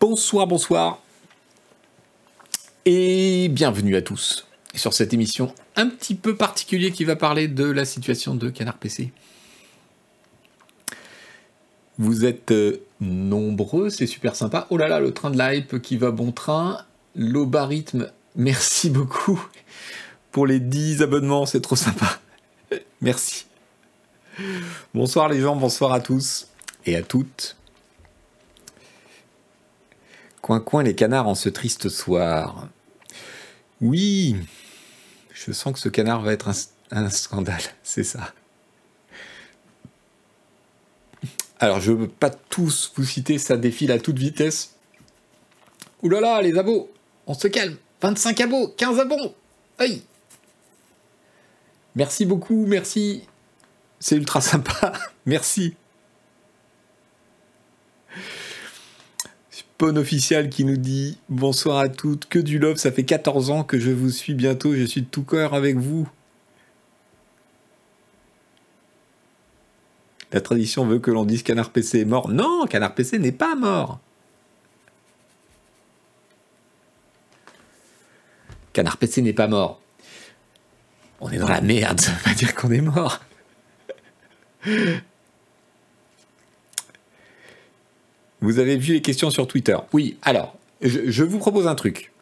Bonsoir, bonsoir. Et bienvenue à tous sur cette émission un petit peu particulière qui va parler de la situation de Canard PC. Vous êtes euh, nombreux, c'est super sympa. Oh là là, le train de l'hype qui va bon train. Logarithme, merci beaucoup pour les 10 abonnements, c'est trop sympa. Merci. Bonsoir les gens, bonsoir à tous et à toutes. Coin les canards en ce triste soir. Oui, je sens que ce canard va être un, scandale, c'est ça. Alors je ne veux pas tous vous citer, ça défile à toute vitesse. Ouh là là, les abos, on se calme. 25 abos, 15 abos. Aïe. Merci beaucoup, merci. C'est ultra sympa. merci. Spawn officiel qui nous dit bonsoir à toutes, que du love, ça fait 14 ans que je vous suis bientôt, je suis de tout cœur avec vous. La tradition veut que l'on dise Canard PC est mort. Non, Canard PC n'est pas mort. Canard PC n'est pas mort. On est dans la merde, ça veut pas dire qu'on est mort. Vous avez vu les questions sur Twitter Oui, alors, je, vous propose un truc.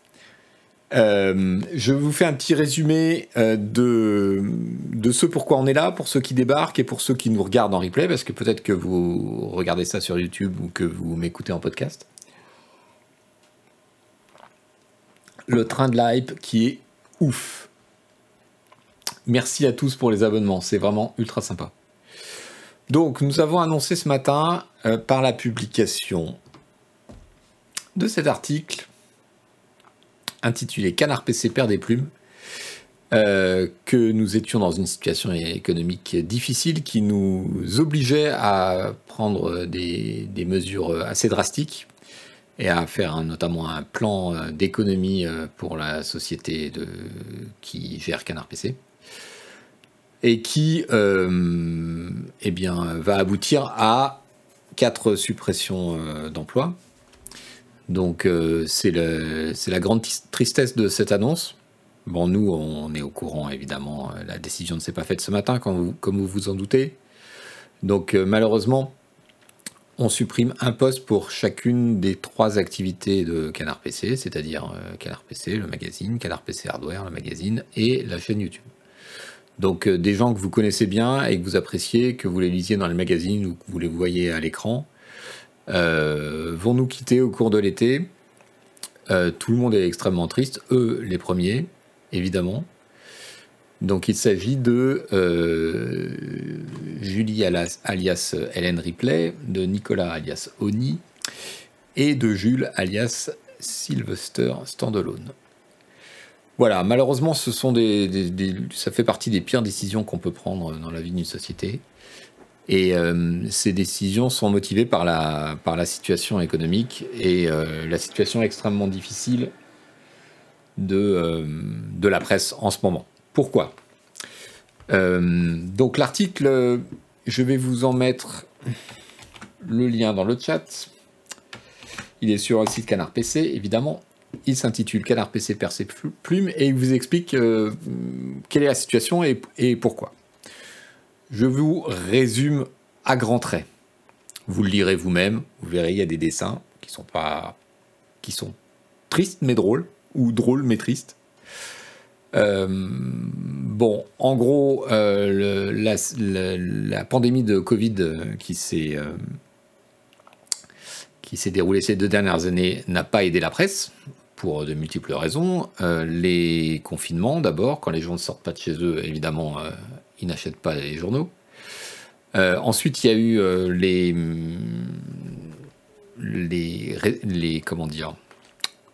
Euh, je vous fais un petit résumé euh, de, de ce pourquoi on est là, pour ceux qui débarquent et pour ceux qui nous regardent en replay, parce que peut-être que vous regardez ça sur YouTube ou que vous m'écoutez en podcast. Le train de la hype qui est ouf. Merci à tous pour les abonnements, c'est vraiment ultra sympa. Donc, nous avons annoncé ce matin, euh, par la publication de cet article, intitulé Canard PC perd des plumes, euh, que nous étions dans une situation économique difficile qui nous obligeait à prendre des, mesures assez drastiques et à faire notamment un plan d'économie pour la société qui gère Canard PC et qui euh, eh bien, va aboutir à quatre suppressions euh, d'emplois. Donc euh, c'est la grande tristesse de cette annonce. Bon, nous, on est au courant, évidemment, la décision ne s'est pas faite ce matin, comme vous vous, en doutez. Donc malheureusement, on supprime un poste pour chacune des trois activités de Canard PC, c'est-à-dire Canard PC, le magazine, Canard PC Hardware, le magazine, et la chaîne YouTube. Donc euh, des gens que vous connaissez bien et que vous appréciez, que vous les lisiez dans les magazines ou que vous les voyez à l'écran, euh, vont nous quitter au cours de l'été. Euh, tout le monde est extrêmement triste, eux les premiers, évidemment. Donc il s'agit de Julie alias Hélène Ripley, de Nicolas alias Oni et de Jules alias Sylvester Standalone. Voilà, malheureusement, ce sont des, ça fait partie des pires décisions qu'on peut prendre dans la vie d'une société. Et euh, ces décisions sont motivées par la, situation économique et euh, la situation extrêmement difficile de, euh, de la presse en ce moment. Pourquoi? Donc l'article, je vais vous en mettre le lien dans le chat. Il est sur le site Canard PC, évidemment. Il s'intitule Canard PC perd ses plumes et il vous explique euh, quelle est la situation et, pourquoi. Je vous résume à grands traits. Vous le lirez vous-même, vous verrez, il y a des dessins qui sont pas. qui sont tristes mais drôles, ou drôles mais tristes. Euh, bon, en gros, euh, la, pandémie de Covid qui s'est déroulée ces deux dernières années n'a pas aidé la presse pour de multiples raisons. Euh, les confinements, d'abord, quand les gens ne sortent pas de chez eux, évidemment, euh, ils n'achètent pas les journaux. Euh, ensuite, il y a eu les, les, les, comment dire,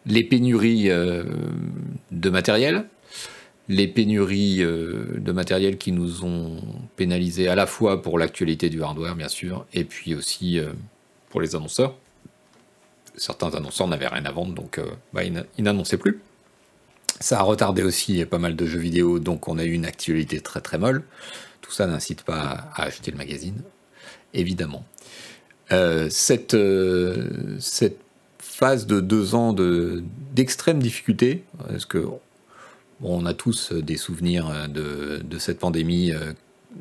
les pénuries de matériel, les pénuries de matériel qui nous ont pénalisés à la fois pour l'actualité du hardware, bien sûr, et puis aussi pour les annonceurs certains annonceurs n'avaient rien à vendre, donc euh, bah, ils n'annonçaient plus. Ça a retardé aussi pas mal de jeux vidéo, donc on a eu une actualité très très molle. Tout ça n'incite pas à acheter le magazine, évidemment. Euh, cette, euh, cette phase de deux ans d'extrême difficulté, parce que on a tous des souvenirs de, cette pandémie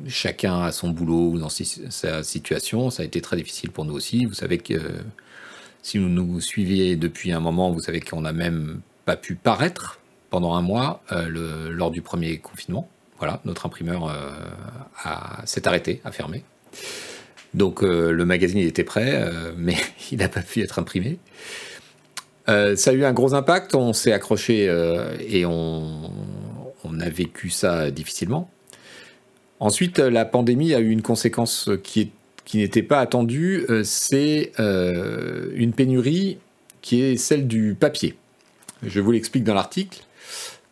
chacun a son boulot ou dans sa situation. Ça a été très difficile pour nous aussi. Vous savez que si vous nous suiviez depuis un moment, vous savez qu'on n'a même pas pu paraître pendant un mois euh, lors du premier confinement. Voilà, notre imprimeur euh, s'est arrêté, a fermé. Donc euh, le magazine était prêt, mais il n'a pas pu être imprimé. ça a eu un gros impact, on s'est accroché et on, a vécu ça difficilement. Ensuite, la pandémie a eu une conséquence qui, n'était pas attendue, euh, c'est euh, une pénurie qui est celle du papier. Je vous l'explique dans l'article.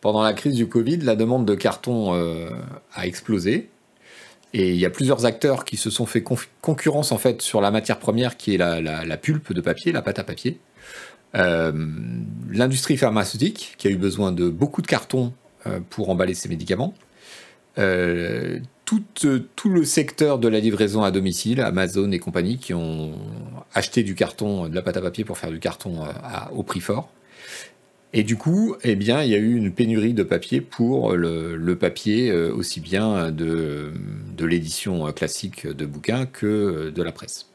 Pendant la crise du Covid, la demande de carton euh, a explosé. Et il y a plusieurs acteurs qui se sont fait concurrence en fait sur la matière première qui est la, pulpe de papier, la pâte à papier. L'industrie pharmaceutique qui a eu besoin de beaucoup de carton pour emballer ses médicaments. Tout, tout, le secteur de la livraison à domicile, Amazon et compagnie, qui ont acheté du carton, de la pâte à papier pour faire du carton euh, au prix fort. Et du coup, eh bien, il y a eu une pénurie de papier pour le, papier, euh, aussi bien de, de l'édition classique de bouquins que de la presse.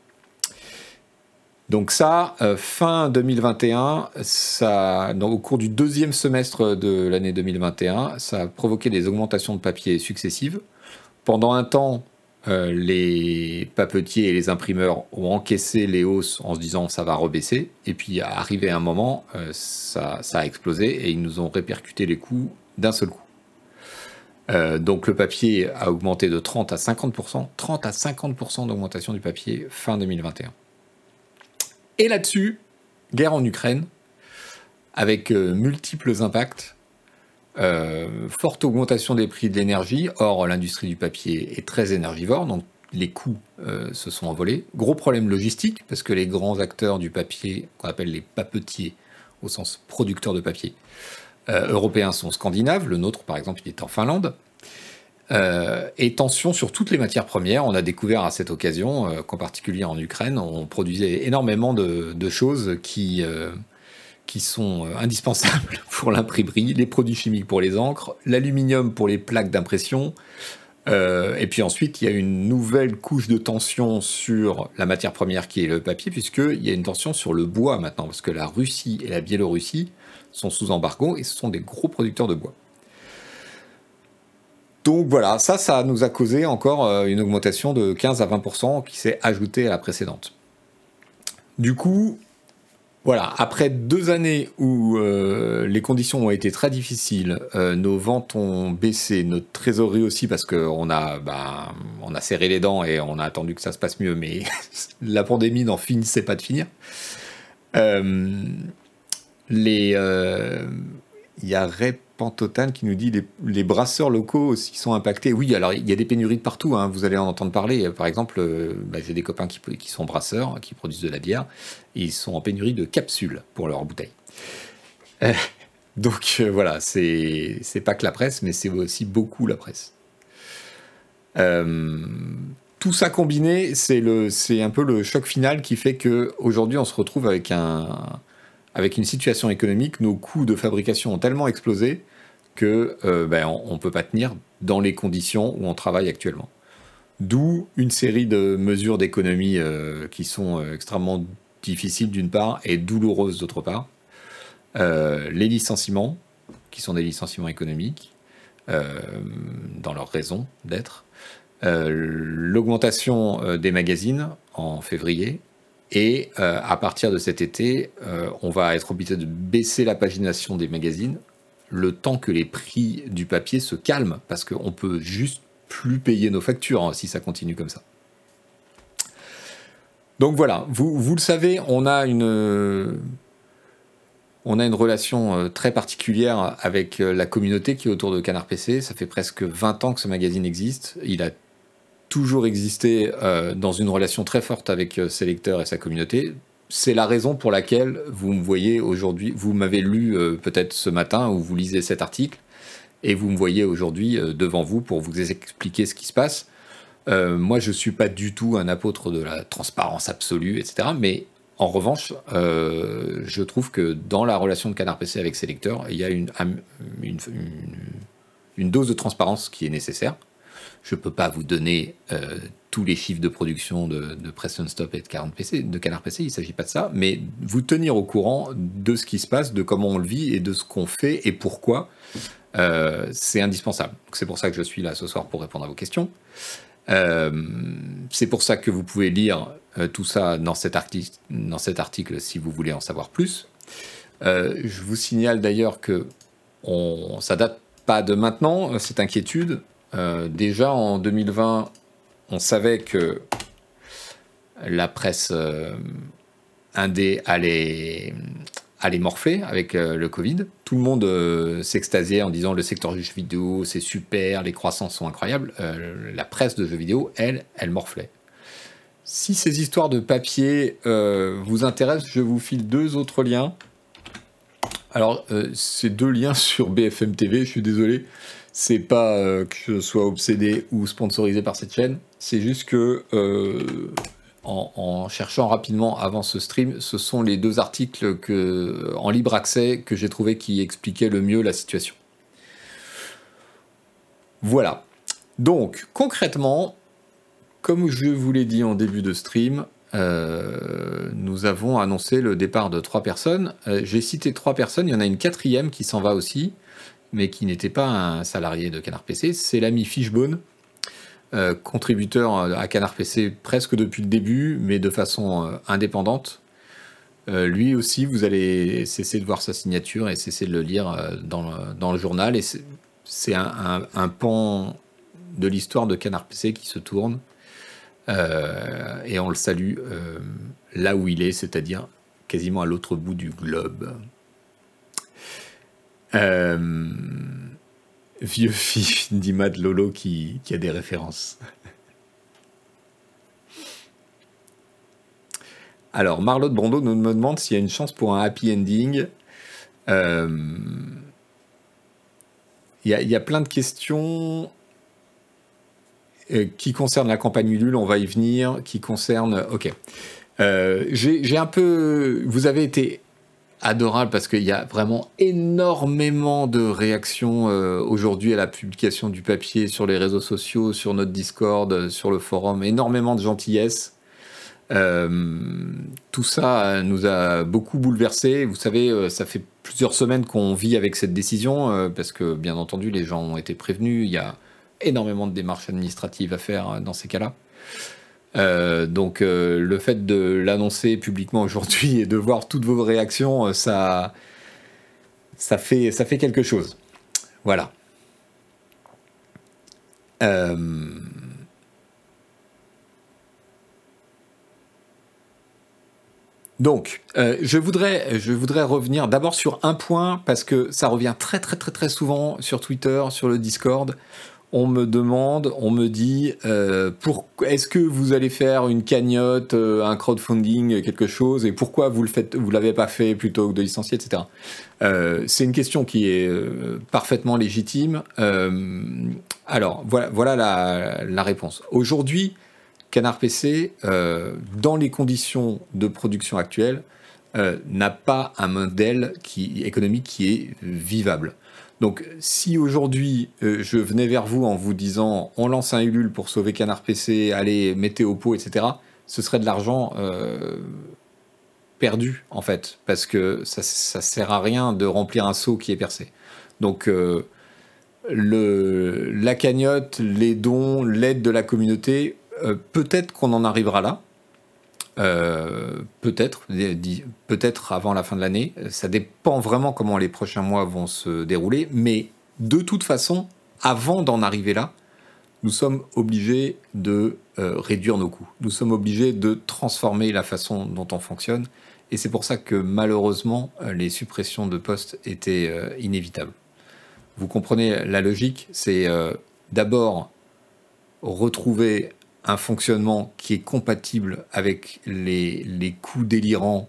Donc ça, fin 2021, ça, au cours du deuxième semestre de l'année 2021, ça a provoqué des augmentations de papier successives. Pendant un temps, euh, les papetiers et les imprimeurs ont encaissé les hausses en se disant ça va rebaisser. Et puis, arrivé un moment, euh, ça, a explosé et ils nous ont répercuté les coûts d'un seul coup. Euh, donc le papier a augmenté de 30 à 50%, 30 à 50% d'augmentation du papier fin 2021. Et là-dessus, guerre en Ukraine, avec multiples impacts euh, forte augmentation des prix de l'énergie. Or, l'industrie du papier est très énergivore, donc les coûts euh, se sont envolés. Gros problème logistique, parce que les grands acteurs du papier, qu'on appelle les papetiers, au sens producteur de papier, euh, européens sont scandinaves. Le nôtre, par exemple, il est en Finlande. et tension sur toutes les matières premières. On a découvert à cette occasion qu'en particulier en Ukraine, on produisait énormément de, de choses qui qui sont euh, indispensables pour l'imprimerie, les produits chimiques pour les encres, l'aluminium pour les plaques d'impression. Euh, et puis ensuite, il y a une nouvelle couche de tension sur la matière première qui est le papier, puisqu'il y a une tension sur le bois maintenant, parce que la Russie et la Biélorussie sont sous embargo et ce sont des gros producteurs de bois. Donc voilà, ça, ça nous a causé encore euh, une augmentation de 15 à 20% qui s'est ajoutée à la précédente. Du coup, voilà, après deux années où euh, les conditions ont été très difficiles, euh, nos ventes ont baissé, notre trésorerie aussi parce qu'on a, bah, on a serré les dents et on a attendu que ça se passe mieux, mais la pandémie n'en finissait pas de finir. Euh, il y a Pantotan qui nous dit les, les brasseurs locaux aussi sont impactés. Oui, alors il y a des pénuries de partout, hein, vous allez en entendre parler. Par exemple, euh, bah, j'ai des copains qui, sont brasseurs, qui produisent de la bière, ils sont en pénurie de capsules pour leurs bouteilles. Euh, donc euh, voilà, c'est pas que la presse, mais c'est aussi beaucoup la presse. tout ça combiné, c'est un peu le choc final qui fait qu'aujourd'hui on se retrouve avec avec une situation économique, nos coûts de fabrication ont tellement explosé que euh, ben, on ne peut pas tenir dans les conditions où on travaille actuellement. D'où une série de mesures d'économie euh, qui sont euh, extrêmement difficiles d'une part et douloureuses d'autre part. les licenciements, qui sont des licenciements économiques, dans leur raison d'être. L'augmentation des magazines en février, et à partir de cet été, on va être obligé de baisser la pagination des magazines le temps que les prix du papier se calment, parce qu'on peut juste plus payer nos factures hein, si ça continue comme ça. Donc voilà, vous, vous le savez, on a une, on a une relation euh, très particulière avec la communauté qui est autour de Canard PC. Ça fait presque 20 ans que ce magazine existe. Il a toujours existé euh, dans une relation très forte avec euh, ses lecteurs et sa communauté. C'est la raison pour laquelle vous me voyez aujourd'hui, vous m'avez lu euh, peut-être ce matin ou vous lisez cet article, et vous me voyez aujourd'hui devant vous pour vous expliquer ce qui se passe. moi, je ne suis pas du tout un apôtre de la transparence absolue, etc. Mais En revanche, euh, je trouve que dans la relation de Canard PC avec ses lecteurs, il y a une, dose de transparence qui est nécessaire. Je ne peux pas vous donner euh, tous les chiffres de production de, de Preston Stop et de, 40 PC, de Canard PC, il ne s'agit pas de ça, mais vous tenir au courant de ce qui se passe, de comment on le vit et de ce qu'on fait et pourquoi, euh, c'est indispensable. C'est pour ça que je suis là ce soir pour répondre à vos questions. Euh, c'est pour ça que vous pouvez lire tout ça dans cet, article, si vous voulez en savoir plus. Je vous signale d'ailleurs que on, ça date pas de maintenant, cette inquiétude. Déjà en 2020, on savait que la presse indé allait, aller morfler avec euh, le Covid. Tout le monde euh, s'extasiait en disant le secteur du jeu vidéo, c'est super, les croissances sont incroyables. Euh, la presse de jeux vidéo, elle, elle morflait. Si ces histoires de papier vous intéressent, je vous file deux autres liens. Alors, ces deux liens sur BFM TV, je suis désolé, c'est pas que je sois obsédé ou sponsorisé par cette chaîne, c'est juste que en, cherchant rapidement avant ce stream, ce sont les deux articles en libre accès que j'ai trouvé qui expliquaient le mieux la situation. Voilà. Donc, concrètement, comme je vous l'ai dit en début de stream, euh, nous avons annoncé le départ de trois personnes. Euh, j'ai cité trois personnes, il y en a une quatrième qui s'en va aussi, mais qui n'était pas un salarié de Canard PC, c'est l'ami Fishbone, euh, contributeur à Canard PC presque depuis le début, mais de façon euh, indépendante. Euh, lui aussi, vous allez cesser de voir sa signature et cesser de le lire dans le, journal. Et c'est un, pan de l'histoire de Canard PC qui se tourne. et on le salue là où il est, c'est-à-dire quasiment à l'autre bout du globe. Vieux fils d'Imad Lolo qui, a des références. Alors, Marlotte Brando nous demande s'il y a une chance pour un happy ending. Euh, il y, a plein de questions euh, qui concernent la campagne Ulule, on va y venir, qui concernent... Ok. Euh, j'ai un peu... Vous avez été adorable parce qu'il y a vraiment énormément de réactions euh, aujourd'hui à la publication du papier sur les réseaux sociaux, sur notre Discord, euh, sur le forum, énormément de gentillesse. Euh, tout ça nous a beaucoup bouleversé. Vous savez, ça fait plusieurs semaines qu'on vit avec cette décision parce que, bien entendu, les gens ont été prévenus. Il y a énormément de démarches administratives à faire dans ces cas-là. Euh, donc euh, le fait de l'annoncer publiquement aujourd'hui et de voir toutes vos réactions, euh, ça, ça, fait, ça fait quelque chose. Voilà. Donc, je, voudrais, je voudrais revenir d'abord sur un point parce que ça revient très très très très souvent sur Twitter, sur le Discord on me demande, on me dit, euh, est-ce que vous allez faire une cagnotte, euh, un crowdfunding, quelque chose, et pourquoi vous le faites, vous l'avez pas fait plutôt que de licencier, etc. Euh, c'est une question qui est parfaitement légitime. alors voilà, la, réponse. Aujourd'hui, Canard PC, dans les conditions de production actuelles, n'a pas un modèle économique qui est vivable. Donc, si aujourd'hui euh, je venais vers vous en vous disant on lance un Ulule pour sauver Canard PC, allez, mettez au pot, etc., ce serait de l'argent euh, perdu, en fait, parce que ça, sert à rien de remplir un seau qui est percé. Donc, euh, le, la cagnotte, les dons, l'aide de la communauté, peut-être qu'on en arrivera là, euh, peut-être, peut-être avant la fin de l'année. Ça dépend vraiment comment les prochains mois vont se dérouler. Mais de toute façon, avant d'en arriver là, nous sommes obligés de euh, réduire nos coûts. Nous sommes obligés de transformer la façon dont on fonctionne. Et c'est pour ça que malheureusement, euh, les suppressions de postes étaient inévitables. Vous comprenez la logique, c'est d'abord retrouver un fonctionnement qui est compatible avec les, les coûts délirants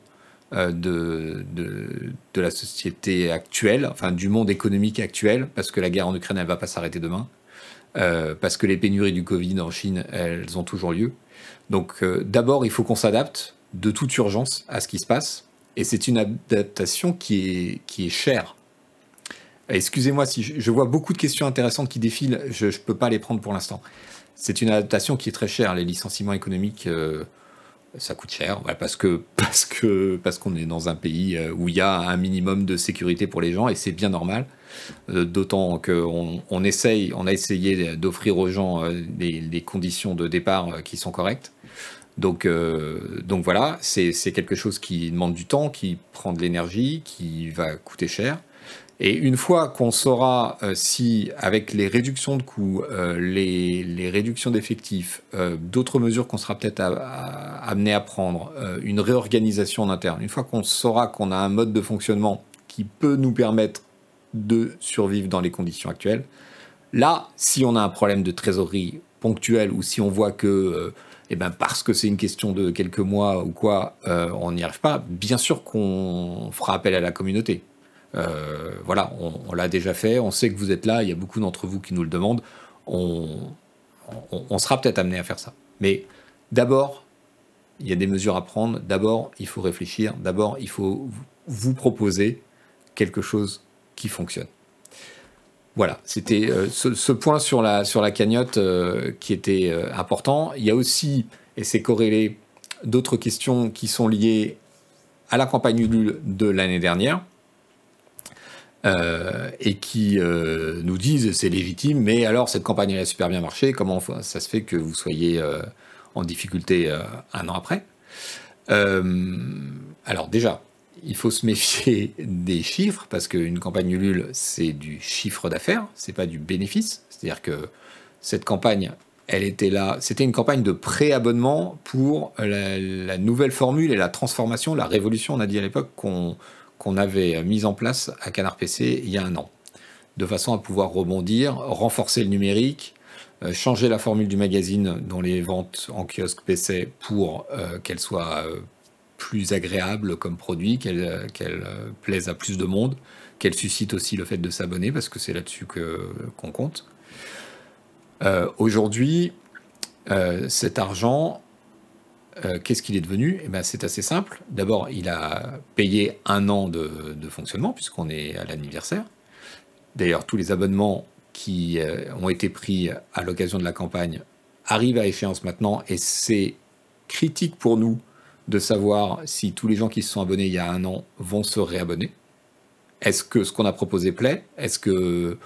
euh, de, de, la société actuelle, enfin du monde économique actuel, parce que la guerre en Ukraine, elle ne va pas s'arrêter demain, euh, parce que les pénuries du Covid en Chine, elles ont toujours lieu. Donc euh, d'abord, il faut qu'on s'adapte de toute urgence à ce qui se passe. Et c'est une adaptation qui est, qui est chère. Excusez-moi si je, vois beaucoup de questions intéressantes qui défilent, je ne peux pas les prendre pour l'instant. C'est une adaptation qui est très chère. Les licenciements économiques, euh, ça coûte cher parce que parce que parce qu'on est dans un pays euh, où il y a un minimum de sécurité pour les gens et c'est bien normal. Euh, d'autant qu'on on on a essayé d'offrir aux gens des, conditions de départ qui sont correctes. Donc, donc voilà, c'est quelque chose qui demande du temps, qui prend de l'énergie, qui va coûter cher. Et une fois qu'on saura euh, si, avec les réductions de coûts, euh, les, réductions d'effectifs, euh, d'autres mesures qu'on sera peut-être amené à prendre, une réorganisation en interne, une fois qu'on saura qu'on a un mode de fonctionnement qui peut nous permettre de survivre dans les conditions actuelles, là, si on a un problème de trésorerie ponctuel ou si on voit que eh ben parce que c'est une question de quelques mois ou quoi, on n'y arrive pas, bien sûr qu'on fera appel à la communauté. Euh, voilà, on, l'a déjà fait, on sait que vous êtes là, il y a beaucoup d'entre vous qui nous le demandent, on, sera peut-être amené à faire ça. Mais d'abord, il y a des mesures à prendre, d'abord, il faut réfléchir, d'abord, il faut vous proposer quelque chose qui fonctionne. Voilà, c'était euh, ce, point sur la, sur la cagnotte euh, qui était important. Il y a aussi, et c'est corrélé, d'autres questions qui sont liées à la campagne Ulule de l'année dernière. Euh, et qui euh, nous disent c'est légitime, mais alors cette campagne a super bien marché, comment ça se fait que vous soyez euh, en difficulté un an après? Alors déjà, il faut se méfier des chiffres, parce qu'une campagne Ulule, c'est du chiffre d'affaires, c'est pas du bénéfice. C'est-à-dire que cette campagne, elle était là, c'était une campagne de pré-abonnement pour la, nouvelle formule et la transformation, la révolution, on a dit à l'époque, qu'on qu'on avait mis en place à Canard PC il y a un an, de façon à pouvoir rebondir, renforcer le numérique, euh, changer la formule du magazine dans les ventes en kiosque PC pour euh, qu'elle soit euh, plus agréable comme produit, qu'elle plaise à plus de monde, qu'elle suscite aussi le fait de s'abonner, parce que c'est là-dessus qu'on compte. Aujourd'hui, cet argent, euh, qu'est-ce qu'il est devenu? Eh ben, C'est assez simple. D'abord, il a payé un an de, fonctionnement, puisqu'on est à l'anniversaire. D'ailleurs, tous les abonnements qui euh, ont été pris à l'occasion de la campagne arrivent à échéance maintenant, et c'est critique pour nous de savoir si tous les gens qui se sont abonnés il y a un an vont se réabonner. Est-ce que ce qu'on a proposé plaît? Est-ce que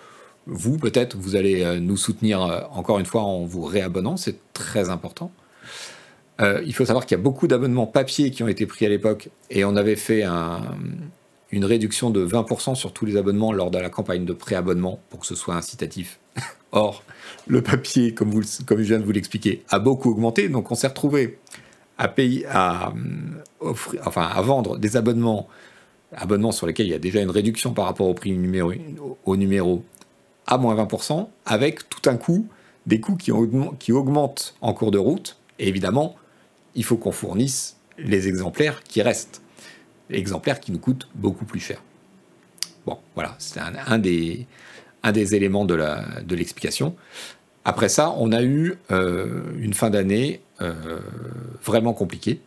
vous, peut-être, vous allez euh, nous soutenir encore une fois en vous réabonnant? C'est très important. Euh, il faut savoir qu'il y a beaucoup d'abonnements papier qui ont été pris à l'époque et on avait fait une réduction de 20% sur tous les abonnements lors de la campagne de préabonnement pour que ce soit incitatif. Or, le papier, comme, je viens de vous l'expliquer, a beaucoup augmenté, donc on s'est retrouvé à, payer, euh, enfin, à vendre des abonnements, abonnements sur lesquels il y a déjà une réduction par rapport au prix numéro, au numéro à moins 20%, avec tout un coup des coûts qui, qui augmentent en cours de route. Et évidemment, il faut qu'on fournisse les exemplaires qui restent. Exemplaires qui nous coûtent beaucoup plus cher. Bon, voilà, c'est un, des, éléments de l'explication. Après ça, on a eu euh, une fin d'année euh, vraiment compliquée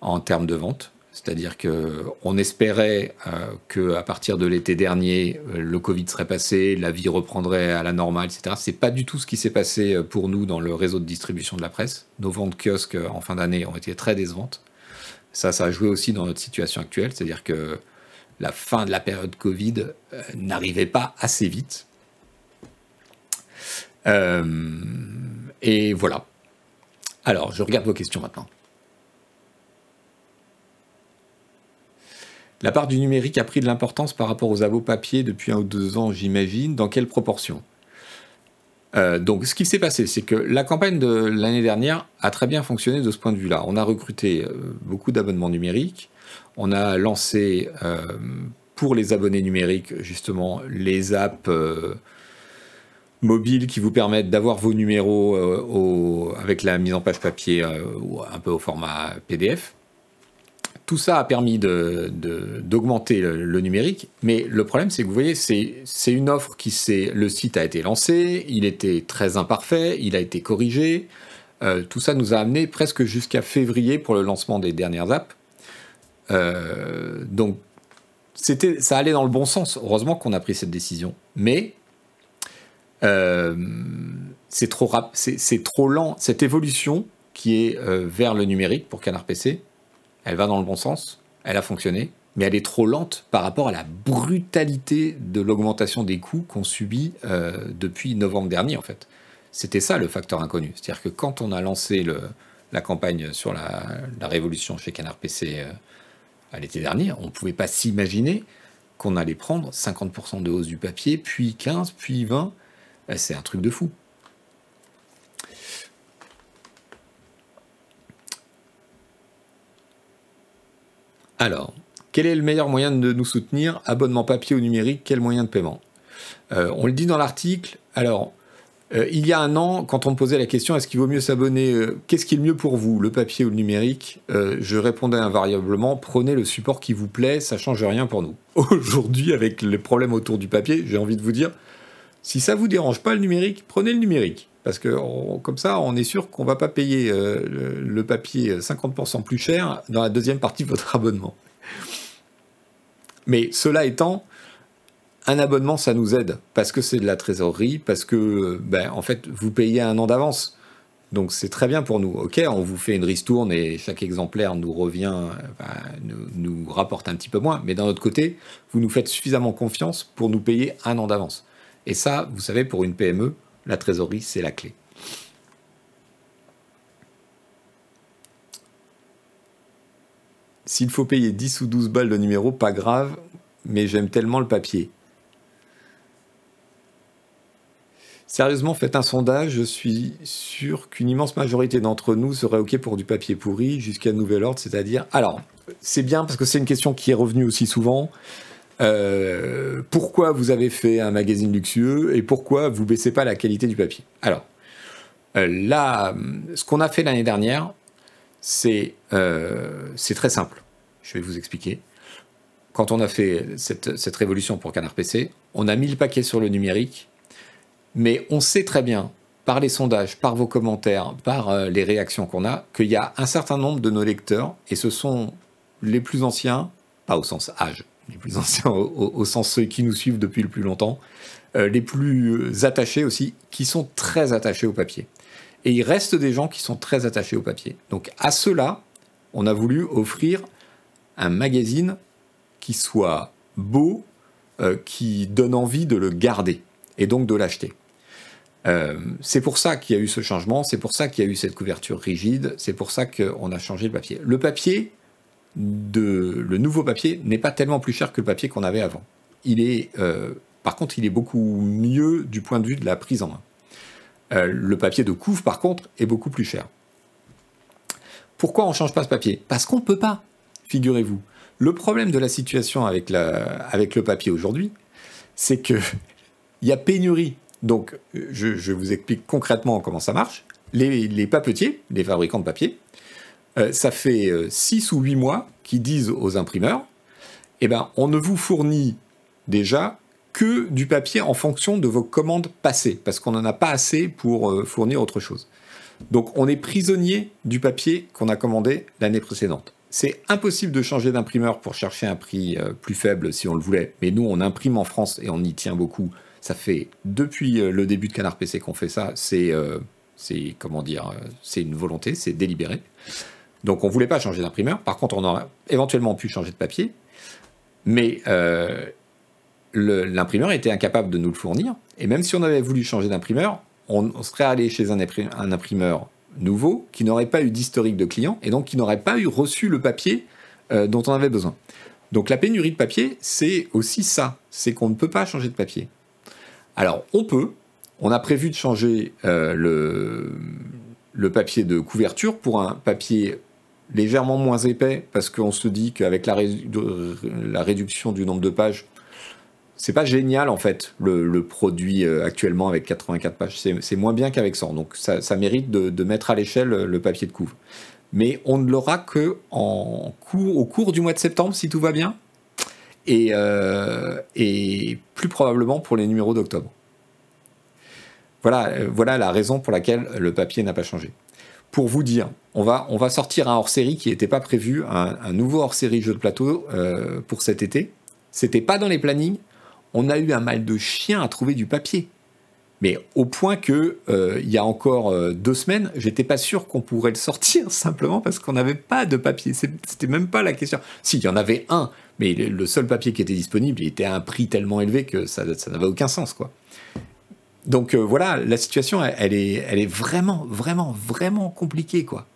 en termes de vente. C'est-à-dire qu'on espérait euh, qu'à partir de l'été dernier, euh, le Covid serait passé, la vie reprendrait à la normale, etc. C'est pas du tout ce qui s'est passé euh, pour nous dans le réseau de distribution de la presse. Nos ventes kiosques en fin d'année ont été très décevantes. Ça, ça a joué aussi dans notre situation actuelle, c'est-à-dire que la fin de la période Covid n'arrivait pas assez vite. et voilà. Alors, je regarde vos questions maintenant. La part du numérique a pris de l'importance par rapport aux abos papier depuis un ou deux ans, j'imagine. Dans quelle proportion? Euh, donc, ce qui s'est passé, c'est que la campagne de l'année dernière a très bien fonctionné de ce point de vue-là. On a recruté euh, beaucoup d'abonnements numériques. On a lancé euh, pour les abonnés numériques, justement, les apps mobiles qui vous permettent d'avoir vos numéros avec la mise en page papier ou un peu au format PDF tout ça a permis d'augmenter le, numérique, mais le problème, c'est que vous voyez, c'est une offre qui s'est. Le site a été lancé, il était très imparfait, il a été corrigé. Euh, tout ça nous a amené presque jusqu'à février pour le lancement des dernières apps. Euh, donc, c'était, ça allait dans le bon sens. Heureusement qu'on a pris cette décision. Mais euh, c'est trop, c'est, trop lent. Cette évolution qui est vers le numérique pour Canard PC, elle va dans le bon sens. Elle a fonctionné mais elle est trop lente par rapport à la brutalité de l'augmentation des coûts qu'on subit depuis novembre dernier, en fait. C'était ça le facteur inconnu. C'est-à-dire que quand on a lancé la campagne sur la, révolution chez Canard PC euh, à l'été dernier, on ne pouvait pas s'imaginer qu'on allait prendre 50% de hausse du papier, puis 15, puis 20. Euh, c'est un truc de fou. Alors, quel est le meilleur moyen de nous soutenir? Abonnement papier ou numérique, quel moyen de paiement? Euh, On le dit dans l'article. Alors, euh, il y a un an, quand on me posait la question est-ce qu'il vaut mieux s'abonner euh, Qu'est-ce qui est le mieux pour vous, le papier ou le numérique? Je répondais invariablement prenez le support qui vous plaît, ça change rien pour nous. Aujourd'hui, avec les problèmes autour du papier, j'ai envie de vous dire si ça vous dérange pas le numérique, prenez le numérique. Parce que comme ça, on est sûr qu'on va pas payer le, papier 50% plus cher dans la deuxième partie de votre abonnement. Mais cela étant, un abonnement, ça nous aide parce que c'est de la trésorerie, parce que ben, en fait, vous payez un an d'avance. Donc c'est très bien pour nous. Ok, on vous fait une ristourne et chaque exemplaire nous revient, nous, rapporte un petit peu moins. Mais d'un autre côté, vous nous faites suffisamment confiance pour nous payer un an d'avance. Et ça, vous savez, pour une PME, la trésorerie, c'est la clé. S'il faut payer 10 ou 12 balles de numéro, pas grave, mais j'aime tellement le papier. Sérieusement, faites un sondage, je suis sûr qu'une immense majorité d'entre nous serait OK pour du papier pourri jusqu'à nouvel ordre, c'est-à-dire... Alors, c'est bien parce que c'est une question qui est revenue aussi souvent. Euh, pourquoi vous avez fait un magazine luxueux et pourquoi vous baissez pas la qualité du papier? Alors, euh, là, ce qu'on a fait l'année dernière, c'est euh, très simple. Je vais vous expliquer. Quand on a fait cette, cette révolution pour Canard PC, on a mis le paquet sur le numérique mais on sait très bien, par les sondages, par vos commentaires, par les réactions qu'on a, qu'il y a un certain nombre de nos lecteurs, et ce sont les plus anciens, pas au sens âge, les plus anciens au, sens ceux qui nous suivent depuis le plus longtemps, euh, les plus attachés aussi, qui sont très attachés au papier. Et il reste des gens qui sont très attachés au papier. Donc à ceux-là, on a voulu offrir un magazine qui soit beau, euh, qui donne envie de le garder et donc de l'acheter. Euh, c'est pour ça qu'il y a eu ce changement, c'est pour ça qu'il y a eu cette couverture rigide, c'est pour ça qu'on a changé le papier. Le papier, le nouveau papier, n'est pas tellement plus cher que le papier qu'on avait avant. Il est, euh, par contre, il est beaucoup mieux du point de vue de la prise en main. Euh, le papier de couve, par contre, est beaucoup plus cher. Pourquoi on ne change pas ce papier? Parce qu'on ne peut pas, figurez-vous. Le problème de la situation avec, avec le papier aujourd'hui, c'est qu'il y a pénurie donc, je, vous explique concrètement comment ça marche. Les, papetiers, les fabricants de papier, euh, ça fait 6 euh, ou 8 mois qu'ils disent aux imprimeurs, eh ben, on ne vous fournit déjà que du papier en fonction de vos commandes passées, parce qu'on n'en a pas assez pour euh, fournir autre chose. Donc on est prisonnier du papier qu'on a commandé l'année précédente. C'est impossible de changer d'imprimeur pour chercher un prix plus faible si on le voulait, mais nous on imprime en France et on y tient beaucoup ça fait depuis le début de Canard PC qu'on fait ça. C'est, comment dire, c'est une volonté, c'est délibéré. Donc on voulait pas changer d'imprimeur. Par contre, on aurait éventuellement pu changer de papier, mais l'imprimeur était incapable de nous le fournir. Et même si on avait voulu changer d'imprimeur, on, serait allé chez un, imprimeur nouveau qui n'aurait pas eu d'historique de client et donc qui n'aurait pas eu reçu le papier dont on avait besoin. Donc la pénurie de papier, c'est aussi ça, c'est qu'on ne peut pas changer de papier. Alors, on peut. On a prévu de changer euh, le, papier de couverture pour un papier légèrement moins épais, parce qu'on se dit qu'avec la, réduction du nombre de pages, c'est pas génial en fait le, produit euh, actuellement avec 84 pages. C'est moins bien qu'avec 100. Donc ça, mérite de, mettre à l'échelle le papier de couvre. Mais on ne l'aura que au cours du mois de septembre si tout va bien. Euh, et, plus probablement pour les numéros d'octobre. Voilà, euh, voilà la raison pour laquelle le papier n'a pas changé. pour vous dire, on va, on va sortir un hors-série qui n'était pas prévu, un, nouveau hors-série jeu de plateau euh, pour cet été. C'était pas dans les plannings. On a eu un mal de chien à trouver du papier. Mais au point que, euh, il y a encore euh, deux semaines, j'étais pas sûr qu'on pourrait le sortir simplement parce qu'on n'avait pas de papier. C'était même pas la question. Si, il y en avait un, mais le seul papier qui était disponible, il était à un prix tellement élevé que ça, n'avait aucun sens, quoi. Donc voilà, la situation, elle, est, elle est vraiment, vraiment, vraiment compliquée, quoi.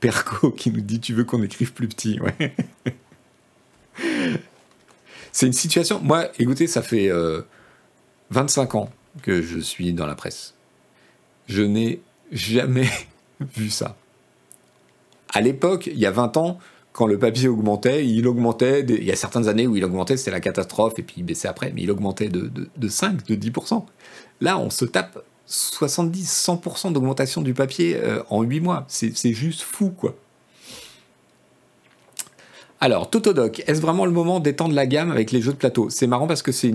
Perco qui nous dit tu veux qu'on écrive plus petit. Ouais. c'est une situation. Moi, écoutez, ça fait 25 euh, ans que je suis dans la presse. Je n'ai jamais vu ça. À l'époque, il y a 20 ans, quand le papier augmentait, il augmentait. il y a certaines années où il augmentait, c'était la catastrophe, et puis il baissait après, mais il augmentait de, de, de 5, de 10%. Là, on se tape 70-100% d'augmentation du papier euh, en 8 mois. C'est juste fou, quoi. Alors, Totodoc, est-ce vraiment le moment d'étendre la gamme avec les jeux de plateau? C'est marrant parce que c'est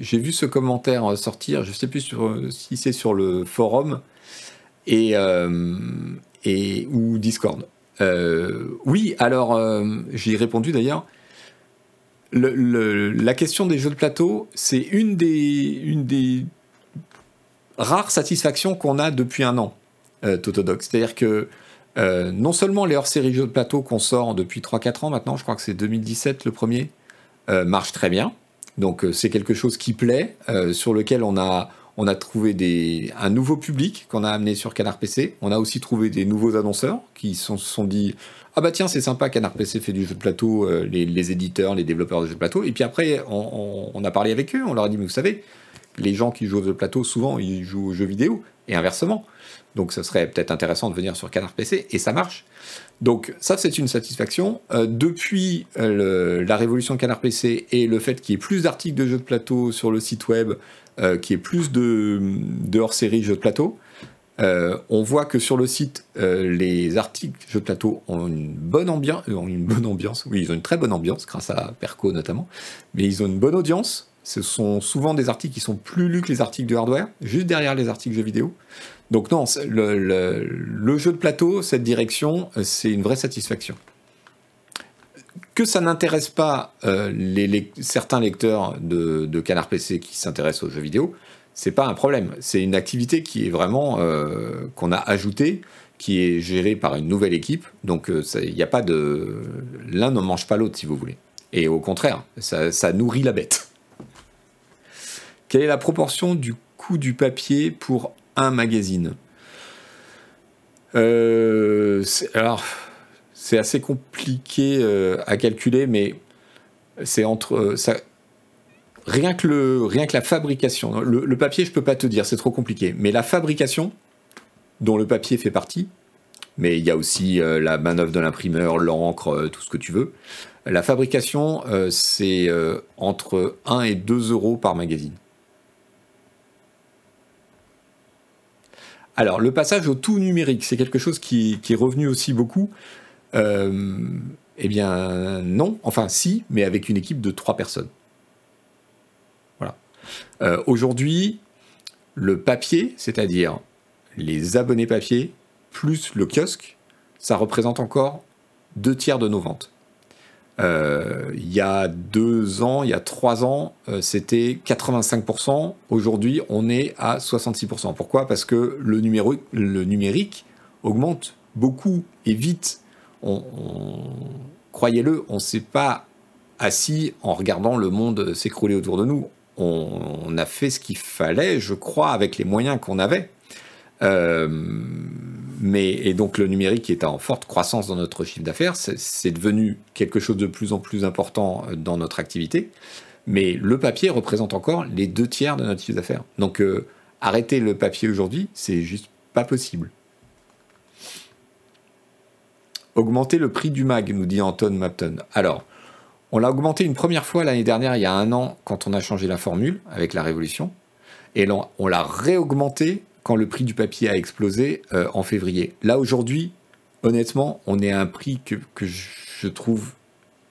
j'ai vu ce commentaire euh, sortir, je sais plus euh, si c'est sur le forum et, et ou Discord. oui, alors j'ai répondu d'ailleurs. la question des jeux de plateau, c'est une des, une des rare satisfaction qu'on a depuis un an, euh. C'est-à-dire que euh, non seulement les hors-série jeux de plateau qu'on sort depuis 3-4 ans maintenant, je crois que c'est 2017 le premier, euh, marche très bien. Donc c'est quelque chose qui plaît, sur lequel on a, on a trouvé des, un nouveau public qu'on a amené sur Canard PC. On a aussi trouvé des nouveaux annonceurs qui se sont, dit Ah bah tiens, c'est sympa, Canard PC fait du jeu de plateau, les, éditeurs, les développeurs de jeux de plateau. Et puis après, on, on, a parlé avec eux, on leur a dit Mais vous savez, les gens qui jouent au plateau, souvent, ils jouent aux jeux vidéo, et inversement. Donc, ce serait peut-être intéressant de venir sur Canard PC, et ça marche. Donc, ça, c'est une satisfaction. Euh, depuis euh, la révolution Canard PC et le fait qu'il y ait plus d'articles de jeux de plateau sur le site web, euh, qu'il y ait plus de, hors-série jeux de plateau, on voit que sur le site, les articles jeux de plateau ont une bonne ambiance, ont une bonne ambiance. Oui, ils ont une très bonne ambiance grâce à Perco notamment, mais ils ont une bonne audience. Ce sont souvent des articles qui sont plus lus que les articles de hardware, juste derrière les articles jeux vidéo. Donc non, le, jeu de plateau, cette direction, euh, c'est une vraie satisfaction. Que ça n'intéresse pas euh, certains lecteurs de, Canard PC qui s'intéressent aux jeux vidéo, c'est pas un problème. C'est une activité qui est vraiment euh, qu'on a ajoutée, qui est gérée par une nouvelle équipe. Donc il n'y a pas de l'un ne mange pas l'autre si vous voulez. Et au contraire, ça nourrit la bête. Quelle est la proportion du coût du papier pour un magazine euh, Alors, c'est assez compliqué euh, à calculer, mais c'est entre euh. Rien que, la fabrication, le, papier, je peux pas te dire, c'est trop compliqué. Mais la fabrication, dont le papier fait partie, mais il y a aussi la manœuvre de l'imprimeur, l'encre, tout ce que tu veux. La fabrication, c'est entre 1 et 2 euros par magazine. Alors, le passage au tout numérique, c'est quelque chose qui, est revenu aussi beaucoup. Euh, eh bien, non. Enfin, si, mais avec une équipe de trois personnes. Voilà. Euh, aujourd'hui, le papier, c'est-à-dire les abonnés papier, plus le kiosque, ça représente encore deux tiers de nos ventes. Euh, il y a deux ans, il y a trois ans, euh, c'était 85%. Aujourd'hui, on est à 66%. Pourquoi? Parce que le, le numérique augmente beaucoup et vite. Croyez-le, on ne s'est pas assis en regardant le monde s'écrouler autour de nous. On, a fait ce qu'il fallait, je crois, avec les moyens qu'on avait. Euh, mais, et donc le numérique est en forte croissance dans notre chiffre d'affaires, c'est devenu quelque chose de plus en plus important euh, dans notre activité, mais le papier représente encore les deux tiers de notre chiffre d'affaires. Donc euh, arrêter le papier aujourd'hui, c'est juste pas possible. Augmenter le prix du mag, nous dit Anton Mapton. Alors, on l'a augmenté une première fois l'année dernière, il y a un an, quand on a changé la formule avec la Révolution, et on l'a réaugmenté quand le prix du papier a explosé euh, en février. Là, aujourd'hui, honnêtement, on est à un prix que, je trouve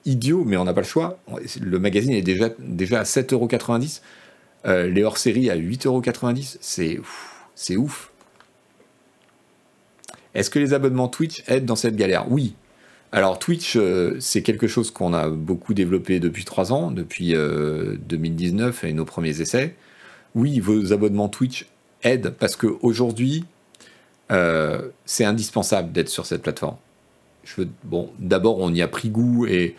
idiot, mais on n'a pas le choix. Le magazine est déjà, déjà à 7,90€. Euh, les hors-séries à 8,90€. C'est, c'est ouf. Est-ce que les abonnements Twitch aident dans cette galère? Oui. Alors Twitch, euh, c'est quelque chose qu'on a beaucoup développé depuis trois ans, depuis 2019 et nos premiers essais. Oui, vos abonnements Twitch aident parce qu'aujourd'hui, euh, c'est indispensable d'être sur cette plateforme. Je bon, d'abord, on y a pris goût et,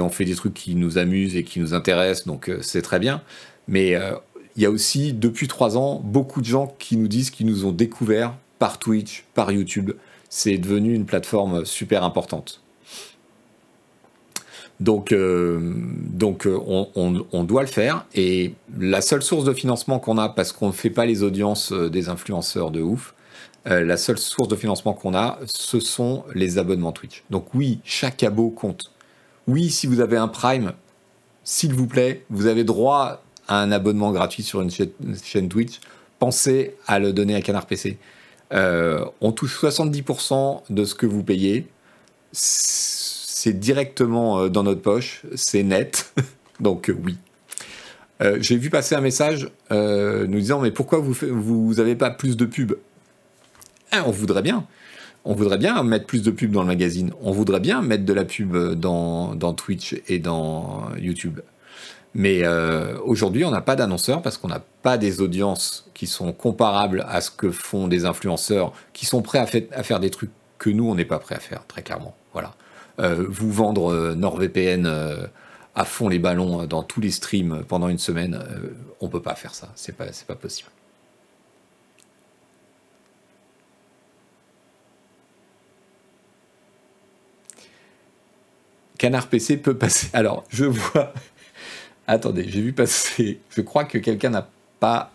on fait des trucs qui nous amusent et qui nous intéressent, donc euh, c'est très bien. Mais euh, il y a aussi, depuis trois ans, beaucoup de gens qui nous disent qu'ils nous ont découvert par Twitch, par YouTube. C'est devenu une plateforme super importante. Donc, donc on, on, doit le faire. Et la seule source de financement qu'on a, parce qu'on ne fait pas les audiences des influenceurs de ouf, euh, la seule source de financement qu'on a, ce sont les abonnements Twitch. Donc oui, chaque abo compte. Oui, si vous avez un Prime, s'il vous plaît, vous avez droit à un abonnement gratuit sur une chaîne, Twitch. Pensez à le donner à Canard PC. Euh, on touche 70% de ce que vous payez. Directement euh, dans notre poche, c'est net. Donc oui. J'ai vu passer un message nous disant mais pourquoi vous vous avez pas plus de pubs? Ah, on voudrait bien. On voudrait bien mettre plus de pubs dans le magazine. On voudrait bien mettre de la pub dans, Twitch et dans YouTube. Mais euh, aujourd'hui, on n'a pas d'annonceurs parce qu'on n'a pas des audiences qui sont comparables à ce que font des influenceurs qui sont prêts à, faire des trucs que nous, on n'est pas prêts à faire, très clairement. Voilà. Euh, vous vendre euh, NordVPN à fond les ballons dans tous les streams pendant une semaine, on peut pas faire ça. C'est pas, pas possible. Canard PC peut passer. Alors, je vois. Attendez, j'ai vu passer. Je crois que quelqu'un n'a pas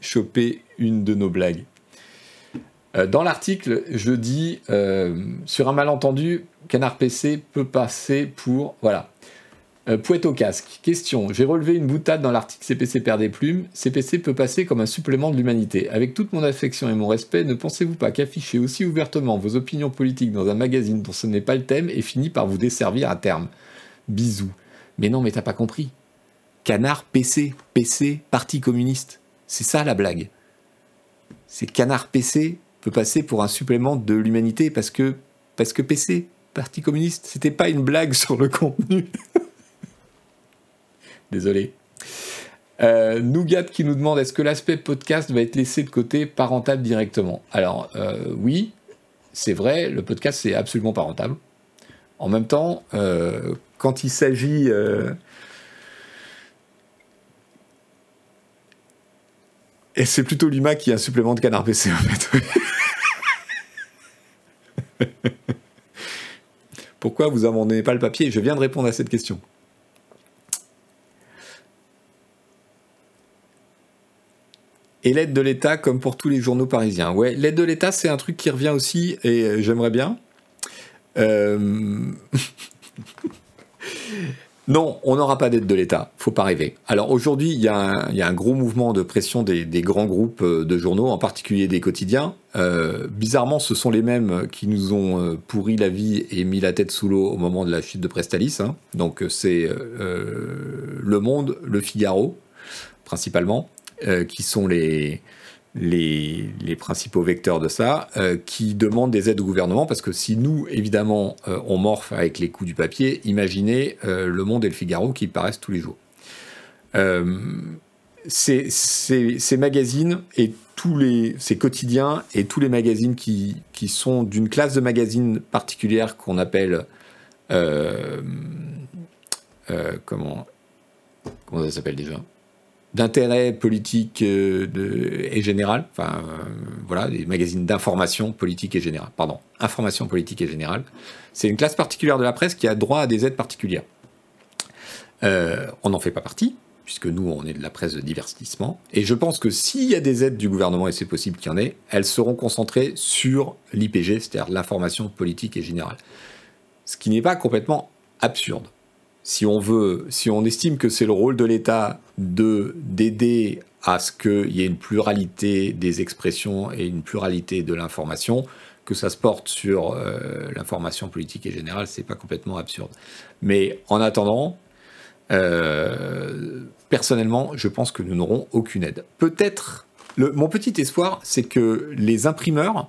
chopé une de nos blagues. Euh, dans l'article, je dis euh, sur un malentendu, Canard PC peut passer pour. Voilà. Euh, Pouette au casque. Question. J'ai relevé une boutade dans l'article CPC perd des plumes. CPC peut passer comme un supplément de l'humanité. Avec toute mon affection et mon respect, ne pensez-vous pas qu'afficher aussi ouvertement vos opinions politiques dans un magazine dont ce n'est pas le thème est fini par vous desservir à terme? Bisous. Mais non, mais t'as pas compris. Canard PC. PC, Parti communiste. C'est ça la blague. C'est Canard PC peut passer pour un supplément de l'humanité parce que, parce que PC, Parti communiste, c'était pas une blague sur le contenu. Désolé. Euh, Nougat qui nous demande est-ce que l'aspect podcast va être laissé de côté, pas rentable directement? Alors euh, oui, c'est vrai, le podcast c'est absolument pas rentable. En même temps, euh, quand il s'agit Et c'est plutôt Lima qui a un supplément de canard PC en fait. Pourquoi vous abandonnez pas le papier? Je viens de répondre à cette question. Et l'aide de l'État, comme pour tous les journaux parisiens. Ouais, l'aide de l'État, c'est un truc qui revient aussi, et j'aimerais bien. Euh, non, on n'aura pas d'aide de l'État, faut pas rêver. Alors aujourd'hui, il y, a un gros mouvement de pression des, grands groupes euh, de journaux, en particulier des quotidiens. bizarrement, ce sont les mêmes qui nous ont pourri la vie et mis la tête sous l'eau au moment de la chute de Prestalis. Hein. Donc c'est Le Monde, Le Figaro, principalement. Euh, qui sont les, les, principaux vecteurs de ça, euh, qui demandent des aides au gouvernement, parce que si nous, évidemment, euh, on morphe avec les coûts du papier, imaginez Le Monde et Le Figaro qui paraissent tous les jours. Ces, ces, magazines et tous les ces quotidiens et tous les magazines qui, qui sont d'une classe de magazines particulière qu'on appelle comment comment ça s'appelle déjà? D'intérêt politique euh, et général, enfin euh, voilà, des magazines d'information politique et générale, pardon, information politique et générale. C'est une classe particulière de la presse qui a droit à des aides particulières. Euh, on n'en fait pas partie, puisque nous, on est de la presse de divertissement. Et je pense que s'il y a des aides du gouvernement, et c'est possible qu'il y en ait, elles seront concentrées sur l'IPG, c'est-à-dire l'information politique et générale. Ce qui n'est pas complètement absurde si on veut, si on estime que c'est le rôle de l'État de d'aider à ce qu'il y ait une pluralité des expressions et une pluralité de l'information, que ça se porte sur euh, l'information politique et générale, c'est pas complètement absurde. Mais en attendant, euh, personnellement, je pense que nous n'aurons aucune aide. Peut-être, mon petit espoir, c'est que les imprimeurs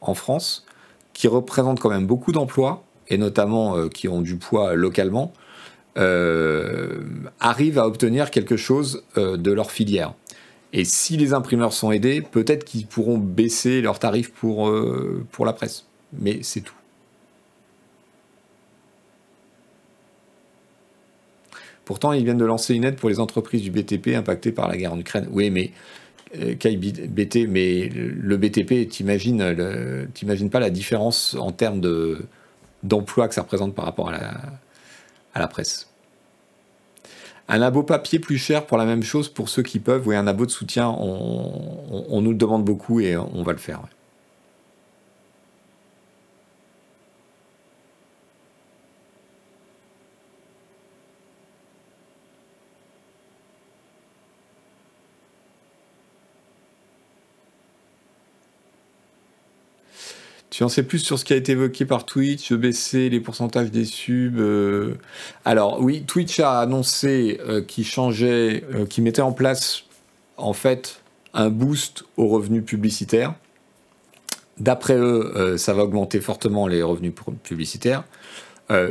en France, qui représentent quand même beaucoup d'emplois, et notamment euh, qui ont du poids localement, euh, arrivent à obtenir quelque chose euh, de leur filière. Et si les imprimeurs sont aidés, peut-être qu'ils pourront baisser leurs tarifs pour, pour la presse. Mais c'est tout. Pourtant, ils viennent de lancer une aide pour les entreprises du BTP impactées par la guerre en Ukraine. Oui, mais BT, mais le BTP, t'imagines, t'imagines pas la différence en termes de, d'emploi que ça représente par rapport à la, à la presse. Un abo papier plus cher pour la même chose pour ceux qui peuvent, oui, un abo de soutien, on, nous le demande beaucoup et on va le faire. Tu en sais plus sur ce qui a été évoqué par Twitch, baisser les pourcentages des subs. Euh. Alors oui, Twitch a annoncé euh, qu'il changeait, euh, qu'il mettait en place en fait un boost aux revenus publicitaires. D'après eux, ça va augmenter fortement les revenus publicitaires.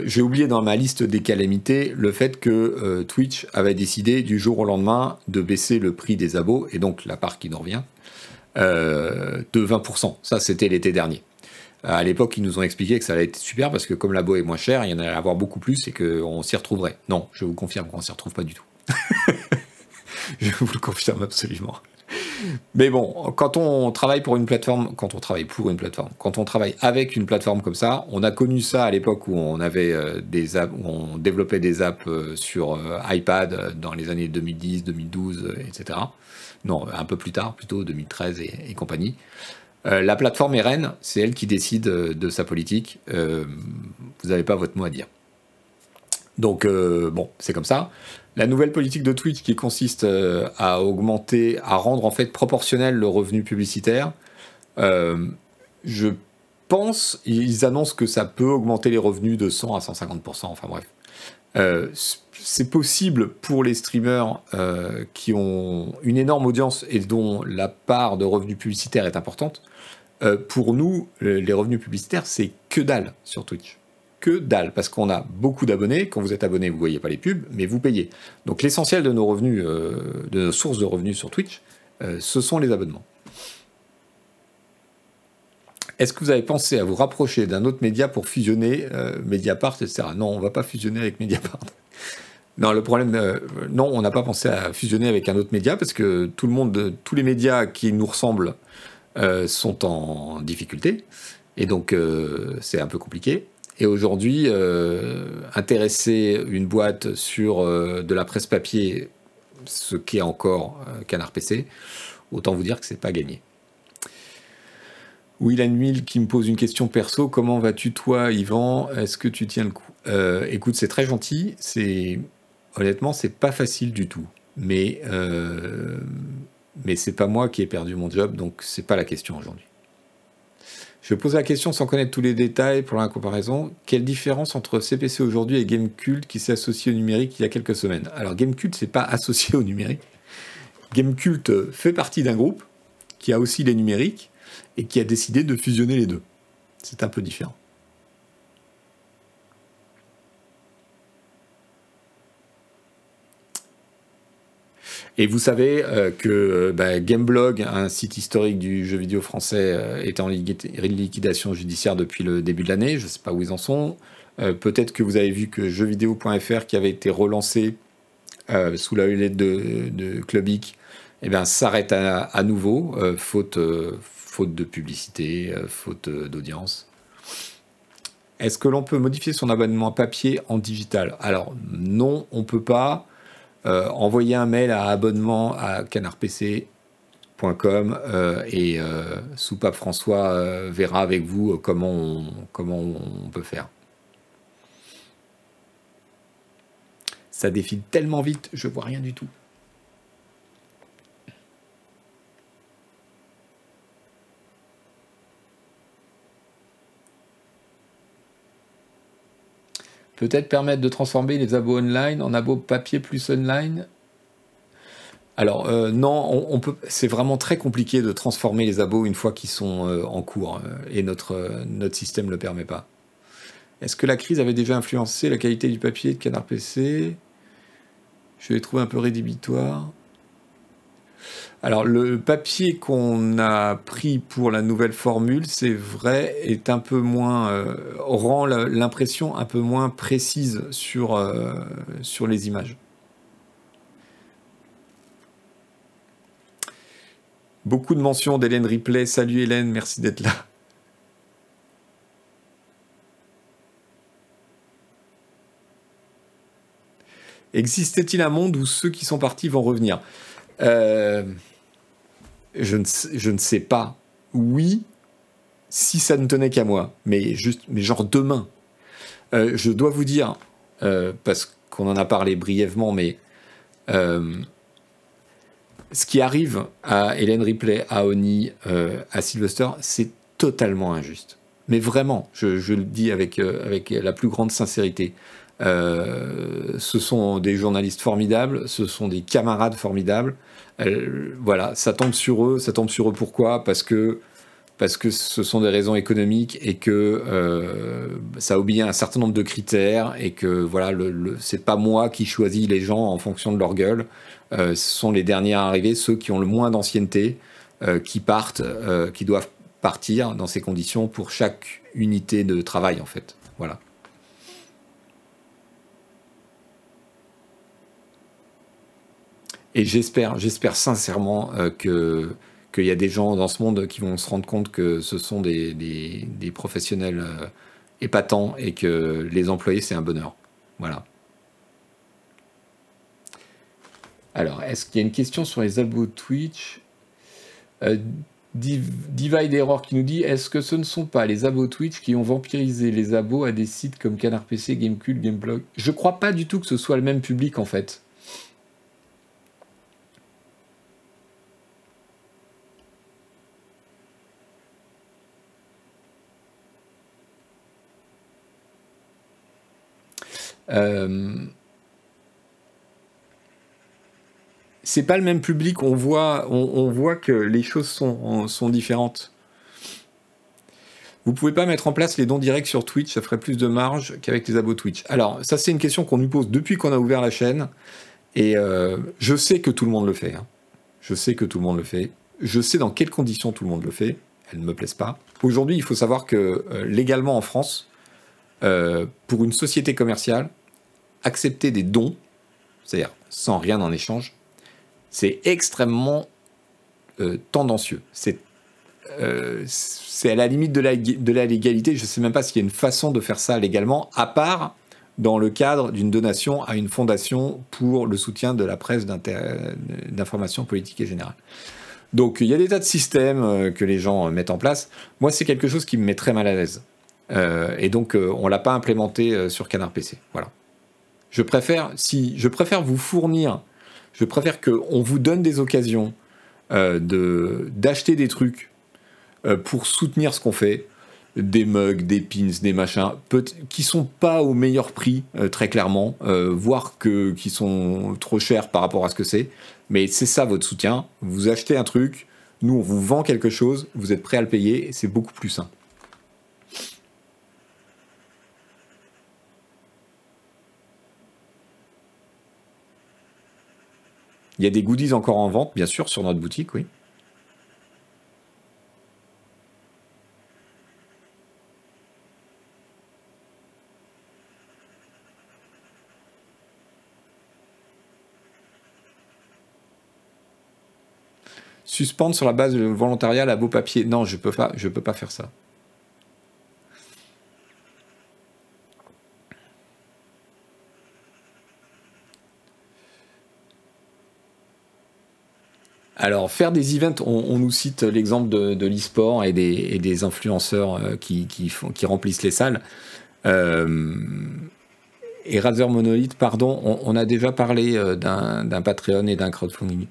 J'ai oublié dans ma liste des calamités le fait que Twitch avait décidé du jour au lendemain de baisser le prix des abos, et donc la part qui nous revient, de 20%. Ça, c'était l'été dernier. À l'époque, ils nous ont expliqué que ça allait être super parce que comme la boîte est moins chère, il y en allait avoir beaucoup plus et qu'on s'y retrouverait. Non, je vous confirme qu'on s'y retrouve pas du tout. je vous le confirme absolument. Mais bon, quand on travaille pour une plateforme, quand on travaille pour une plateforme, quand on travaille avec une plateforme comme ça, on a connu ça à l'époque où on avait euh, des apps, où on développait des apps euh, sur euh, iPad dans les années 2010, 2012, etc. Non, un peu plus tard, plutôt 2013 et compagnie. Euh, la plateforme RN, c'est elle qui décide euh, de sa politique. Euh, vous n'avez pas votre mot à dire. Donc, bon, c'est comme ça. La nouvelle politique de Twitch qui consiste à augmenter, à rendre en fait proportionnel le revenu publicitaire, je pense, ils annoncent que ça peut augmenter les revenus de 100 à 150%, enfin bref. c'est possible pour les streamers qui ont une énorme audience et dont la part de revenus publicitaires est importante. Euh, pour nous, les revenus publicitaires, c'est que dalle sur Twitch. Que dalle, parce qu'on a beaucoup d'abonnés. Quand vous êtes abonné, vous ne voyez pas les pubs, mais vous payez. Donc l'essentiel de nos revenus, euh, de nos sources de revenus sur Twitch, euh, ce sont les abonnements. Est-ce que vous avez pensé à vous rapprocher d'un autre média pour fusionner Mediapart, etc. Non, on ne va pas fusionner avec Mediapart. Non, le problème, non, on n'a pas pensé à fusionner avec un autre média parce que tout le monde, tous les médias qui nous ressemblent euh, sont en difficulté. Et donc, euh, c'est un peu compliqué. Et aujourd'hui, euh, intéresser une boîte sur de la presse papier, ce qu'est encore Canard PC, autant vous dire que c'est pas gagné. Will Mill qui me pose une question perso. Comment vas-tu toi, Yvan? Est-ce que tu tiens le coup? Écoute, c'est très gentil. C'est honnêtement, c'est pas facile du tout. Mais mais c'est pas moi qui ai perdu mon job, donc c'est pas la question aujourd'hui. Je pose la question sans connaître tous les détails pour la comparaison. Quelle différence entre CPC aujourd'hui et Gamecult qui s'est associé au numérique il y a quelques semaines? Alors Gamecult, c'est pas associé au numérique. Gamecult fait partie d'un groupe qui a aussi les numériques et qui a décidé de fusionner les deux. C'est un peu différent. Et vous savez euh, que bah, Gameblog, un site historique du jeu vidéo français, euh, est en liquidation judiciaire depuis le début de l'année. Je ne sais pas où ils en sont. Euh, peut-être que vous avez vu que jeuxvideo.fr, qui avait été relancé sous la houlette de, Clubic, eh s'arrête à, nouveau, faute de publicité, faute d'audience. Est-ce que l'on peut modifier son abonnement papier en digital? Alors non, on ne peut pas. Euh, envoyez un mail à abonnement à canardpc.com euh, et euh, Soupape François verra avec vous comment on, comment on peut faire. Ça défile tellement vite, je vois rien du tout. Peut-être permettre de transformer les abos online en abos papier plus online? Alors non, on, peut. C'est vraiment très compliqué de transformer les abos une fois qu'ils sont en cours et notre notre système le permet pas. Est-ce que la crise avait déjà influencé la qualité du papier de Canard PC Je l'ai trouvé un peu rédhibitoire. Alors le papier qu'on a pris pour la nouvelle formule, c'est vrai, est un peu moins euh, rend l'impression un peu moins précise sur, euh, sur les images. Beaucoup de mentions d'Hélène Ripley. Salut Hélène, merci d'être là. Existait-il un monde où ceux qui sont partis vont revenir? Euh, je, ne, sais pas. Oui, si ça ne tenait qu'à moi, mais juste, mais genre demain. Euh, je dois vous dire, euh, parce qu'on en a parlé brièvement, mais ce qui arrive à Hélène Ripley, à Oni, à Sylvester, c'est totalement injuste. Mais vraiment, je, le dis avec la plus grande sincérité. Euh, ce sont des journalistes formidables, ce sont des camarades formidables. voilà, ça tombe sur eux. Ça tombe sur eux pourquoi? Parce que parce que ce sont des raisons économiques et que euh, ça obéit un certain nombre de critères et que voilà, c'est pas moi qui choisis les gens en fonction de leur gueule. Euh, ce sont les derniers à arriver, ceux qui ont le moins d'ancienneté, qui partent, qui doivent partir dans ces conditions pour chaque unité de travail en fait. Voilà. Et j'espère, j'espère sincèrement euh, que qu'il y a des gens dans ce monde qui vont se rendre compte que ce sont des, professionnels euh, épatants et que les employés, c'est un bonheur. Voilà. Alors, est-ce qu'il y a une question sur les abos Twitch? Euh, Divide Error qui nous dit est-ce que ce ne sont pas les abos Twitch qui ont vampirisé les abos à des sites comme Canard PC, Gamecube, Gameblog? Je crois pas du tout que ce soit le même public en fait. C'est pas le même public. On voit, on, voit que les choses sont, sont différentes. Vous pouvez pas mettre en place les dons directs sur Twitch, ça ferait plus de marge qu'avec les abos Twitch. Alors, ça, c'est une question qu'on nous pose depuis qu'on a ouvert la chaîne. Et euh, je sais que tout le monde le fait. Hein. Je sais que tout le monde le fait. Je sais dans quelles conditions tout le monde le fait. Elles ne me plaisent pas. Aujourd'hui, il faut savoir que euh, légalement en France, euh, pour une société commerciale, accepter des dons, c'est-à-dire sans rien en échange, c'est extrêmement euh, tendancieux. Euh, c'est à la limite de la, de la légalité. Je ne sais même pas s'il y a une façon de faire ça légalement, à part dans le cadre d'une donation à une fondation pour le soutien de la presse d'information politique et générale. Donc il y a des tas de systèmes que les gens mettent en place. Moi, c'est quelque chose qui me met très mal à l'aise. Euh, et donc, euh, on l'a pas implémenté euh, sur Canard PC. Voilà. Je préfère, si, je préfère vous fournir, je préfère qu'on vous donne des occasions de d'acheter des trucs pour soutenir ce qu'on fait, des mugs, des pins, des machins, qui sont pas au meilleur prix, très clairement, voire que, qui sont trop chers par rapport à ce que c'est. Mais c'est ça votre soutien. Vous achetez un truc, nous on vous vend quelque chose, vous êtes prêt à le payer, c'est beaucoup plus simple. Il y a des goodies encore en vente, bien sûr, sur notre boutique, oui. Suspendre sur la base volontariat la beau papier. Non, je peux pas, je peux pas faire ça. Alors, faire des events, on, nous cite l'exemple de, de l'e-sport et des, influenceurs euh, qui, remplissent les salles. Euh, et Razer Monolith, pardon, on, a déjà parlé euh, d'un Patreon et d'un crowdfunding.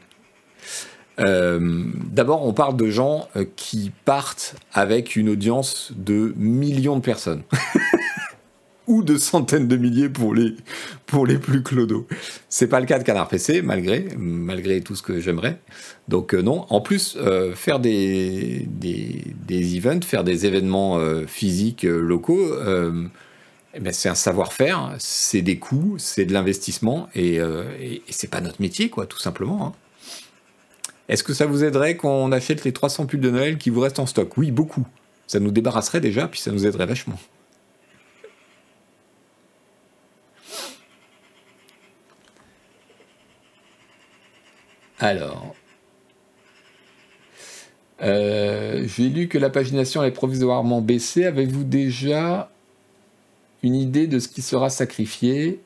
D'abord, on parle de gens qui partent avec une audience de millions de personnes. ou de centaines de milliers pour les, pour les plus clodos. C'est pas le cas de Canard PC, malgré, malgré tout ce que j'aimerais. Donc euh, non. En plus, euh, faire des, des, des, events, faire des événements euh, physiques locaux, eh ben, c'est un savoir-faire, c'est des coûts, c'est de l'investissement, et, et, c'est pas notre métier, quoi, tout simplement. Hein. Est-ce que ça vous aiderait qu'on achète les 300 pulls de Noël qui vous restent en stock? Oui, beaucoup. Ça nous débarrasserait déjà, puis ça nous aiderait vachement. Alors, euh, j'ai lu que la pagination est provisoirement baissée. Avez-vous déjà une idée de ce qui sera sacrifié?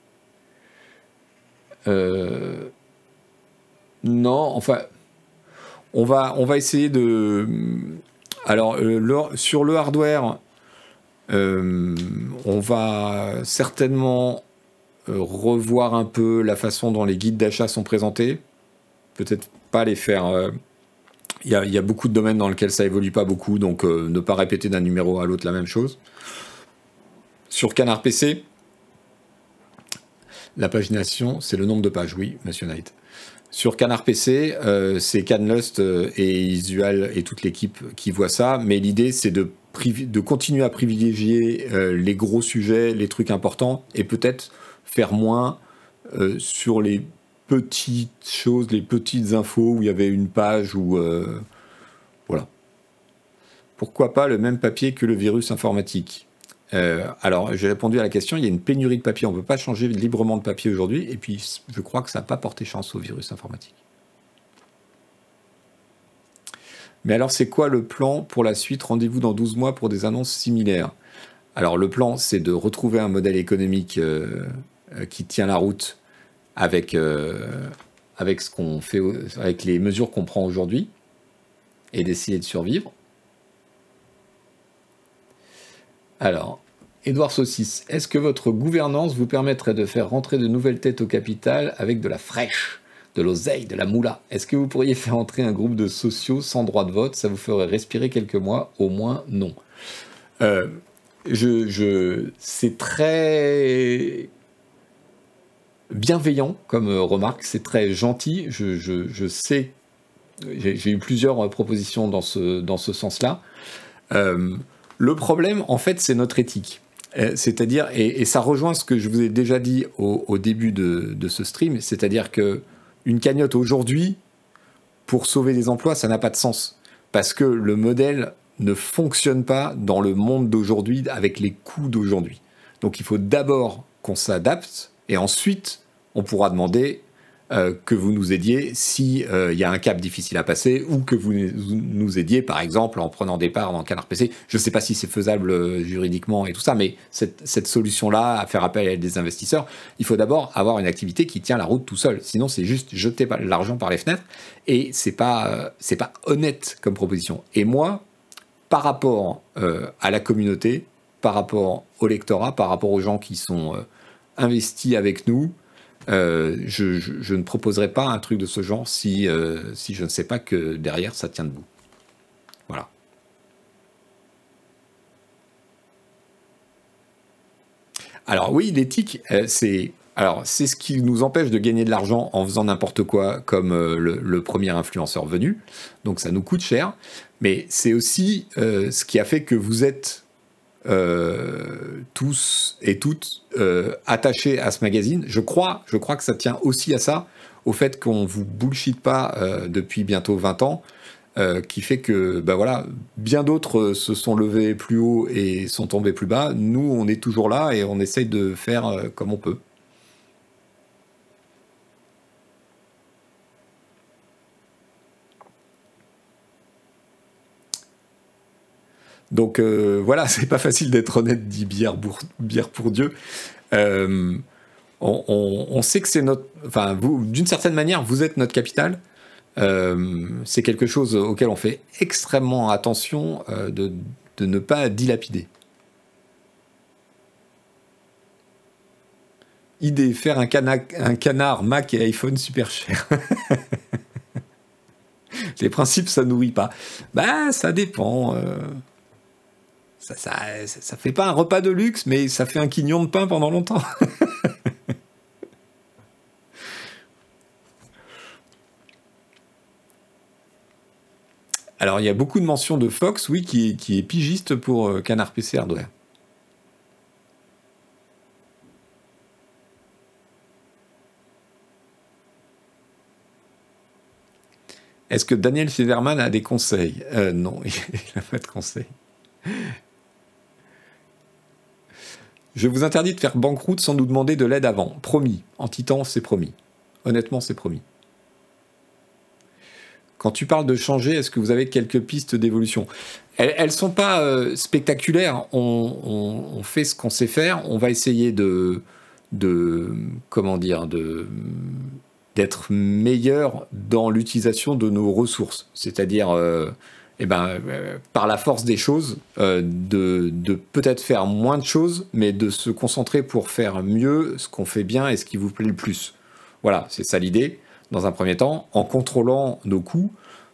Euh, Non, enfin, on va, essayer de. Alors, euh, sur le hardware, on va certainement revoir un peu la façon dont les guides d'achat sont présentés peut-être pas les faire. Euh, il y, a beaucoup de domaines dans lesquels ça évolue pas beaucoup, donc euh, ne pas répéter d'un numéro à l'autre la même chose. Sur Canard PC, la pagination, c'est le nombre de pages, oui, Monsieur Knight. Sur Canard PC, euh, c'est Canlust et Isual et toute l'équipe qui voit ça, mais l'idée c'est de, de, continuer à privilégier les gros sujets, les trucs importants, et peut-être faire moins sur les petites choses, les petites infos où il y avait une page où... Euh, voilà. Pourquoi pas le même papier que le virus informatique? Euh, alors, j'ai répondu à la question, il y a une pénurie de papier, on ne peut pas changer librement de papier aujourd'hui, et puis je crois que ça n'a pas porté chance au virus informatique. Mais alors, c'est quoi le plan pour la suite? Rendez-vous dans 12 mois pour des annonces similaires. Alors, le plan, c'est de retrouver un modèle économique euh, qui tient la route avec, euh, avec ce qu'on fait, avec les mesures qu'on prend aujourd'hui et d'essayer de survivre. Alors, Édouard Saucis, est-ce que votre gouvernance vous permettrait de faire rentrer de nouvelles têtes au capital avec de la fraîche, de l'oseille, de la moula? Est-ce que vous pourriez faire entrer un groupe de sociaux sans droit de vote? Ça vous ferait respirer quelques mois Au moins, non. Euh, je, je, c'est très bienveillant comme euh, remarque, c'est très gentil. Je, sais, j'ai eu plusieurs euh, propositions dans ce, dans ce sens-là. Euh, le problème, en fait, c'est notre éthique. C'est-à-dire, et, ça rejoint ce que je vous ai déjà dit au, début de, de, ce stream, c'est-à-dire que une cagnotte aujourd'hui, pour sauver des emplois, ça n'a pas de sens. Parce que le modèle ne fonctionne pas dans le monde d'aujourd'hui avec les coûts d'aujourd'hui. Donc il faut d'abord qu'on s'adapte et ensuite, on pourra demander euh, que vous nous aidiez s'il euh, y a un cap difficile à passer ou que vous nous aidiez, par exemple, en prenant des parts dans Canard PC. Je ne sais pas si c'est faisable euh, juridiquement et tout ça, mais cette, solution-là, à faire appel à des investisseurs, il faut d'abord avoir une activité qui tient la route tout seul. Sinon, c'est juste jeter l'argent par les fenêtres et c'est pas, c'est pas honnête comme proposition. Et moi, par rapport à la communauté, par rapport au lectorat, par rapport aux gens qui sont investi avec nous, euh, je, ne proposerai pas un truc de ce genre si, euh, si je ne sais pas que derrière ça tient debout. Voilà. Alors oui, l'éthique, euh, c'est alors c'est ce qui nous empêche de gagner de l'argent en faisant n'importe quoi comme le, premier influenceur venu. Donc ça nous coûte cher, mais c'est aussi ce qui a fait que vous êtes euh, tous et toutes euh, attachés à ce magazine. Je crois, je crois que ça tient aussi à ça, au fait qu'on vous bullshit pas euh, depuis bientôt 20 ans, qui fait que ben voilà, bien d'autres se sont levés plus haut et sont tombés plus bas. Nous, on est toujours là et on essaye de faire comme on peut. Donc euh, voilà, c'est pas facile d'être honnête, dit bière pour, Dieu. Euh, on, sait que c'est notre. Enfin, d'une certaine manière, vous êtes notre capital. Euh, c'est quelque chose auquel on fait extrêmement attention de, ne pas dilapider. Idée, faire un, un canard Mac et iPhone super cher. Les principes, ça nourrit pas. Bah, ça dépend. Ça, ça, ça fait pas un repas de luxe, mais ça fait un quignon de pain pendant longtemps. Alors, il y a beaucoup de mentions de Fox, oui, qui, est pigiste pour euh, Canard PC Hardware. Est-ce que Daniel Silverman a des conseils? Euh, Non, il n'a pas de conseils. Je vous interdis de faire banqueroute sans nous demander de l'aide avant. Promis. En titan, c'est promis. Honnêtement, c'est promis. Quand tu parles de changer, est-ce que vous avez quelques pistes d'évolution? Elles ne sont pas euh, spectaculaires. On, fait ce qu'on sait faire. On va essayer de, comment dire, d'être meilleur dans l'utilisation de nos ressources. C'est-à-dire, euh, eh ben, euh, par la force des choses, de, de peut-être faire moins de choses, mais de se concentrer pour faire mieux ce qu'on fait bien et ce qui vous plaît le plus. Voilà, c'est ça l'idée dans un premier temps, en contrôlant nos coûts.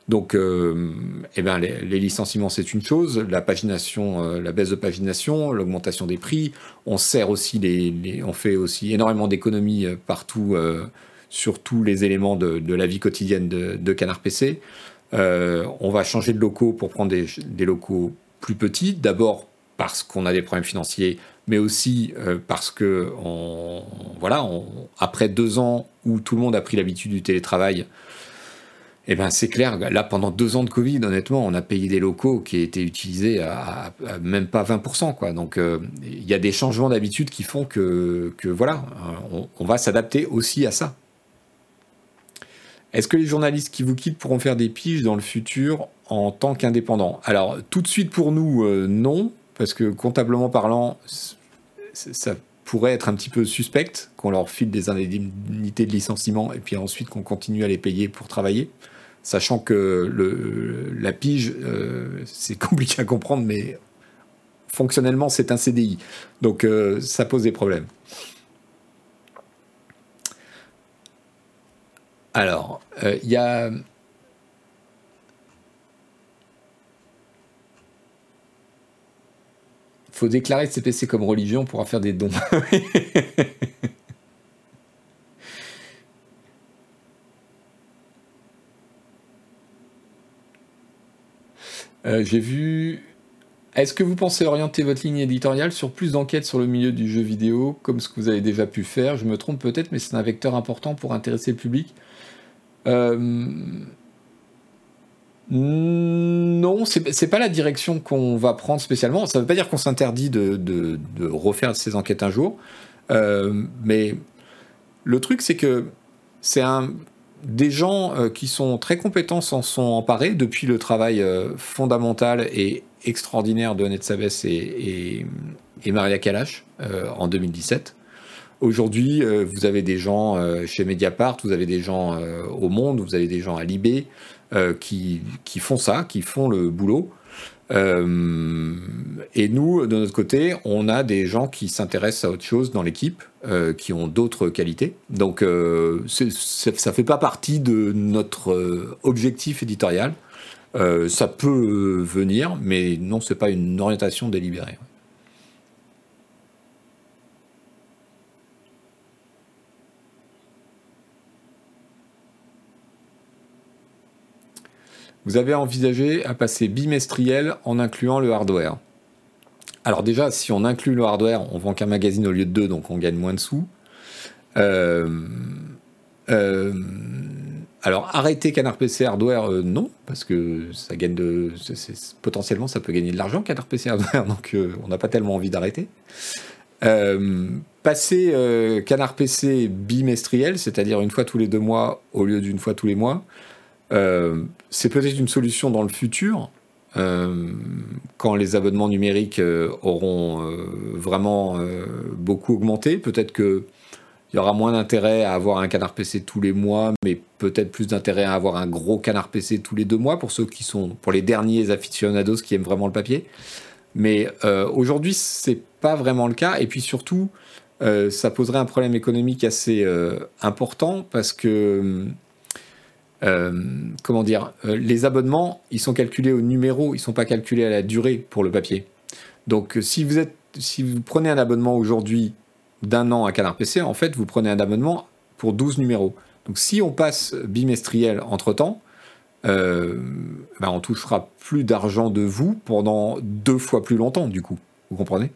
Donc, euh, eh ben, les, licenciements, c'est une chose, la pagination, euh, la baisse de pagination, l'augmentation des prix. On sert aussi les, on fait aussi énormément d'économies euh, partout sur tous les éléments de, la vie quotidienne de, Canard PC. On va changer de locaux pour prendre des, des locaux plus petits. D'abord parce qu'on a des problèmes financiers, mais aussi euh, parce que voilà, après deux ans où tout le monde a pris l'habitude du télétravail, eh ben c'est clair, là pendant deux ans de Covid, honnêtement, on a payé des locaux qui étaient utilisés à, même pas 20%. Quoi. Donc euh, il y a des changements d'habitude qui font que, voilà, on, va s'adapter aussi à ça. Est-ce que les journalistes qui vous quittent pourront faire des piges dans le futur en tant qu'indépendants? Alors tout de suite pour nous, euh, non, parce que comptablement parlant, ça pourrait être un petit peu suspect qu'on leur file des indemnités de licenciement et puis ensuite qu'on continue à les payer pour travailler, sachant que la pige, euh, c'est compliqué à comprendre, mais fonctionnellement, c'est un CDI. Donc euh, ça pose des problèmes. Alors, euh, il y a faut déclarer CPC comme religion pour en faire des dons. Euh, j'ai vu. Est-ce que vous pensez orienter votre ligne éditoriale sur plus d'enquêtes sur le milieu du jeu vidéo, comme ce que vous avez déjà pu faire? Je me trompe peut-être, mais c'est un vecteur important pour intéresser le public. Euh, non, c'est pas la direction qu'on va prendre spécialement. Ça ne veut pas dire qu'on s'interdit de, refaire ces enquêtes un jour. Euh, mais le truc, c'est que c'est des gens euh, qui sont très compétents s'en sont emparés depuis le travail fondamental et extraordinaire de Annette Sabès et, et, Maria Kalash en 2017. Aujourd'hui, vous avez des gens chez Mediapart, vous avez des gens au Monde, vous avez des gens à Libé, euh, qui, qui, font ça, qui font le boulot. Euh, et nous, de notre côté, on a des gens qui s'intéressent à autre chose dans l'équipe, euh, qui ont d'autres qualités. Donc, ça ne fait pas partie de notre objectif éditorial. ça peut venir, mais non, c'est pas une orientation délibérée. Vous avez envisagé à passer bimestriel en incluant le hardware. Alors déjà, si on inclut le hardware, on vend qu'un magazine au lieu de deux, donc on gagne moins de sous. Euh, euh, alors arrêter Canard PC Hardware, euh, non, parce que ça gagne de, potentiellement ça peut gagner de l'argent Canard PC Hardware, donc on n'a pas tellement envie d'arrêter. passer Canard PC bimestriel, c'est-à-dire une fois tous les deux mois au lieu d'une fois tous les mois, c'est peut-être une solution dans le futur, euh, quand les abonnements numériques euh, auront vraiment beaucoup augmenté. Peut-être qu'il y aura moins d'intérêt à avoir un canard PC tous les mois, mais peut-être plus d'intérêt à avoir un gros canard PC tous les deux mois pour ceux qui sont, pour les derniers aficionados qui aiment vraiment le papier. Mais aujourd'hui, c'est pas vraiment le cas. Et puis surtout, ça poserait un problème économique assez important parce que euh, comment dire, euh, les abonnements, ils sont calculés au numéro, ils sont pas calculés à la durée pour le papier. Donc si vous, êtes, si vous prenez un abonnement aujourd'hui d'un an à Canard PC, en fait, vous prenez un abonnement pour 12 numéros. Donc si on passe bimestriel entre-temps, euh, ben on touchera plus d'argent de vous pendant deux fois plus longtemps, du coup. Vous comprenez?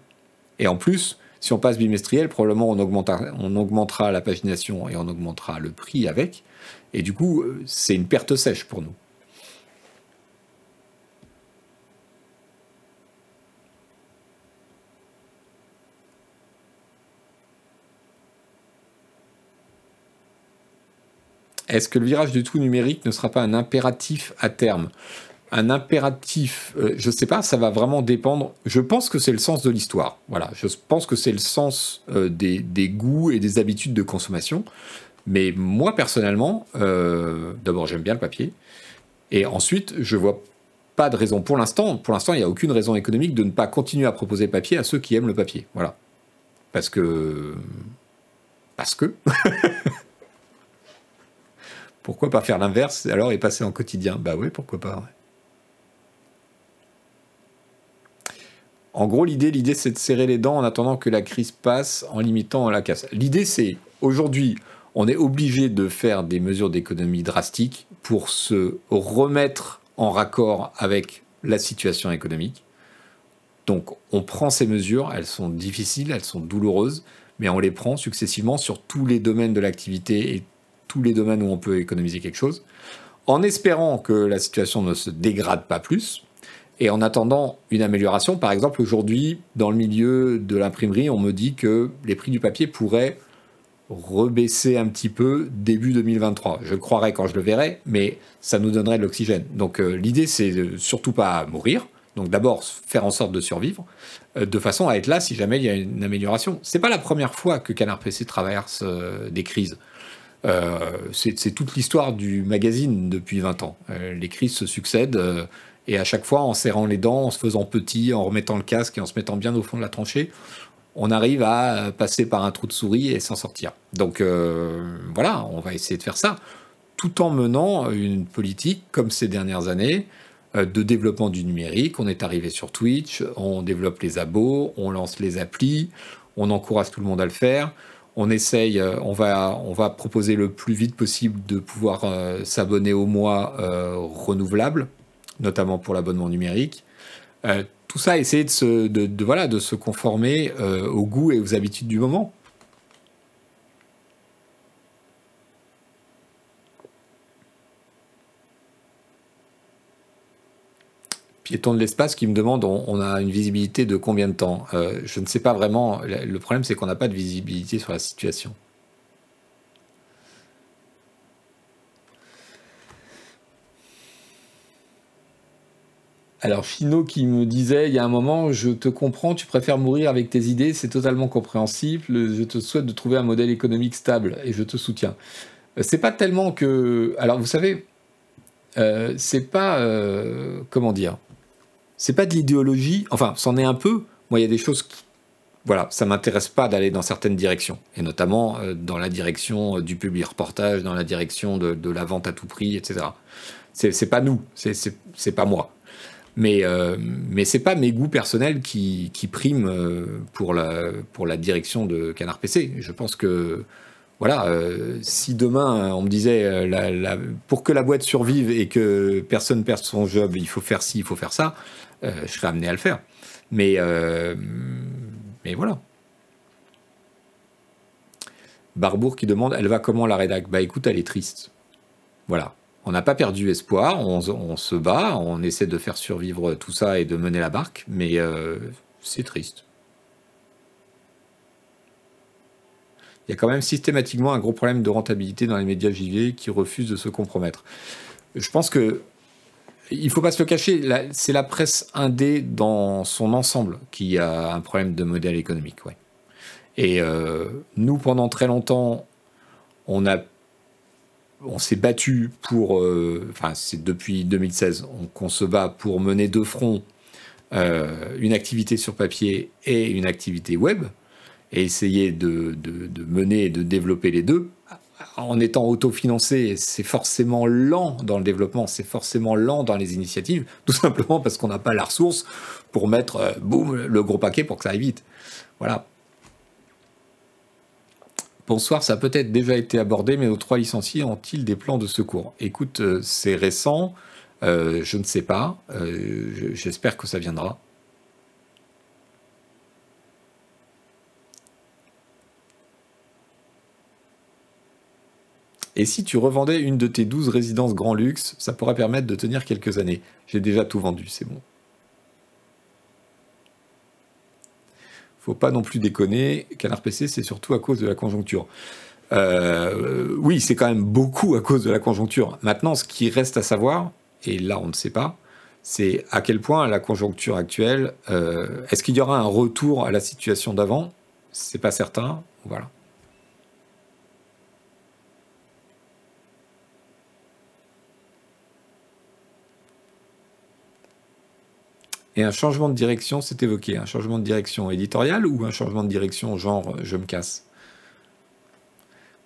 Et en plus, si on passe bimestriel, probablement on augmentera, on augmentera la pagination et on augmentera le prix avec. Et du coup, euh, c'est une perte sèche pour nous. Est-ce que le virage du tout numérique ne sera pas un impératif à terme? Un impératif, euh, je ne sais pas, ça va vraiment dépendre. Je pense que c'est le sens de l'histoire. Voilà, je pense que c'est le sens euh, des, goûts et des habitudes de consommation. Mais moi, personnellement, euh, d'abord, j'aime bien le papier. Et ensuite, je vois pas de raison. Pour l'instant, il n'y a aucune raison économique de ne pas continuer à proposer papier à ceux qui aiment le papier. Voilà. Parce que. Parce que. Pourquoi pas faire l'inverse alors et passer en quotidien? Bah oui, pourquoi pas. En gros, l'idée, l'idée, c'est de serrer les dents en attendant que la crise passe, en limitant la casse. L'idée, c'est aujourd'hui, on est obligé de faire des mesures d'économie drastiques pour se remettre en raccord avec la situation économique. Donc, on prend ces mesures, elles sont difficiles, elles sont douloureuses, mais on les prend successivement sur tous les domaines de l'activité et tous les domaines où on peut économiser quelque chose, en espérant que la situation ne se dégrade pas plus, et en attendant une amélioration. Par exemple, aujourd'hui, dans le milieu de l'imprimerie, on me dit que les prix du papier pourraient rebaisser un petit peu début 2023. Je croirais quand je le verrai, mais ça nous donnerait de l'oxygène. Donc euh, l'idée, c'est surtout pas mourir. Donc d'abord faire en sorte de survivre, euh, de façon à être là si jamais il y a une amélioration. C'est pas la première fois que Canard PC traverse euh, des crises. C'est toute l'histoire du magazine depuis 20 ans. Les crises se succèdent et à chaque fois, en serrant les dents, en se faisant petit, en remettant le casque et en se mettant bien au fond de la tranchée, on arrive à passer par un trou de souris et s'en sortir. Donc voilà, on va essayer de faire ça, tout en menant une politique comme ces dernières années de développement du numérique. On est arrivé sur Twitch, on développe les abos, on lance les applis, on encourage tout le monde à le faire on essaye, euh, on va, on va proposer le plus vite possible de pouvoir euh, s'abonner au mois euh, renouvelable, notamment pour l'abonnement numérique. Tout ça, essayer de se, de, se conformer aux goûts et aux habitudes du moment. piéton de l'espace qui me demande on, a une visibilité de combien de temps? Euh, Je ne sais pas vraiment. Le problème, c'est qu'on n'a pas de visibilité sur la situation. Alors, Chino qui me disait il y a un moment, je te comprends, tu préfères mourir avec tes idées, c'est totalement compréhensible. Je te souhaite de trouver un modèle économique stable et je te soutiens. Euh, c'est pas tellement que. Alors, vous savez, euh, c'est pas. comment dire c'est pas de l'idéologie, enfin, c'en est un peu. Moi, il y a des choses qui, voilà, ça m'intéresse pas d'aller dans certaines directions, et notamment euh, dans la direction euh, du public reportage, dans la direction de, la vente à tout prix, etc. C'est pas nous, c'est pas moi. Mais, euh, mais pas mes goûts personnels qui, qui priment pour, la, pour la direction de Canard PC. Je pense que voilà, si demain on me disait pour que la boîte survive et que personne perde son job, il faut faire ci, il faut faire ça, euh, je serais amené à le faire. Mais, euh, mais voilà. Barbour qui demande Elle va comment la rédac? Bah écoute, elle est triste. Voilà. On n'a pas perdu espoir, on, se bat, on essaie de faire survivre tout ça et de mener la barque, mais euh, c'est triste. Il y a quand même systématiquement un gros problème de rentabilité dans les médias JV qui refusent de se compromettre. Je pense que il faut pas se le cacher, c'est la presse indé dans son ensemble qui a un problème de modèle économique. Ouais. Et euh, nous, pendant très longtemps, on a on s'est battu pour, euh, enfin c'est depuis 2016 qu'on se bat pour mener de front euh, une activité sur papier et une activité web, et essayer de, mener et de développer les deux en étant autofinancé, c'est forcément lent dans le développement, c'est forcément lent dans les initiatives, tout simplement parce qu'on n'a pas la ressource pour mettre, euh, boum, le gros paquet pour que ça aille vite. Voilà. Bonsoir, ça a peut-être déjà été abordé, mais nos trois licenciés ont-ils des plans de secours? Écoute, euh, c'est récent, euh, je ne sais pas, j'espère que ça viendra. Et si tu revendais une de tes 12 résidences grand luxe, ça pourrait permettre de tenir quelques années. J'ai déjà tout vendu, c'est bon. Faut pas non plus déconner, Canard PC, c'est surtout à cause de la conjoncture. Euh, oui, c'est quand même beaucoup à cause de la conjoncture. Maintenant, ce qui reste à savoir, et là on ne sait pas, c'est à quel point la conjoncture actuelle, euh, est-ce qu'il y aura un retour à la situation d'avant? C'est pas certain. Voilà. Et un changement de direction s'est évoqué. Un changement de direction éditoriale ou un changement de direction genre je me casse?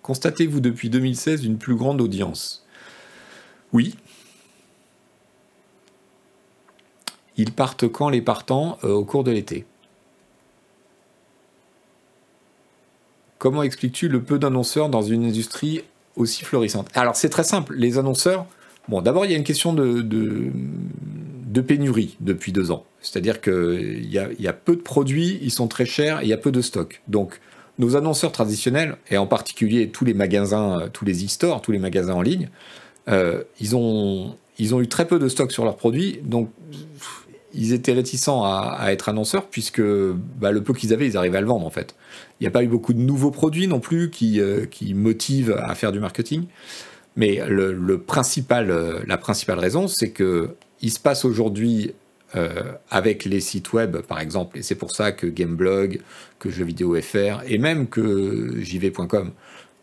Constatez-vous depuis 2016 une plus grande audience? Oui. Ils partent quand les partants euh, Au cours de l'été? Comment expliques-tu le peu d'annonceurs dans une industrie aussi florissante? Alors c'est très simple, les annonceurs, bon d'abord il y a une question de pénurie depuis deux ans. C'est-à-dire qu'il y, y, a peu de produits, ils sont très chers et il y a peu de stock. Donc, nos annonceurs traditionnels, et en particulier tous les magasins, euh, tous les e-stores, tous les magasins en ligne, euh, ils, ont, ils ont eu très peu de stock sur leurs produits. Donc, ils étaient réticents à, être annonceurs puisque bah, le peu qu'ils avaient, ils arrivaient à le vendre en fait. Il n'y a pas eu beaucoup de nouveaux produits non plus qui, euh, qui motivent à faire du marketing. Mais le, principal, la principale raison, c'est que il se passe aujourd'hui euh, avec les sites web, par exemple, et c'est pour ça que Gameblog, que Jeuxvideo.fr et même que JV.com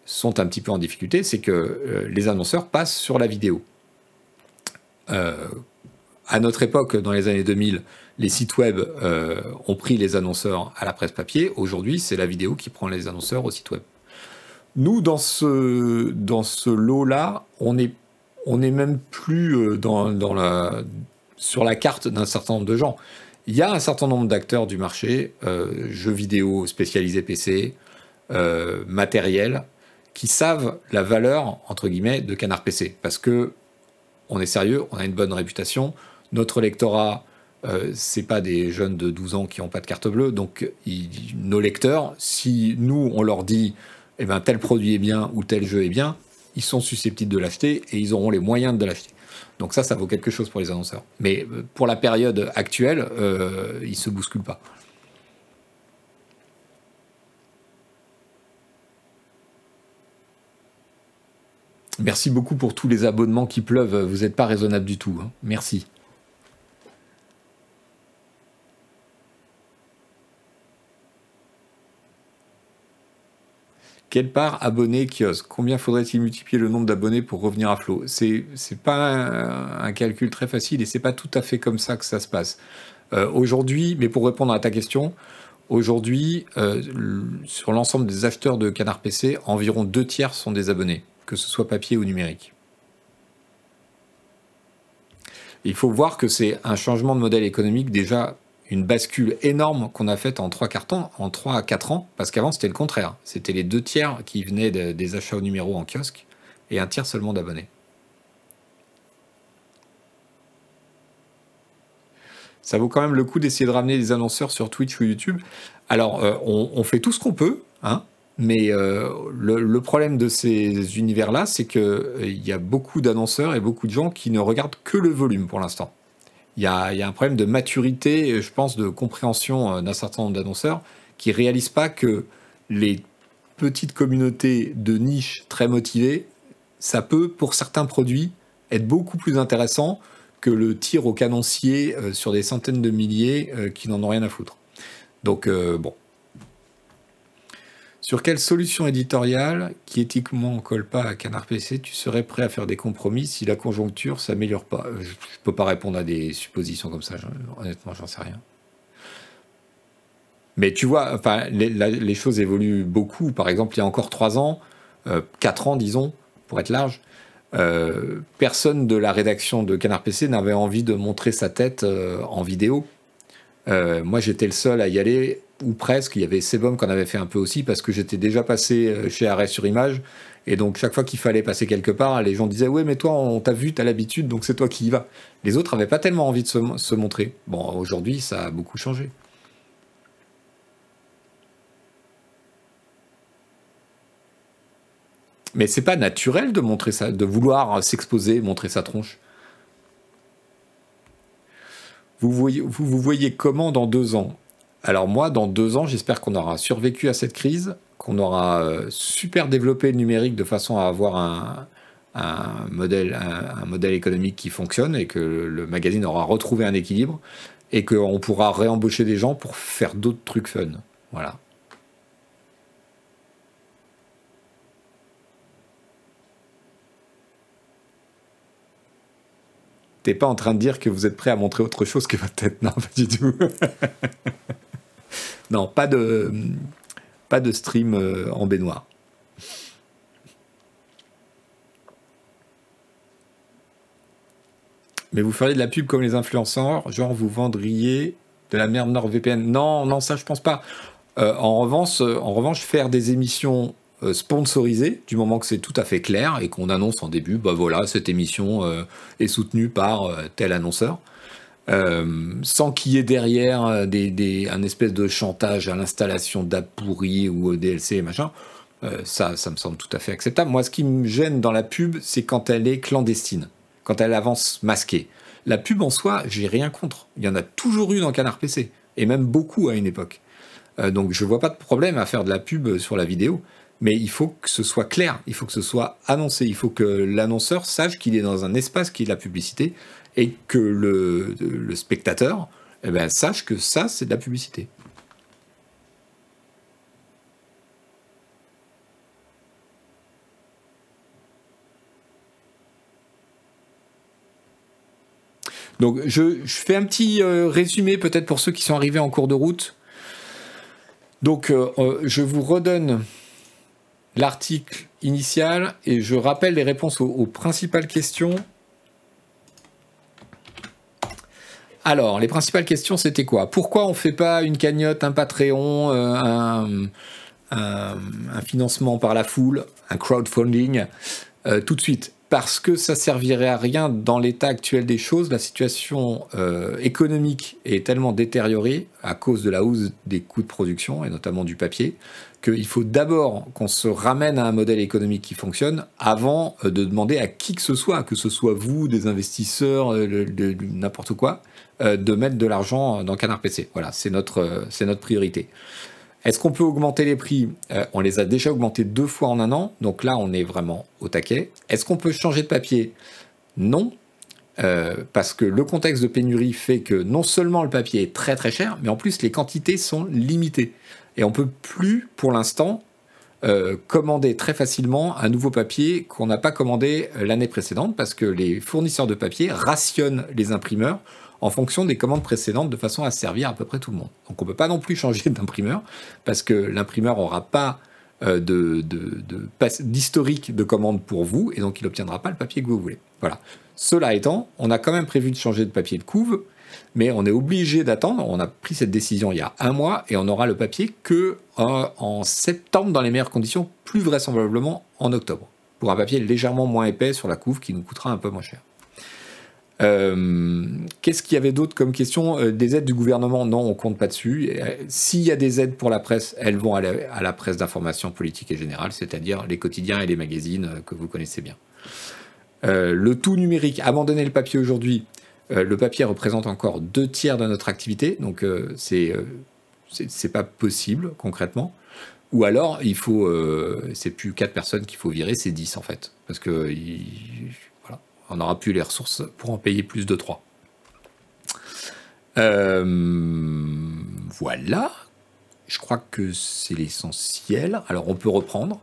sont un petit peu en difficulté, c'est que euh, les annonceurs passent sur la vidéo. Euh, à notre époque, dans les années 2000, les sites web ont pris les annonceurs à la presse papier. Aujourd'hui, c'est la vidéo qui prend les annonceurs au site web. Nous, dans ce, dans ce lot-là, on est on n'est même plus euh, dans, sur la carte d'un certain nombre de gens. Il y a un certain nombre d'acteurs du marché, euh, jeux vidéo spécialisés PC, euh, matériel, qui savent la valeur, entre guillemets, de Canard PC. Parce que on est sérieux, on a une bonne réputation. Notre lectorat, euh, c'est pas des jeunes de 12 ans qui n'ont pas de carte bleue. Donc, nos lecteurs, si nous, on leur dit, eh ben, tel produit est bien ou tel jeu est bien, ils sont susceptibles de l'acheter et ils auront les moyens de l'acheter. Donc ça, ça vaut quelque chose pour les annonceurs. Mais euh, pour la période actuelle, euh, ils ne se bousculent pas. Merci beaucoup pour tous les abonnements qui pleuvent. Vous n'êtes pas raisonnable du tout. Hein. Merci. Quelle part abonné kiosque? Combien faudrait-il multiplier le nombre d'abonnés pour revenir à flot? C'est c'est pas un, calcul très facile et c'est pas tout à fait comme ça que ça se passe. Euh, aujourd'hui, mais pour répondre à ta question, aujourd'hui, euh, sur l'ensemble des acheteurs de Canard PC, environ deux tiers sont des abonnés, que ce soit papier ou numérique. Il faut voir que c'est un changement de modèle économique déjà une bascule énorme qu'on a faite en 3 cartons, en 3 à 4 ans, parce qu'avant c'était le contraire. C'était les deux tiers qui venaient des achats au numéro en kiosque et un tiers seulement d'abonnés. Ça vaut quand même le coup d'essayer de ramener des annonceurs sur Twitch ou YouTube. Alors, euh, on, fait tout ce qu'on peut, hein, mais euh, le, problème de ces univers-là, c'est qu'il euh, y a beaucoup d'annonceurs et beaucoup de gens qui ne regardent que le volume pour l'instant il y, a, un problème de maturité, je pense, de compréhension euh, d'un certain nombre d'annonceurs qui ne réalisent pas que les petites communautés de niche très motivées, ça peut, pour certains produits, être beaucoup plus intéressant que le tir au canoncier euh, sur des centaines de milliers euh, qui n'en ont rien à foutre. Donc, bon, sur quelle solution éditoriale qui éthiquement ne colle pas à Canard PC tu serais prêt à faire des compromis si la conjoncture s'améliore pas? Je ne peux pas répondre à des suppositions comme ça, honnêtement, j'en sais rien. Mais tu vois, enfin, les, choses évoluent beaucoup. Par exemple, il y a encore trois ans, 4 ans, disons, pour être large, personne de la rédaction de Canard PC n'avait envie de montrer sa tête en vidéo. moi, j'étais le seul à y aller, ou presque. Il y avait Sebum qu'on avait fait un peu aussi, parce que j'étais déjà passé chez Arrêt sur Image. Et donc, chaque fois qu'il fallait passer quelque part, les gens disaient Ouais, mais toi, on t'a vu, t'as l'habitude, donc c'est toi qui y vas. Les autres n'avaient pas tellement envie de se, montrer. Bon, aujourd'hui, ça a beaucoup changé. Mais c'est pas naturel de montrer ça, de vouloir s'exposer, montrer sa tronche. Vous voyez comment dans deux ans? Alors moi, dans deux ans, j'espère qu'on aura survécu à cette crise, qu'on aura euh, super développé le numérique de façon à avoir un, modèle, un, modèle économique qui fonctionne et que le magazine aura retrouvé un équilibre et qu'on pourra réembaucher des gens pour faire d'autres trucs fun. Voilà. T'es pas en train de dire que vous êtes prêt à montrer autre chose que votre tête, non, pas du tout. non, pas de, pas de stream euh, en baignoire. Mais vous feriez de la pub comme les influenceurs, genre vous vendriez de la merde NordVPN. Non, non, ça je pense pas. Euh, en, revanche, euh, en revanche, faire des émissions sponsorisées, du moment que c'est tout à fait clair et qu'on annonce en début, bah voilà, cette émission est soutenue par tel annonceur. Euh, sans qu'il y ait derrière euh, un espèce de chantage à l'installation d'app pourri ou DLC et machin, euh, ça, ça me semble tout à fait acceptable. Moi, ce qui me gêne dans la pub, c'est quand elle est clandestine, quand elle avance masquée. La pub en soi, j'ai rien contre. Il y en a toujours eu dans Canard PC, et même beaucoup à une époque. donc je vois pas de problème à faire de la pub sur la vidéo, mais il faut que ce soit clair, il faut que ce soit annoncé, il faut que l'annonceur sache qu'il est dans un espace qui est la publicité, et que le, spectateur eh ben, sache que ça, c'est de la publicité. Donc je, fais un petit euh, résumé peut-être pour ceux qui sont arrivés en cours de route. Donc euh, euh, je vous redonne l'article initial et je rappelle les réponses aux principales questions Alors, les principales questions, c'était quoi? Pourquoi on ne fait pas une cagnotte, un Patreon, euh, un, financement par la foule, un crowdfunding euh, tout de suite? Parce que ça servirait à rien dans l'état actuel des choses. La situation euh, économique est tellement détériorée à cause de la hausse des coûts de production et notamment du papier qu'il faut d'abord qu'on se ramène à un modèle économique qui fonctionne avant de demander à qui que ce soit, que ce soit vous, des investisseurs, n'importe quoi, de mettre de l'argent dans Canard PC. Voilà, c'est notre, euh, c'est notre priorité. Est-ce qu'on peut augmenter les prix? Euh, On les a déjà augmentés deux fois en un an, donc là on est vraiment au taquet. Est-ce qu'on peut changer de papier? Non, parce que le contexte de pénurie fait que non seulement le papier est très très cher, mais en plus les quantités sont limitées. Et on peut plus, pour l'instant, commander très facilement un nouveau papier qu'on n'a pas commandé l'année précédente, parce que les fournisseurs de papier rationnent les imprimeurs en fonction des commandes précédentes de façon à servir à peu près tout le monde. Donc on ne peut pas non plus changer d'imprimeur parce que l'imprimeur n'aura pas euh, d'historique de, de, commande pour vous et donc il n'obtiendra pas le papier que vous voulez. Voilà. Cela étant, on a quand même prévu de changer de papier de couve, mais on est obligé d'attendre. On a pris cette décision il y a un mois et on aura le papier que euh, en septembre dans les meilleures conditions, plus vraisemblablement en octobre, pour un papier légèrement moins épais sur la couve qui nous coûtera un peu moins cher. Euh, qu'est-ce qu'il y avait d'autre comme question euh, Des aides du gouvernement? Non, on compte pas dessus. Euh, s'il y a des aides pour la presse, elles vont à la, presse d'information politique et générale, c'est-à-dire les quotidiens et les magazines que vous connaissez bien. le tout numérique, abandonner le papier aujourd'hui, le papier représente encore deux tiers de notre activité, donc c'est c'est pas possible concrètement. Ou alors, il faut, c'est plus quatre personnes qu'il faut virer, c'est 10 en fait, parce que on n'aura plus les ressources pour en payer plus de 3. Euh, voilà. Je crois que c'est l'essentiel. Alors on peut reprendre.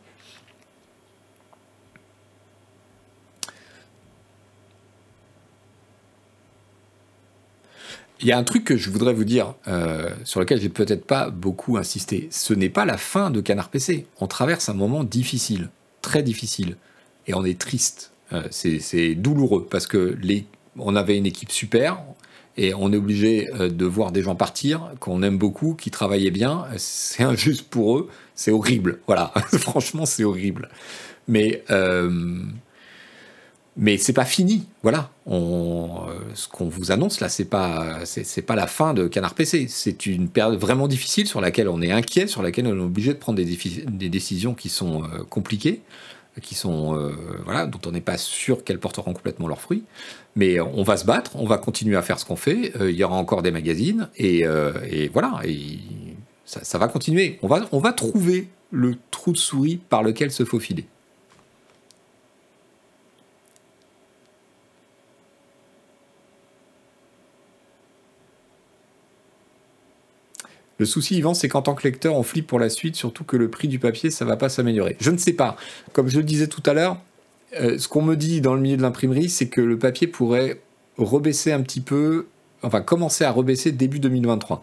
Il y a un truc que je voudrais vous dire, euh, sur lequel j'ai peut-être pas beaucoup insisté. Ce n'est pas la fin de Canard PC. On traverse un moment difficile très difficile. Et on est triste. Euh, c'est douloureux parce que on avait une équipe super et on est obligé euh, de voir des gens partir qu'on aime beaucoup, qui travaillaient bien. C'est injuste pour eux. C'est horrible. Voilà. Franchement, c'est horrible. Mais euh, mais c'est pas fini, voilà. On, euh, ce qu'on vous annonce là, c'est pas c'est pas la fin de Canard PC. C'est une période vraiment difficile sur laquelle on est inquiet, sur laquelle on est obligé de prendre des, décisions qui sont compliquées, qui sont euh, voilà, dont on n'est pas sûr qu'elles porteront complètement leurs fruits. Mais on va se battre, on va continuer à faire ce qu'on fait. il y aura encore des magazines et, et voilà. Et ça, ça, va continuer. On va on va trouver le trou de souris par lequel se faufiler. Le souci, Yvan, c'est qu'en tant que lecteur, on flippe pour la suite, surtout que le prix du papier, ça va pas s'améliorer. Je ne sais pas. Comme je le disais tout à l'heure, euh, ce qu'on me dit dans le milieu de l'imprimerie, c'est que le papier pourrait rebaisser un petit peu, enfin commencer à rebaisser début 2023.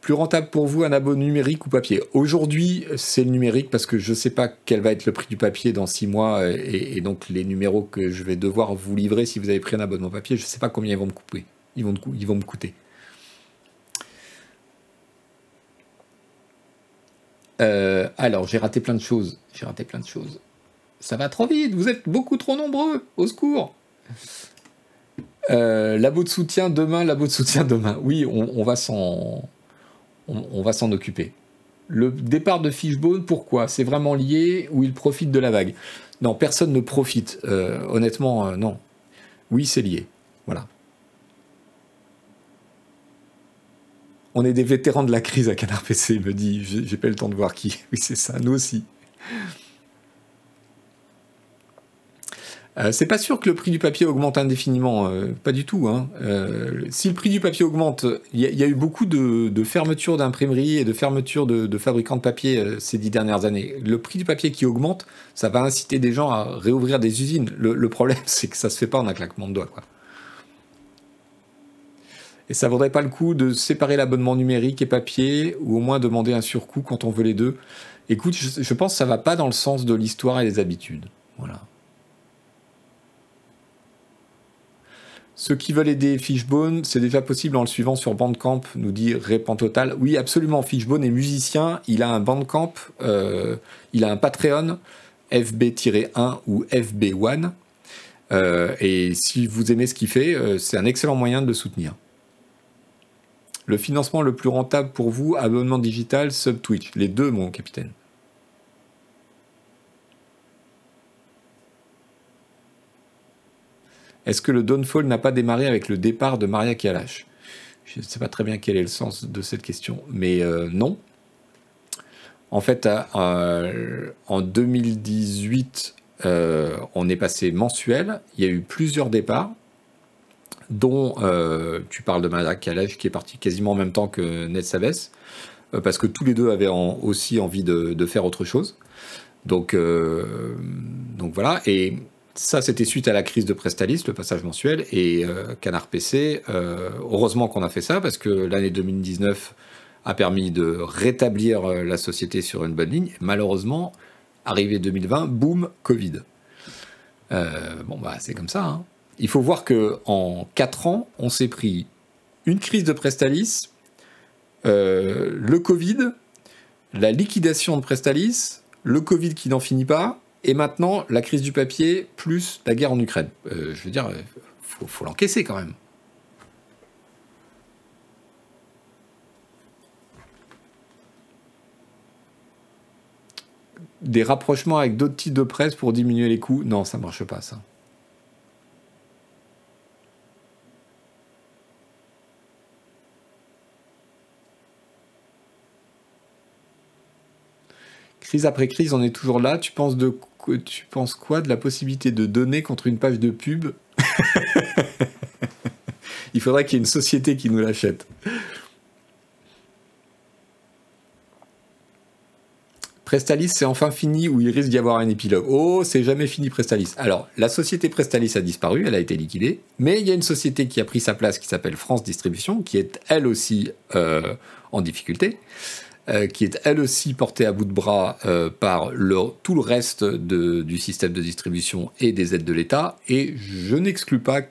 Plus rentable pour vous un abo numérique ou papier? Aujourd'hui, c'est le numérique parce que je ne sais pas quel va être le prix du papier dans six mois et, et, donc les numéros que je vais devoir vous livrer si vous avez pris un abonnement papier, je ne sais pas combien ils vont me couper. Ils vont me coûter. Euh, alors, j'ai raté plein de choses. J'ai raté plein de choses. Ça va trop vite, vous êtes beaucoup trop nombreux. Au secours. Euh, labo de soutien demain, labo de soutien demain. Oui, on, va s'en, occuper. Le départ de Fishbone, pourquoi? C'est vraiment lié ou il profite de la vague? Non, personne ne profite. Euh, honnêtement, non. Oui, c'est lié. Voilà. On est des vétérans de la crise à Canard PC, il me dit. J'ai pas le temps de voir qui. Oui, c'est ça, nous aussi. Euh, c'est pas sûr que le prix du papier augmente indéfiniment, euh, pas du tout. Hein. Euh, si le prix du papier augmente, il y, a eu beaucoup de, fermetures d'imprimeries et de fermetures de, fabricants de papier ces dix dernières années. Le prix du papier qui augmente, ça va inciter des gens à réouvrir des usines. Le, problème, c'est que ça se fait pas en un claquement de doigts. Et ça vaudrait pas le coup de séparer l'abonnement numérique et papier, ou au moins demander un surcoût quand on veut les deux. Écoute, je, pense que ça va pas dans le sens de l'histoire et des habitudes. Voilà. Ceux qui veulent aider Fishbone, c'est déjà possible en le suivant sur Bandcamp, nous dit Répand Total. Oui, absolument. Fishbone est musicien, il a un Bandcamp, euh, il a un Patreon, FB-1 ou FB1. Euh, et si vous aimez ce qu'il fait, euh, c'est un excellent moyen de le soutenir. Le financement le plus rentable pour vous, abonnement digital, sub Twitch. Les deux, mon capitaine. Est-ce que le Downfall n'a pas démarré avec le départ de Maria Kalash? Je ne sais pas très bien quel est le sens de cette question, mais euh, non. En fait, euh, en 2018, euh, on est passé mensuel. Il y a eu plusieurs départs dont euh, tu parles de Maria Kalev qui est parti quasiment en même temps que Ned Saves, euh, parce que tous les deux avaient aussi envie de, faire autre chose. Donc, euh, donc voilà, et ça c'était suite à la crise de Prestalis, le passage mensuel, et Canard PC, heureusement qu'on a fait ça, parce que l'année 2019 a permis de rétablir la société sur une bonne ligne. Malheureusement, arrivé 2020, boum, Covid. bon bah c'est comme ça. Hein il faut voir que en 4 ans, on s'est pris une crise de Prestalis, euh, le Covid, la liquidation de Prestalis, le Covid qui n'en finit pas, et maintenant la crise du papier plus la guerre en Ukraine. Euh, je veux dire, faut, faut l'encaisser quand même. Des rapprochements avec d'autres types de presse pour diminuer les coûts? Non, ça marche pas ça. Crise après crise, on est toujours là. Tu penses, de, quoi de la possibilité de donner contre une page de pub Il faudrait qu'il y ait une société qui nous l'achète. Prestalis, c'est enfin fini ou il risque d'y avoir un épilogue Oh, c'est jamais fini Prestalis. Alors, la société Prestalis a disparu, elle a été liquidée, mais il y a une société qui a pris sa place qui s'appelle France Distribution, qui est elle aussi euh, en difficulté. Qui est elle aussi portée à bout de bras par tout le reste du système de distribution et des aides de l'État. Et je n'exclus pas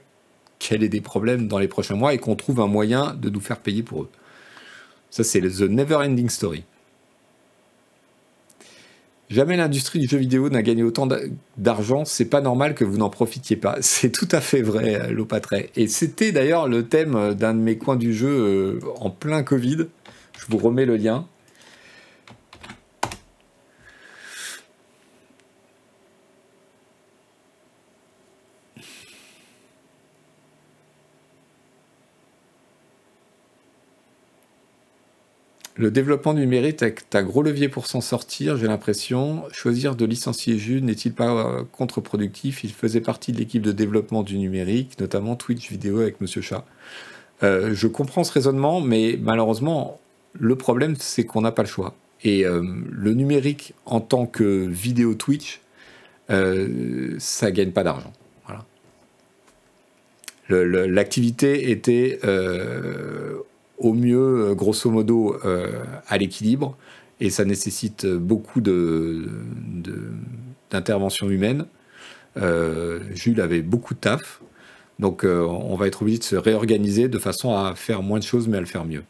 qu'elle ait des problèmes dans les prochains mois et qu'on trouve un moyen de nous faire payer pour eux. Ça, c'est The Never Ending Story. Jamais l'industrie du jeu vidéo n'a gagné autant d'argent, c'est pas normal que vous n'en profitiez pas. C'est tout à fait vrai, Lopatré. Et c'était d'ailleurs le thème d'un de mes coins du jeu euh, en plein Covid. Je vous remets le lien. Le développement numérique est un gros levier pour s'en sortir, j'ai l'impression. Choisir de licencier Jules n'est-il pas euh, contre-productif? Il faisait partie de l'équipe de développement du numérique, notamment Twitch vidéo avec Monsieur Chat. Euh, je comprends ce raisonnement, mais malheureusement, le problème, c'est qu'on n'a pas le choix. Et euh, le numérique en tant que vidéo Twitch, ça gagne pas d'argent. L'activité était au mieux, euh, grosso modo, euh, à l'équilibre, et ça nécessite beaucoup d'intervention de, humaine. Euh, Jules avait beaucoup de taf, donc on va être obligé de se réorganiser de façon à faire moins de choses, mais à le faire mieux.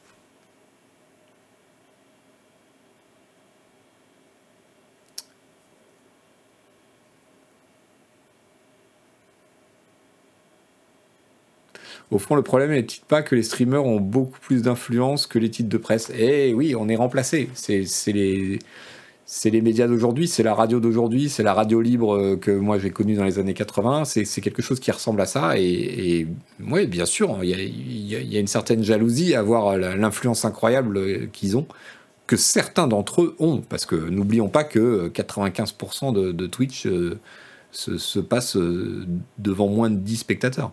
Au fond, le problème n'est-il pas que les streamers ont beaucoup plus d'influence que les titres de presse Eh oui, on est remplacé. C'est les, médias d'aujourd'hui, c'est la radio d'aujourd'hui, c'est la radio libre euh, que moi j'ai connue dans les années 80. C'est quelque chose qui ressemble à ça. Et, oui, bien sûr, il y, a, une certaine jalousie à voir l'influence incroyable euh, qu'ils ont, que certains d'entre eux ont. Parce que n'oublions pas que 95% de, Twitch euh, se, se passe devant moins de 10 spectateurs.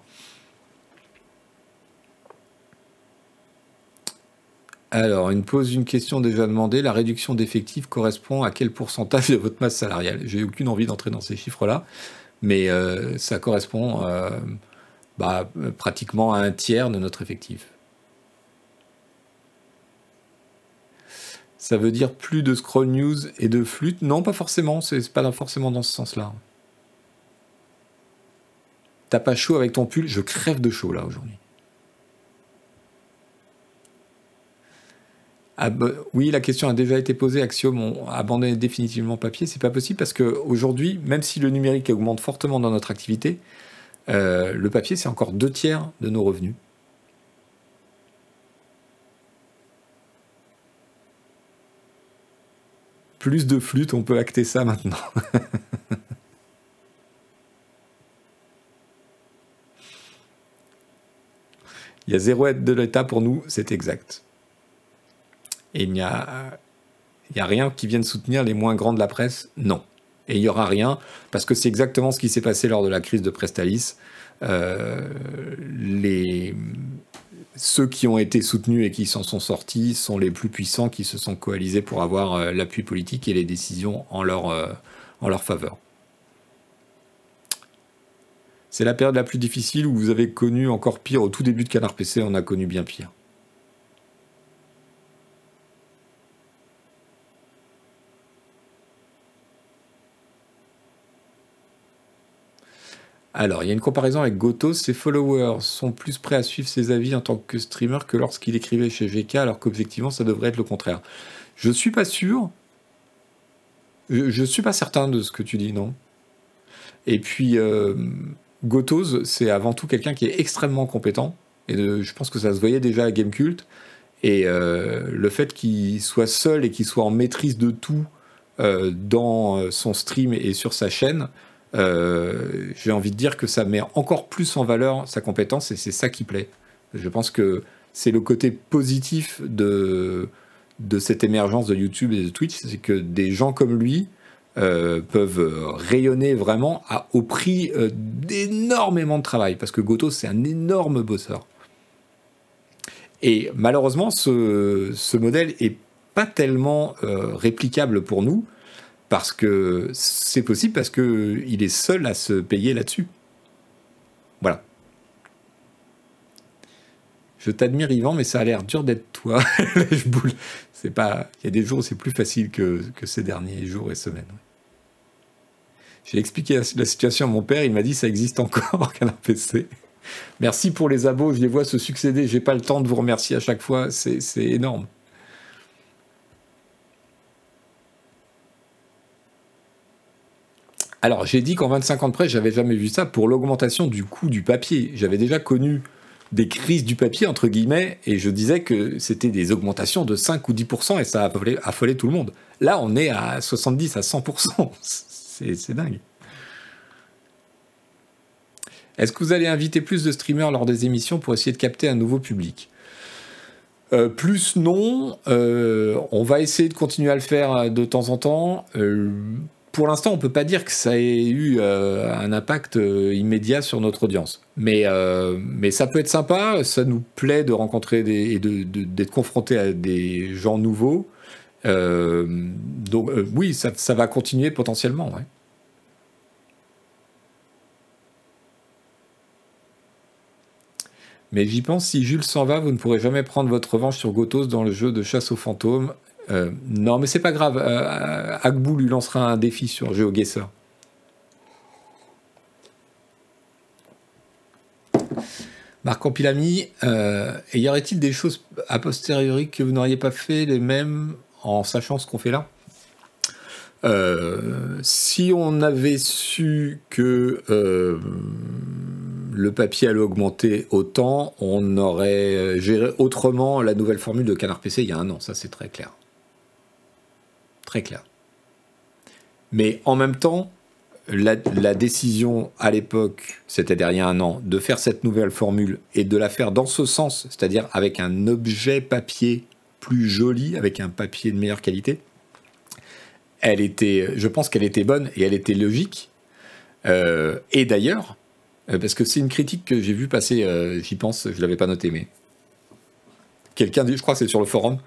Alors, une pose une question déjà demandée. La réduction d'effectifs correspond à quel pourcentage de votre masse salariale? J'ai aucune envie d'entrer dans ces chiffres-là, mais euh, ça correspond euh, bah, pratiquement à un tiers de notre effectif. Ça veut dire plus de scroll news et de flûte? Non, pas forcément. C'est pas forcément dans ce sens-là. T'as pas chaud avec ton pull? Je crève de chaud là aujourd'hui. Ah bah, oui, la question a déjà été posée. Axiom ont abandonné définitivement papier. C'est pas possible parce qu'aujourd'hui, même si le numérique augmente fortement dans notre activité, euh, le papier, c'est encore deux tiers de nos revenus. Plus de flûte, on peut acter ça maintenant. Il y a zéro aide de l'État pour nous, c'est exact. Et il n'y a, rien qui vienne soutenir les moins grands de la presse Non. Et il n'y aura rien, parce que c'est exactement ce qui s'est passé lors de la crise de Prestalis. Euh, les, ceux qui ont été soutenus et qui s'en sont sortis sont les plus puissants qui se sont coalisés pour avoir euh, l'appui politique et les décisions en leur, euh, en leur faveur. C'est la période la plus difficile où vous avez connu encore pire. Au tout début de Canard PC, on a connu bien pire. Alors, il y a une comparaison avec Goto. Ses followers sont plus prêts à suivre ses avis en tant que streamer que lorsqu'il écrivait chez GK, alors qu'objectivement, ça devrait être le contraire. Je suis pas sûr. Je, ne suis pas certain de ce que tu dis, non. Et puis, euh, Gotos, c'est avant tout quelqu'un qui est extrêmement compétent. Et je pense que ça se voyait déjà à Gamecult. Et euh, le fait qu'il soit seul et qu'il soit en maîtrise de tout euh, dans son stream et sur sa chaîne, euh, j'ai envie de dire que ça met encore plus en valeur sa compétence et c'est ça qui plaît. Je pense que c'est le côté positif de, cette émergence de YouTube et de Twitch, c'est que des gens comme lui euh, peuvent rayonner vraiment au prix euh, d'énormément de travail, parce que Goto, c'est un énorme bosseur. Et malheureusement, ce, ce modèle est pas tellement réplicable pour nous, parce que c'est possible parce qu'il est seul à se payer là-dessus. Voilà. Je t'admire Yvan, mais ça a l'air dur d'être toi. C'est pas, il y a des jours où c'est plus facile que, que, ces derniers jours et semaines. J'ai expliqué la, situation à mon père, il m'a dit ça existe encore, Canard PC. Merci pour les abos, je les vois se succéder, j'ai pas le temps de vous remercier à chaque fois, c'est énorme. Alors, j'ai dit qu'en 25 ans de près, j'avais jamais vu ça pour l'augmentation du coût du papier. J'avais déjà connu des crises du papier, entre guillemets, et je disais que c'était des augmentations de 5 ou 10%, et ça a affolé, tout le monde. Là, on est à 70, à 100%. C'est dingue. Est-ce que vous allez inviter plus de streamers lors des émissions pour essayer de capter un nouveau public? Euh, plus non, euh, on va essayer de continuer à le faire de temps en temps. Euh, pour l'instant, on peut pas dire que ça ait eu euh, un impact euh, immédiat sur notre audience. Mais, euh, mais ça peut être sympa, ça nous plaît de rencontrer et d'être confronté à des gens nouveaux. donc oui, ça, va continuer potentiellement. Mais j'y pense, si Jules s'en va, vous ne pourrez jamais prendre votre revanche sur Gotos dans le jeu de chasse aux fantômes. Euh, non, mais c'est pas grave. Euh, Agbou lui lancera un défi sur GeoGuessr. Marc Ampilami, euh, y aurait-il des choses a posteriori que vous n'auriez pas fait les mêmes en sachant ce qu'on fait là? Euh, Si on avait su que le papier allait augmenter autant, on aurait géré autrement la nouvelle formule de Canard PC il y a un an, ça c'est très clair très clair. Mais en même temps, la, décision à l'époque, c'est-à-dire un an, de faire cette nouvelle formule et de la faire dans ce sens, c'est-à-dire avec un objet papier plus joli, avec un papier de meilleure qualité, elle était, je pense qu'elle était bonne et elle était logique. Euh, et d'ailleurs, euh, parce que c'est une critique que j'ai vu passer, euh, j'y pense, je l'avais pas noté, mais quelqu'un dit, je crois c'est sur le forum,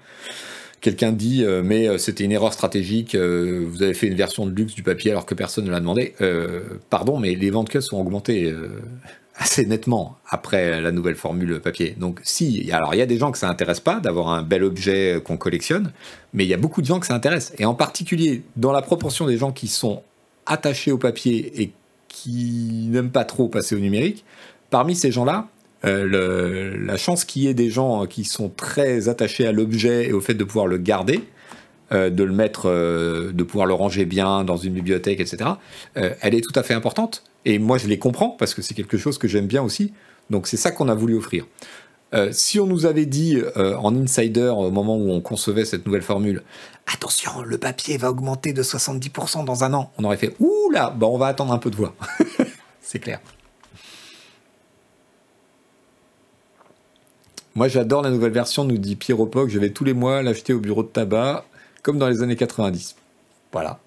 Quelqu'un dit, euh, mais euh, c'était une erreur stratégique, euh, vous avez fait une version de luxe du papier alors que personne ne l'a demandé. pardon, mais les ventes que sont augmentées assez nettement après la nouvelle formule papier. Donc si, alors il y a des gens que ça intéresse pas d'avoir un bel objet qu'on collectionne, mais il y a beaucoup de gens que ça intéresse. Et en particulier dans la proportion des gens qui sont attachés au papier et qui n'aiment pas trop passer au numérique, parmi ces gens-là, euh, la chance qu'il y ait des gens qui sont très attachés à l'objet et au fait de pouvoir le garder, euh, de le mettre, euh, de pouvoir le ranger bien dans une bibliothèque, etc., elle est tout à fait importante. Et moi, je les comprends parce que c'est quelque chose que j'aime bien aussi. Donc, c'est ça qu'on a voulu offrir. si on nous avait dit en insider au moment où on concevait cette nouvelle formule, attention, le papier va augmenter de 70% dans un an, on aurait fait ouh là, bah, on va attendre un peu de voir. c'est clair. Moi, j'adore la nouvelle version, nous dit Pierre Opoc. Je vais tous les mois l'acheter au bureau de tabac, comme dans les années 90. Voilà.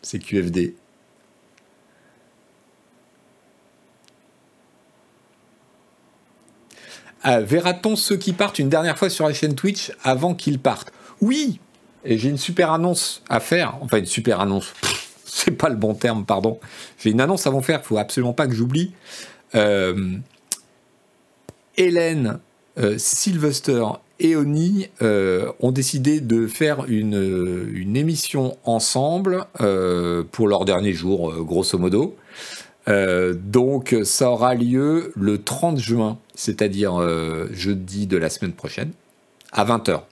C'est QFD. Ah, verra-t-on ceux qui partent une dernière fois sur la chaîne Twitch avant qu'ils partent? Oui Et j'ai une super annonce à faire. Enfin, une super annonce. C'est pas le bon terme, pardon. J'ai une annonce à vous faire, il faut absolument pas que j'oublie. Euh, Hélène Sylvester et Oni euh, ont décidé de faire une, une émission ensemble euh, pour leur dernier jour, grosso modo. donc ça aura lieu le 30 juin, c'est-à-dire jeudi de la semaine prochaine, à 20h.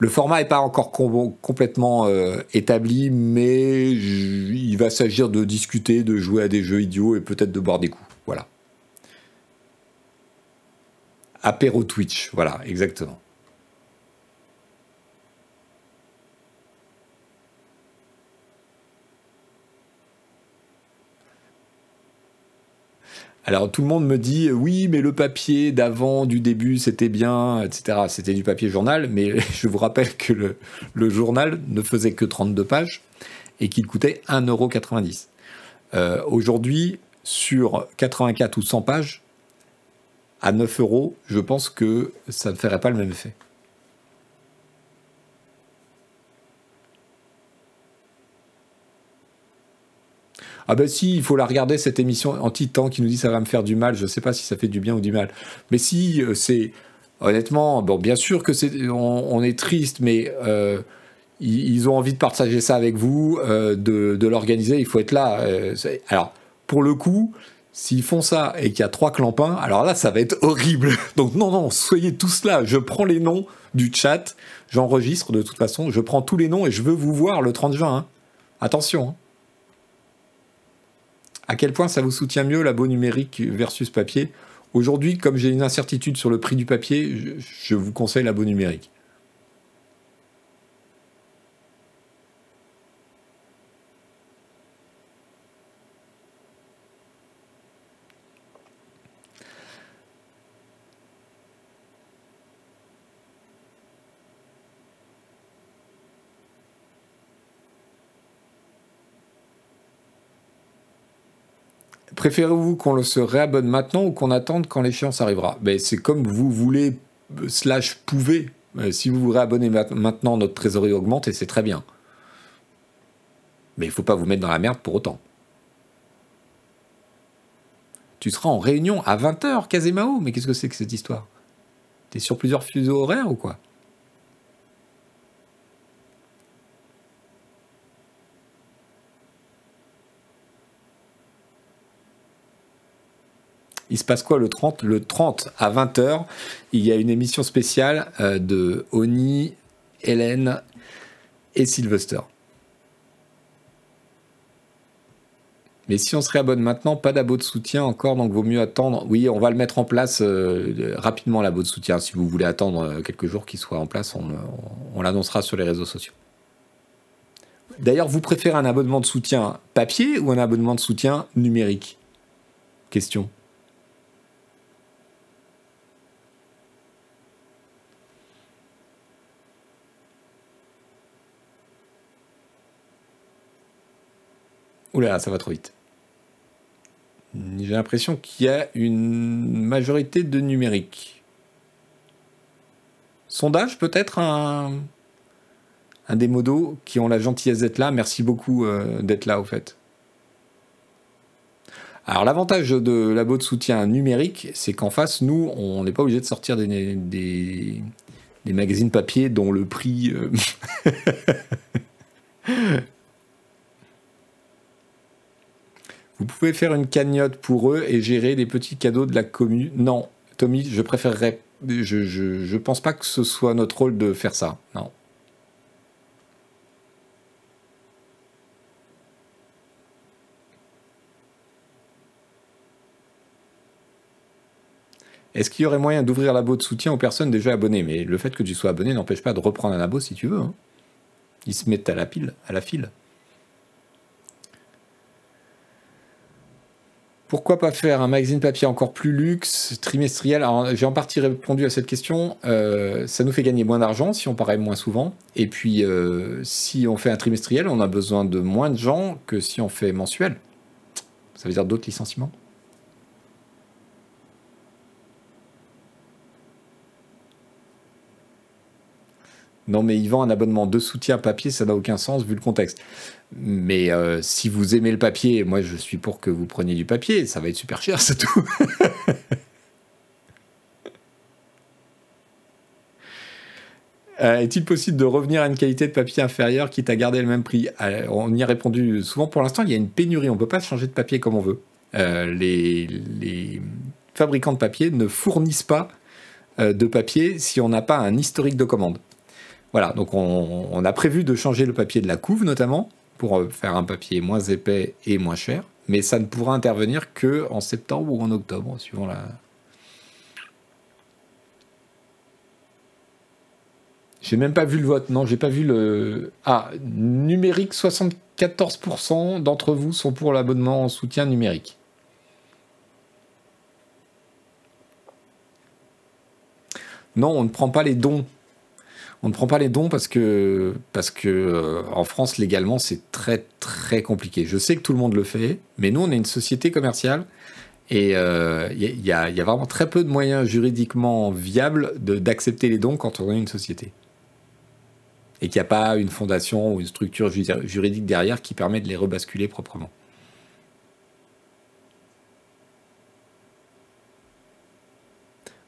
Le format n'est pas encore complètement établi, mais il va s'agir de discuter, de jouer à des jeux idiots et peut-être de boire des coups. Voilà. Apéro Twitch, voilà, exactement. Alors tout le monde me dit oui, mais le papier d'avant, du début, c'était bien, etc. C'était du papier journal, mais je vous rappelle que le, journal ne faisait que 32 pages et qu'il coûtait 1,90€. Euh, Aujourd'hui, sur 84 ou 100 pages, à 9 euros, je pense que ça ne ferait pas le même effet. Ah ben si, il faut la regarder cette émission anti-temps qui nous dit ça va me faire du mal. Je ne sais pas si ça fait du bien ou du mal. Mais si, euh, c'est honnêtement, bon, bien sûr que c'est, on, est triste, mais euh, ils, ont envie de partager ça avec vous, euh, de, l'organiser. Il faut être là. Alors, pour le coup, s'ils font ça et qu'il y a trois clampins, alors là, ça va être horrible. Donc non, non, soyez tous là. Je prends les noms du chat, j'enregistre de toute façon, je prends tous les noms et je veux vous voir le 30 juin. Hein. Attention. Hein. À quel point ça vous soutient mieux labo numérique versus papier? Aujourd'hui, comme j'ai une incertitude sur le prix du papier, je, vous conseille labo numérique. Préférez-vous qu'on se réabonne maintenant ou qu'on attende quand l'échéance arrivera? Ben, C'est comme vous voulez, slash pouvez. Euh, si vous vous réabonnez maintenant, notre trésorerie augmente et c'est très bien. Mais il ne faut pas vous mettre dans la merde pour autant. Tu seras en réunion à 20h, Kazemao? Mais qu'est-ce que c'est que cette histoire? T'es sur plusieurs fuseaux horaires ou quoi? Il se passe quoi le 30 Le 30 à 20h, il y a une émission spéciale euh, de Oni, Hélène et Sylvester. Mais si on se réabonne maintenant, pas d'abo de soutien encore, donc vaut mieux attendre. Oui, on va le mettre en place euh, rapidement, l'abo de soutien. Si vous voulez attendre euh, quelques jours qu'il soit en place, on l'annoncera sur les réseaux sociaux. D'ailleurs, vous préférez un abonnement de soutien papier ou un abonnement de soutien numérique? Question. Oula, ça va trop vite. J'ai l'impression qu'il y a une majorité de numérique. Sondage peut-être un, un des modos qui ont la gentillesse d'être là. Merci beaucoup euh, d'être là au fait. Alors l'avantage de la de soutien numérique, c'est qu'en face, nous, on n'est pas obligé de sortir des, des, magazines papier dont le prix... Euh, Vous pouvez faire une cagnotte pour eux et gérer les petits cadeaux de la commune. Non, Tommy, je préférerais. Je, je, je pense pas que ce soit notre rôle de faire ça. Non. Est-ce qu'il y aurait moyen d'ouvrir l'abo de soutien aux personnes déjà abonnées? Mais le fait que tu sois abonné n'empêche pas de reprendre un abo si tu veux. Hein. Ils se mettent à la pile, à la file. Pourquoi pas faire un magazine papier encore plus luxe, trimestriel? J'ai en partie répondu à cette question. Euh, ça nous fait gagner moins d'argent si on paraît moins souvent. Et puis, euh, si on fait un trimestriel, on a besoin de moins de gens que si on fait mensuel. Ça veut dire d'autres licenciements Non, mais vend un abonnement de soutien papier, ça n'a aucun sens vu le contexte. Mais euh, si vous aimez le papier, moi je suis pour que vous preniez du papier, ça va être super cher, c'est tout. Euh, est-il possible de revenir à une qualité de papier inférieure quitte à garder le même prix? Euh, On y a répondu souvent. Pour l'instant, il y a une pénurie. On ne peut pas changer de papier comme on veut. les, les, fabricants de papier ne fournissent pas de papier si on n'a pas un historique de commande. Voilà, donc on, a prévu de changer le papier de la couve notamment pour euh, faire un papier moins épais et moins cher, mais ça ne pourra intervenir que en septembre ou en octobre, suivant la. J'ai même pas vu le vote, non, j'ai pas vu le. Ah, numérique, 74% d'entre vous sont pour l'abonnement en soutien numérique. Non, on ne prend pas les dons on ne prend pas les dons parce que, parce que euh, en France, légalement, c'est très très compliqué. Je sais que tout le monde le fait, mais nous, on est une société commerciale et il euh, y, a, vraiment très peu de moyens juridiquement viables d'accepter les dons quand on est une société. Et qu'il n'y a pas une fondation ou une structure juridique derrière qui permet de les rebasculer proprement.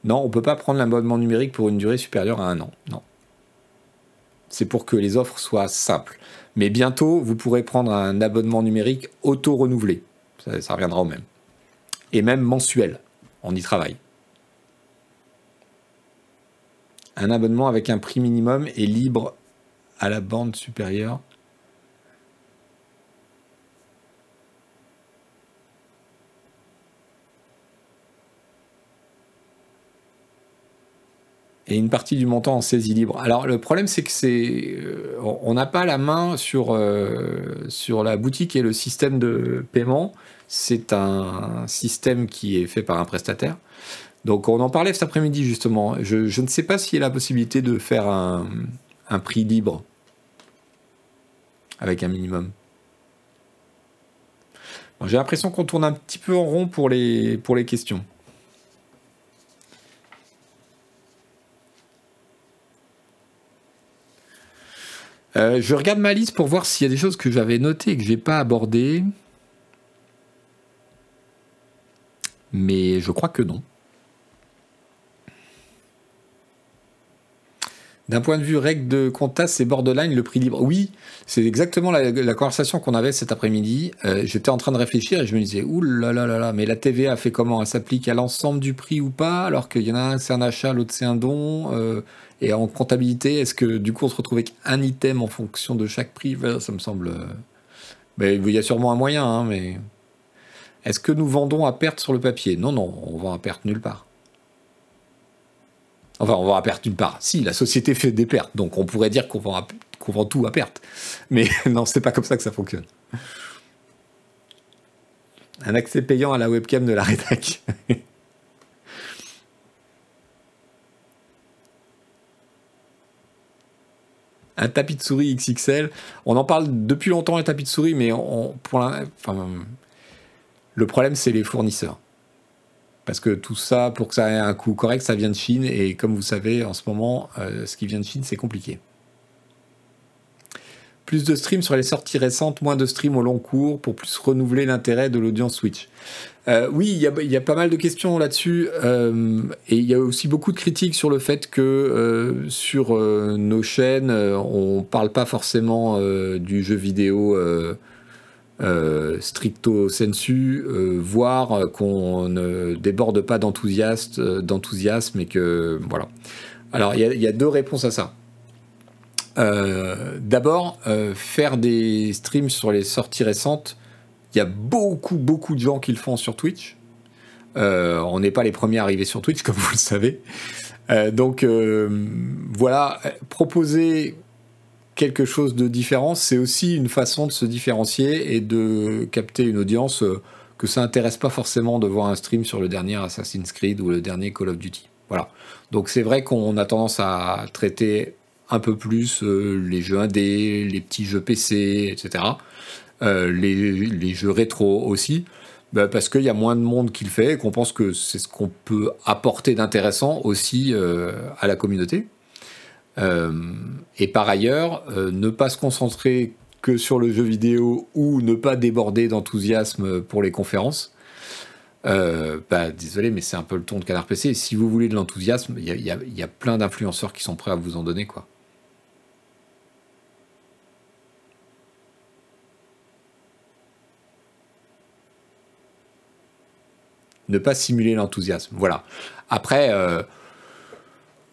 Non, on ne peut pas prendre l'abonnement numérique pour une durée supérieure à un an. Non. C'est pour que les offres soient simples. Mais bientôt, vous pourrez prendre un abonnement numérique auto-renouvelé. Ça, reviendra au même. Et même mensuel. On y travaille. Un abonnement avec un prix minimum est libre à la bande supérieure. Et une partie du montant en saisie libre. Alors le problème c'est que c'est euh, on n'a pas la main sur euh, sur la boutique et le système de paiement. C'est un système qui est fait par un prestataire. Donc on en parlait cet après-midi justement. Je, ne sais pas s'il y a la possibilité de faire un, prix libre avec un minimum. J'ai l'impression qu'on tourne un petit peu en rond pour les, pour les questions. Euh, je regarde ma liste pour voir s'il y a des choses que j'avais notées et que je n'ai pas abordées. Mais je crois que non. D'un point de vue règle de compta, c'est borderline le prix libre. Oui, c'est exactement la, conversation qu'on avait cet après-midi. Euh, j'étais en train de réfléchir et je me disais, ouh là là mais la TVA fait comment? Elle s'applique à l'ensemble du prix ou pas? Alors qu'il y en a un, c'est un achat, l'autre, c'est un don. Euh, et en comptabilité, est-ce que du coup on se retrouve avec un item en fonction de chaque prix? Ça me semble. Euh, mais il y a sûrement un moyen, hein, mais. Est-ce que nous vendons à perte sur le papier? Non, non, on vend à perte nulle part. Enfin, on vend à perte nulle part. Si, la société fait des pertes, donc on pourrait dire qu'on vend, tout à perte. Mais non, c'est pas comme ça que ça fonctionne. Un accès payant à la webcam de la rédac. un tapis de souris XXL. On en parle depuis longtemps, les tapis de souris, mais pour le problème, c'est les fournisseurs. Parce que tout ça, pour que ça ait un coût correct, ça vient de Chine. Et comme vous savez, en ce moment, euh, ce qui vient de Chine, c'est compliqué. Plus de streams sur les sorties récentes, moins de streams au long cours pour plus renouveler l'intérêt de l'audience Switch. Euh, oui, il y, a pas mal de questions là-dessus. Euh, et il y a aussi beaucoup de critiques sur le fait que sur nos chaînes, on parle pas forcément du jeu vidéo stricto sensu, voire qu'on ne déborde pas d'enthousiasme et que voilà. Alors il y, a deux réponses à ça. D'abord, faire des streams sur les sorties récentes il y a beaucoup, beaucoup de gens qui le font sur Twitch. Euh, on n'est pas les premiers à arriver sur Twitch, comme vous le savez. Euh, donc euh, voilà, proposer quelque chose de différent, c'est aussi une façon de se différencier et de capter une audience que ça intéresse pas forcément de voir un stream sur le dernier Assassin's Creed ou le dernier Call of Duty. Voilà. Donc c'est vrai qu'on a tendance à traiter un peu plus les jeux indés, les petits jeux PC, etc. Euh, les, jeux rétro aussi, bah, parce qu'il y a moins de monde qui le fait et qu'on pense que c'est ce qu'on peut apporter d'intéressant aussi euh, à la communauté. Euh, et par ailleurs, ne pas se concentrer que sur le jeu vidéo ou ne pas déborder d'enthousiasme pour les conférences. bah, désolé, mais c'est un peu le ton de Canard PC. Si vous voulez de l'enthousiasme, il y, a plein d'influenceurs qui sont prêts à vous en donner, quoi. ne pas simuler l'enthousiasme. Voilà. Après, euh,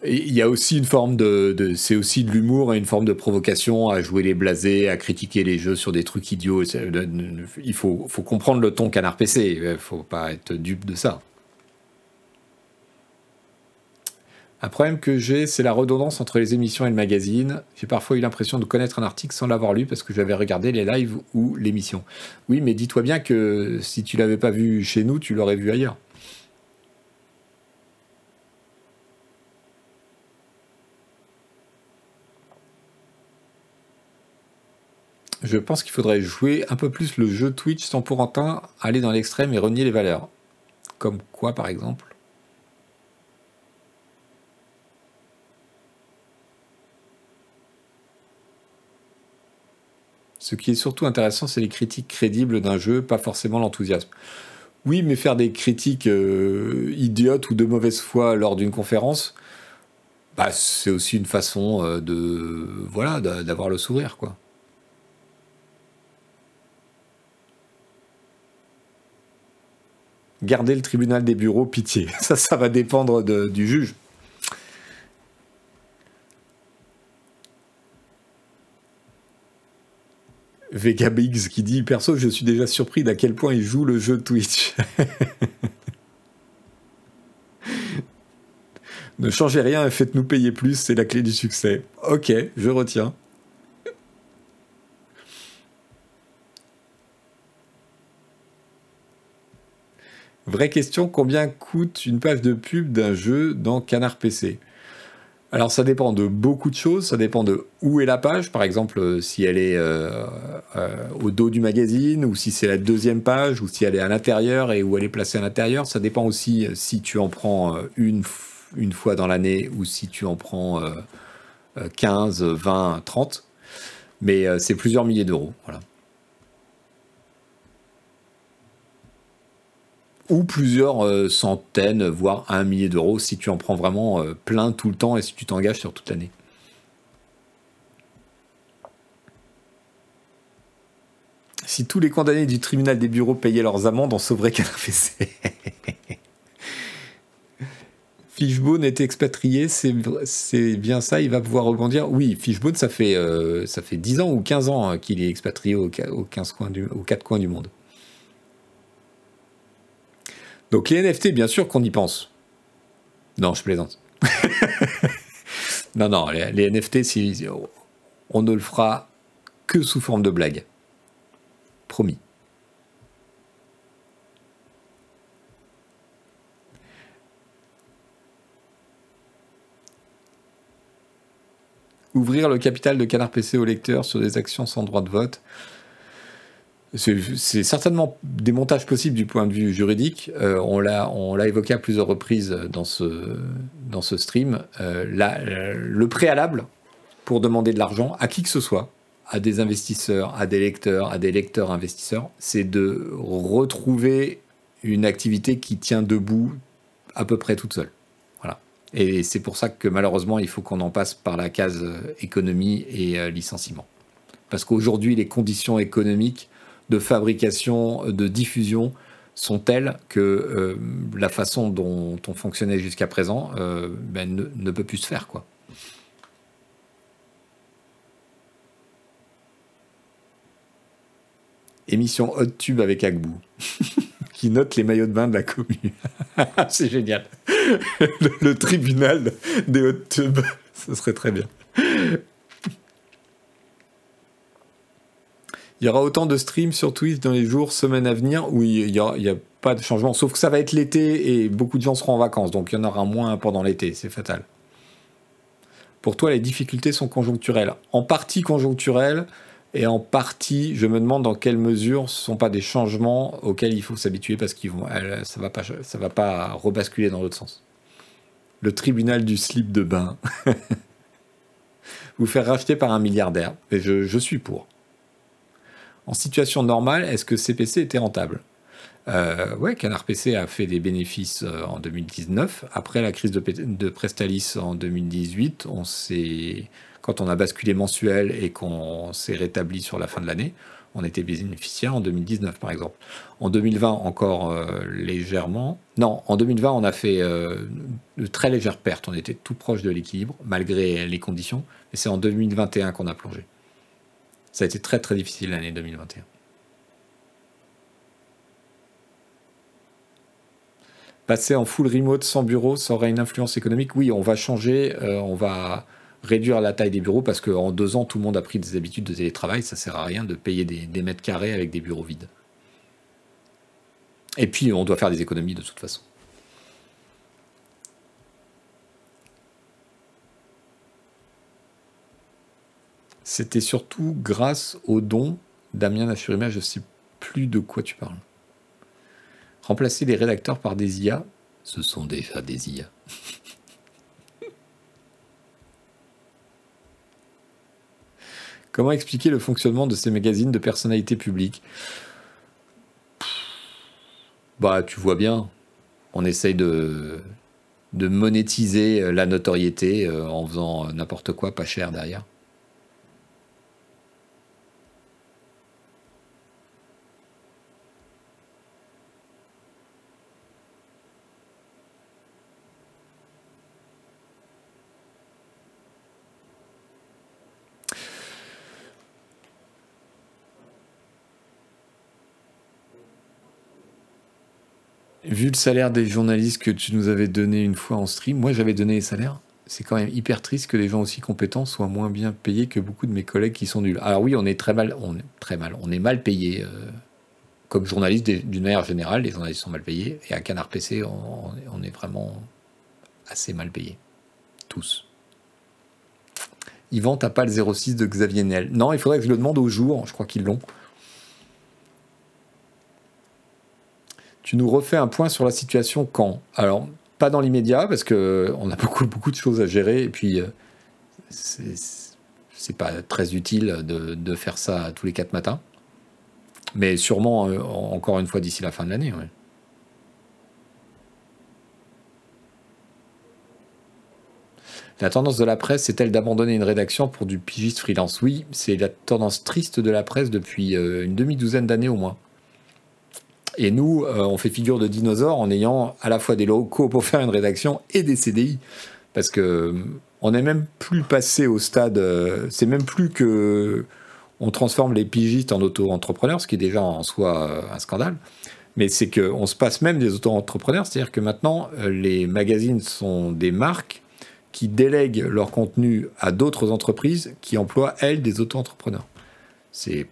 il y a aussi une forme de, c'est aussi de l'humour et une forme de provocation à jouer les blasés, à critiquer les jeux sur des trucs idiots. Il faut, faut comprendre le ton canard PC. Il faut pas être dupe de ça. Un problème que j'ai, c'est la redondance entre les émissions et le magazine. J'ai parfois eu l'impression de connaître un article sans l'avoir lu parce que j'avais regardé les lives ou l'émission. Oui, mais dis-toi bien que si tu l'avais pas vu chez nous, tu l'aurais vu ailleurs. Je pense qu'il faudrait jouer un peu plus le jeu Twitch sans pour autant aller dans l'extrême et renier les valeurs. Comme quoi, par exemple Ce qui est surtout intéressant, c'est les critiques crédibles d'un jeu, pas forcément l'enthousiasme. Oui, mais faire des critiques euh, idiotes ou de mauvaise foi lors d'une conférence, bah, c'est aussi une façon euh, de voilà d'avoir le sourire, quoi. Garder le tribunal des bureaux, pitié. Ça, ça va dépendre du juge. Vegabix qui dit Perso, je suis déjà surpris d'à quel point il joue le jeu Twitch. ne changez rien et faites-nous payer plus, c'est la clé du succès. Ok, je retiens. Vraie question, combien coûte une page de pub d'un jeu dans Canard PC alors ça dépend de beaucoup de choses, ça dépend de où est la page, par exemple euh, si elle est euh, euh, au dos du magazine, ou si c'est la deuxième page, ou si elle est à l'intérieur et où elle est placée à l'intérieur. Ça dépend aussi si tu en prends une, une fois dans l'année ou si tu en prends 15, 20, 30. Mais c'est plusieurs milliers d'euros. Voilà. Ou plusieurs euh, centaines, voire un millier d'euros si tu en prends vraiment euh, plein tout le temps et si tu t'engages sur toute l'année. Si tous les condamnés du tribunal des bureaux payaient leurs amendes, on sauverait qu'un PC. Fishbone est expatrié, c'est bien ça, il va pouvoir rebondir? Oui, Fishbone, ça fait, euh, ça fait 10 ans ou 15 ans hein, qu'il est expatrié aux, 15 coins du, aux 4 coins du monde. Donc les NFT, bien sûr qu'on y pense. Non, je plaisante. non, non, les, NFT, si, on ne le fera que sous forme de blague. Promis. Ouvrir le capital de Canard PC au lecteur sur des actions sans droit de vote. C'est certainement des montages possibles du point de vue juridique. Euh, on l'a évoqué à plusieurs reprises dans ce, dans ce stream. Euh, le préalable pour demander de l'argent à qui que ce soit, à des investisseurs, à des lecteurs, à des lecteurs investisseurs, c'est de retrouver une activité qui tient debout à peu près toute seule. Voilà. Et c'est pour ça que malheureusement, il faut qu'on en passe par la case euh, économie et licenciement. Parce qu'aujourd'hui, les conditions économiques de fabrication, de diffusion sont telles que euh, la façon dont on fonctionnait jusqu'à présent euh, ben, ne, peut plus se faire. quoi. Émission Hot Tube avec Agbou, qui note les maillots de bain de la commune. C'est génial. Le, tribunal des Hot Tubes, ce serait très bien. Il y aura autant de streams sur Twitch dans les jours, semaines à venir où il n'y a, pas de changement, sauf que ça va être l'été et beaucoup de gens seront en vacances, donc il y en aura moins pendant l'été, c'est fatal. Pour toi, les difficultés sont conjoncturelles. En partie conjoncturelles, et en partie, je me demande dans quelle mesure ce ne sont pas des changements auxquels il faut s'habituer parce que ça ne va, pas, va pas rebasculer dans l'autre sens. Le tribunal du slip de bain. Vous faire racheter par un milliardaire. Et je suis pour en situation normale, est-ce que CPC était rentable? Euh, ouais, Canard PC a fait des bénéfices euh, en 2019. Après la crise de, Prestalis en 2018, on quand on a basculé mensuel et qu'on s'est rétabli sur la fin de l'année, on était bénéficiaire en 2019 par exemple. En 2020 encore euh, légèrement. Non, en 2020 on a fait de très légères pertes. On était tout proche de l'équilibre malgré les conditions. Et c'est en 2021 qu'on a plongé. Ça a été très très difficile l'année 2021. Passer en full remote sans bureau, ça aurait une influence économique Oui, on va changer, euh, on va réduire la taille des bureaux parce qu'en deux ans, tout le monde a pris des habitudes de télétravail. Ça sert à rien de payer des mètres carrés avec des bureaux vides. Et puis, on doit faire des économies de toute façon. C'était surtout grâce au don Damien Nachurima, je ne sais plus de quoi tu parles. Remplacer les rédacteurs par des IA, ce sont déjà des IA. Comment expliquer le fonctionnement de ces magazines de personnalités publiques? Bah, tu vois bien, on essaye de, de monétiser la notoriété euh, en faisant n'importe quoi pas cher derrière. Vu le salaire des journalistes que tu nous avais donné une fois en stream, moi j'avais donné les salaires. C'est quand même hyper triste que des gens aussi compétents soient moins bien payés que beaucoup de mes collègues qui sont nuls. Alors oui, on est très mal, on est très mal, on est mal payé euh, comme journaliste d'une manière générale. Les journalistes sont mal payés et à Canard PC, on, est vraiment assez mal payé, tous. Yvan, t'as pas le 06 de Xavier Niel Non, il faudrait que je le demande au jour. Je crois qu'ils l'ont. Tu nous refais un point sur la situation quand? Alors, pas dans l'immédiat, parce qu'on a beaucoup, beaucoup de choses à gérer, et puis euh, c'est pas très utile de, faire ça tous les quatre matins. Mais sûrement, euh, encore une fois, d'ici la fin de l'année. La tendance de la presse est-elle d'abandonner une rédaction pour du pigiste freelance? Oui, c'est la tendance triste de la presse depuis euh, une demi-douzaine d'années au moins. Et nous, euh, on fait figure de dinosaures en ayant à la fois des locaux pour faire une rédaction et des CDI. Parce que euh, on n'est même plus passé au stade. Euh, c'est même plus que on transforme les pigistes en auto-entrepreneurs, ce qui est déjà en soi un scandale. Mais c'est qu'on se passe même des auto-entrepreneurs, c'est-à-dire que maintenant, les magazines sont des marques qui délèguent leur contenu à d'autres entreprises qui emploient, elles, des auto-entrepreneurs. C'est.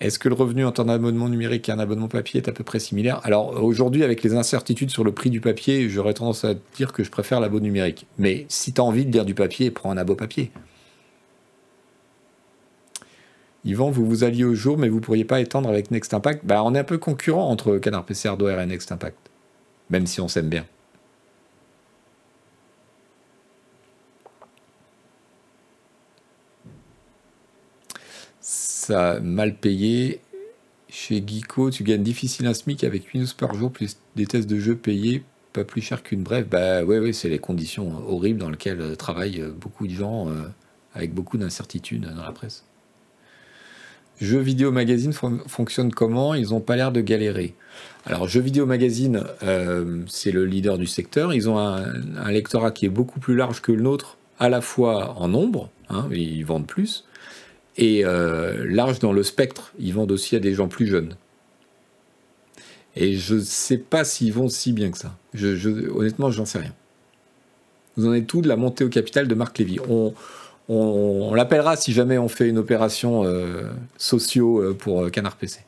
Est-ce que le revenu entre un abonnement numérique et un abonnement papier est à peu près similaire? Alors aujourd'hui, avec les incertitudes sur le prix du papier, j'aurais tendance à dire que je préfère l'abo numérique. Mais si tu as envie de lire du papier, prends un abo papier. Yvan, vous vous alliez au jour, mais vous pourriez pas étendre avec Next Impact? Bah, On est un peu concurrent entre Canard PC Hardware et Next Impact, même si on s'aime bien. Mal payé. Chez Geeko, tu gagnes difficile un SMIC avec 8 news par jour, plus des tests de jeux payés, pas plus cher qu'une brève. Bah ouais, c'est les conditions horribles dans lesquelles euh, travaillent euh, beaucoup de gens, euh, avec beaucoup d'incertitudes dans la presse. Jeux vidéo magazine fonctionne comment? Ils n'ont pas l'air de galérer. Alors, Jeux vidéo magazine, c'est le leader du secteur. Ils ont un, lectorat qui est beaucoup plus large que le nôtre, à la fois en nombre, hein, ils vendent plus, et euh, large dans le spectre. Ils vendent aussi à des gens plus jeunes. Et je ne sais pas s'ils vont si bien que ça. Je, je, honnêtement, j'en sais rien. Vous en êtes tout de la montée au capital de Marc Lévy? On, l'appellera si jamais on fait une opération euh, socio euh, pour Canard PC.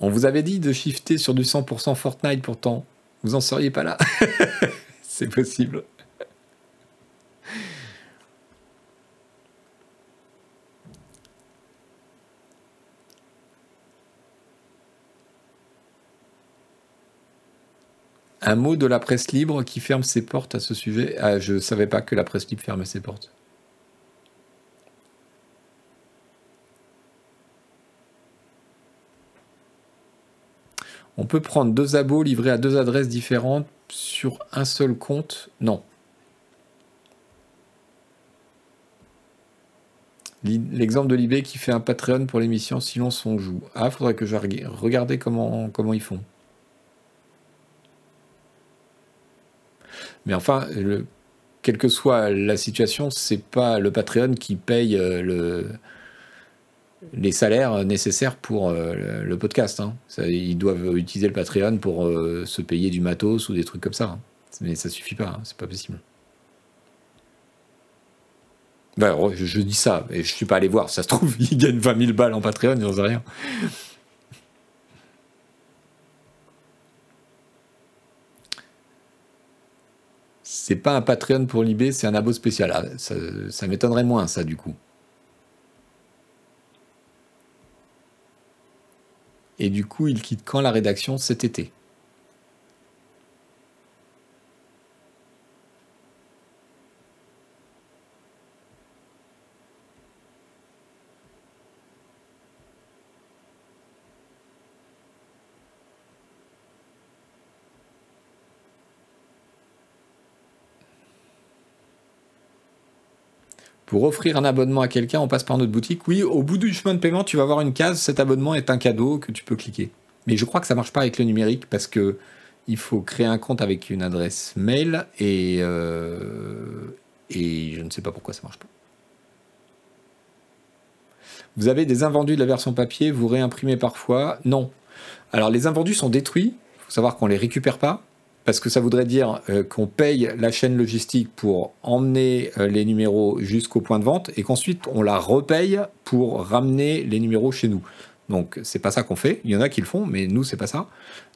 On vous avait dit de shifter sur du 100% Fortnite pourtant. Vous n'en seriez pas là. C'est possible. Un mot de la presse libre qui ferme ses portes à ce sujet. Ah, je ne savais pas que la presse libre fermait ses portes. On peut prendre deux abos livrés à deux adresses différentes sur un seul compte? Non. L'exemple de l'eBay qui fait un Patreon pour l'émission Silence on joue. Ah, faudrait que je regarde comment ils font. Mais enfin, quelle que soit la situation, c'est pas le Patreon qui paye euh, les salaires nécessaires pour euh, le, podcast. Hein. ils doivent utiliser le Patreon pour euh, se payer du matos ou des trucs comme ça. Hein. Mais ça suffit pas, hein. c'est pas possible. Ben, je, dis ça, et je suis pas allé voir. Ça se trouve, ils gagnent 20 000 balles en Patreon, j'en sais rien. C'est pas un Patreon pour l'IB, c'est un abo spécial. Ah, ça, m'étonnerait moins, ça, du coup. Et du coup, il quitte quand la rédaction Cet été? Pour offrir un abonnement à quelqu'un, on passe par notre boutique. Oui, au bout du chemin de paiement, tu vas avoir une case, cet abonnement est un cadeau que tu peux cliquer. Mais je crois que ça marche pas avec le numérique parce que il faut créer un compte avec une adresse mail et, euh, je ne sais pas pourquoi ça marche pas. Vous avez des invendus de la version papier, vous réimprimez parfois? Non. Alors les invendus sont détruits, il faut savoir qu'on les récupère pas, parce que ça voudrait dire euh, qu'on paye la chaîne logistique pour emmener euh, les numéros jusqu'au point de vente et qu'ensuite on la repaye pour ramener les numéros chez nous. Donc c'est pas ça qu'on fait. Il y en a qui le font, mais nous c'est pas ça.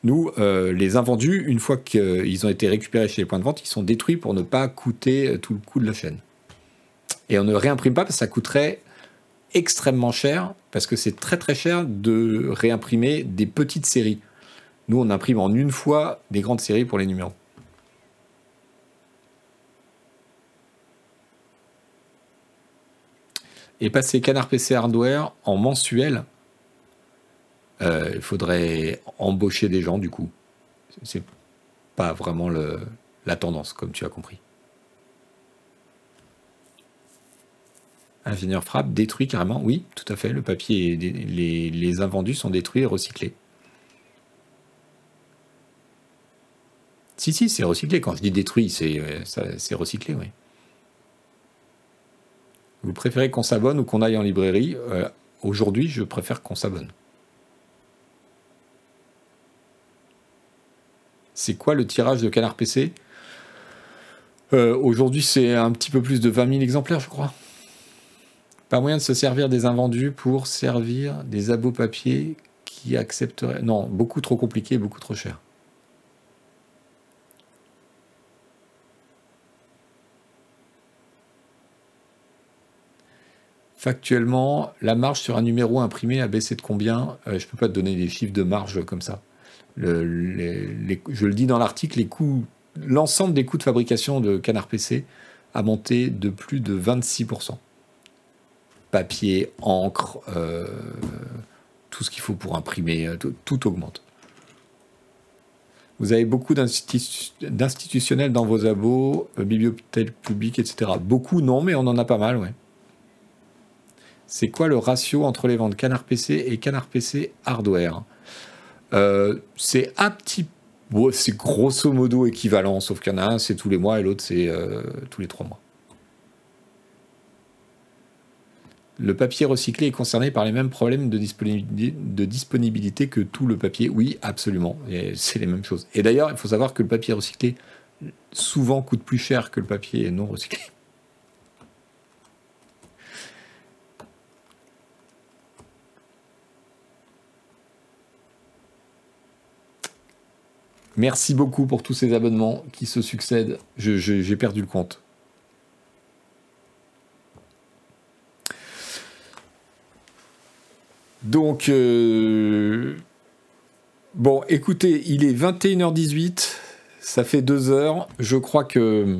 Nous, euh, les invendus, une fois qu'ils ont été récupérés chez les points de vente, ils sont détruits pour ne pas coûter tout le coût de la chaîne. Et on ne réimprime pas parce que ça coûterait extrêmement cher, parce que c'est très très cher de réimprimer des petites séries. Nous, on imprime en une fois des grandes séries pour les numéros. Et passer Canard PC Hardware en mensuel, euh, il faudrait embaucher des gens du coup. C'est pas vraiment la tendance, comme tu as compris. Ingénieur frappe, détruit carrément. Oui, tout à fait. Le papier, les, les invendus sont détruits et recyclés. Si, si, c'est recyclé. Quand je dis détruit, c'est euh, recyclé, oui. Vous préférez qu'on s'abonne ou qu'on aille en librairie? Euh, Aujourd'hui, je préfère qu'on s'abonne. C'est quoi le tirage de Canard PC euh, Aujourd'hui, c'est un petit peu plus de 20 000 exemplaires, je crois. Pas moyen de se servir des invendus pour servir des abos papier qui accepteraient. Non, beaucoup trop compliqué, beaucoup trop cher. Factuellement, la marge sur un numéro imprimé a baissé de combien? Euh, Je ne peux pas te donner des chiffres de marge comme ça. je le dis dans l'article, l'ensemble des coûts de fabrication de Canard PC a monté de plus de 26% papier, encre, euh, tout ce qu'il faut pour imprimer, euh, tout, augmente. Vous avez beaucoup d'institutionnels dans vos abos, bibliothèques publiques, etc. Beaucoup, non, mais on en a pas mal, ouais. C'est quoi le ratio entre les ventes Canard PC et Canard PC hardware C'est un petit c'est grosso modo équivalent, sauf qu'il y en a un, c'est tous les mois et l'autre, c'est tous les trois mois. Le papier recyclé est concerné par les mêmes problèmes de disponibilité, que tout le papier. Oui, absolument. C'est les mêmes choses. Et d'ailleurs, il faut savoir que le papier recyclé souvent coûte plus cher que le papier non recyclé. Merci beaucoup pour tous ces abonnements qui se succèdent. J'ai perdu le compte. Donc, euh, bon, écoutez, il est 21h18, ça fait deux heures. Je crois que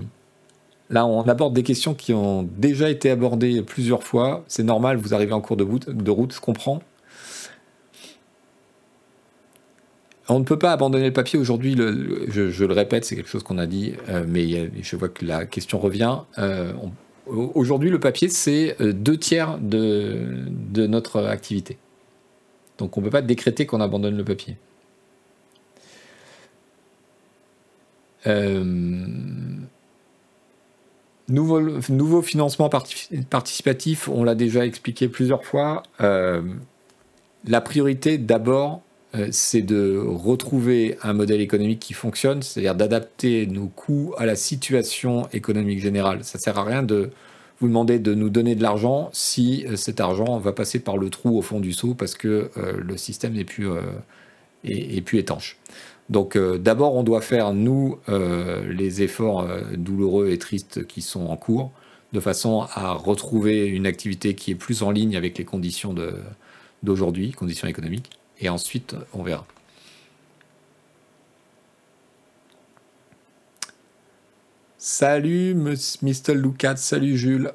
là, on aborde des questions qui ont déjà été abordées plusieurs fois. C'est normal, vous arrivez en cours de route, de route je comprends. On ne peut pas abandonner le papier aujourd'hui, je, le répète, c'est quelque chose qu'on a dit, euh, mais je vois que la question revient. Euh, aujourd'hui, le papier, c'est deux tiers de notre activité. Donc on ne peut pas décréter qu'on abandonne le papier. Euh, nouveau, financement participatif, on l'a déjà expliqué plusieurs fois. Euh, la priorité d'abord, euh, c'est de retrouver un modèle économique qui fonctionne, c'est-à-dire d'adapter nos coûts à la situation économique générale. Ça ne sert à rien de vous demandez de nous donner de l'argent si euh, cet argent va passer par le trou au fond du seau parce que euh, le système n'est plus, euh, plus étanche. Donc d'abord, on doit faire, nous, les efforts douloureux et tristes qui sont en cours, de façon à retrouver une activité qui est plus en ligne avec les conditions d'aujourd'hui, conditions économiques, et ensuite, on verra. Salut Mr. Lucas, salut Jules.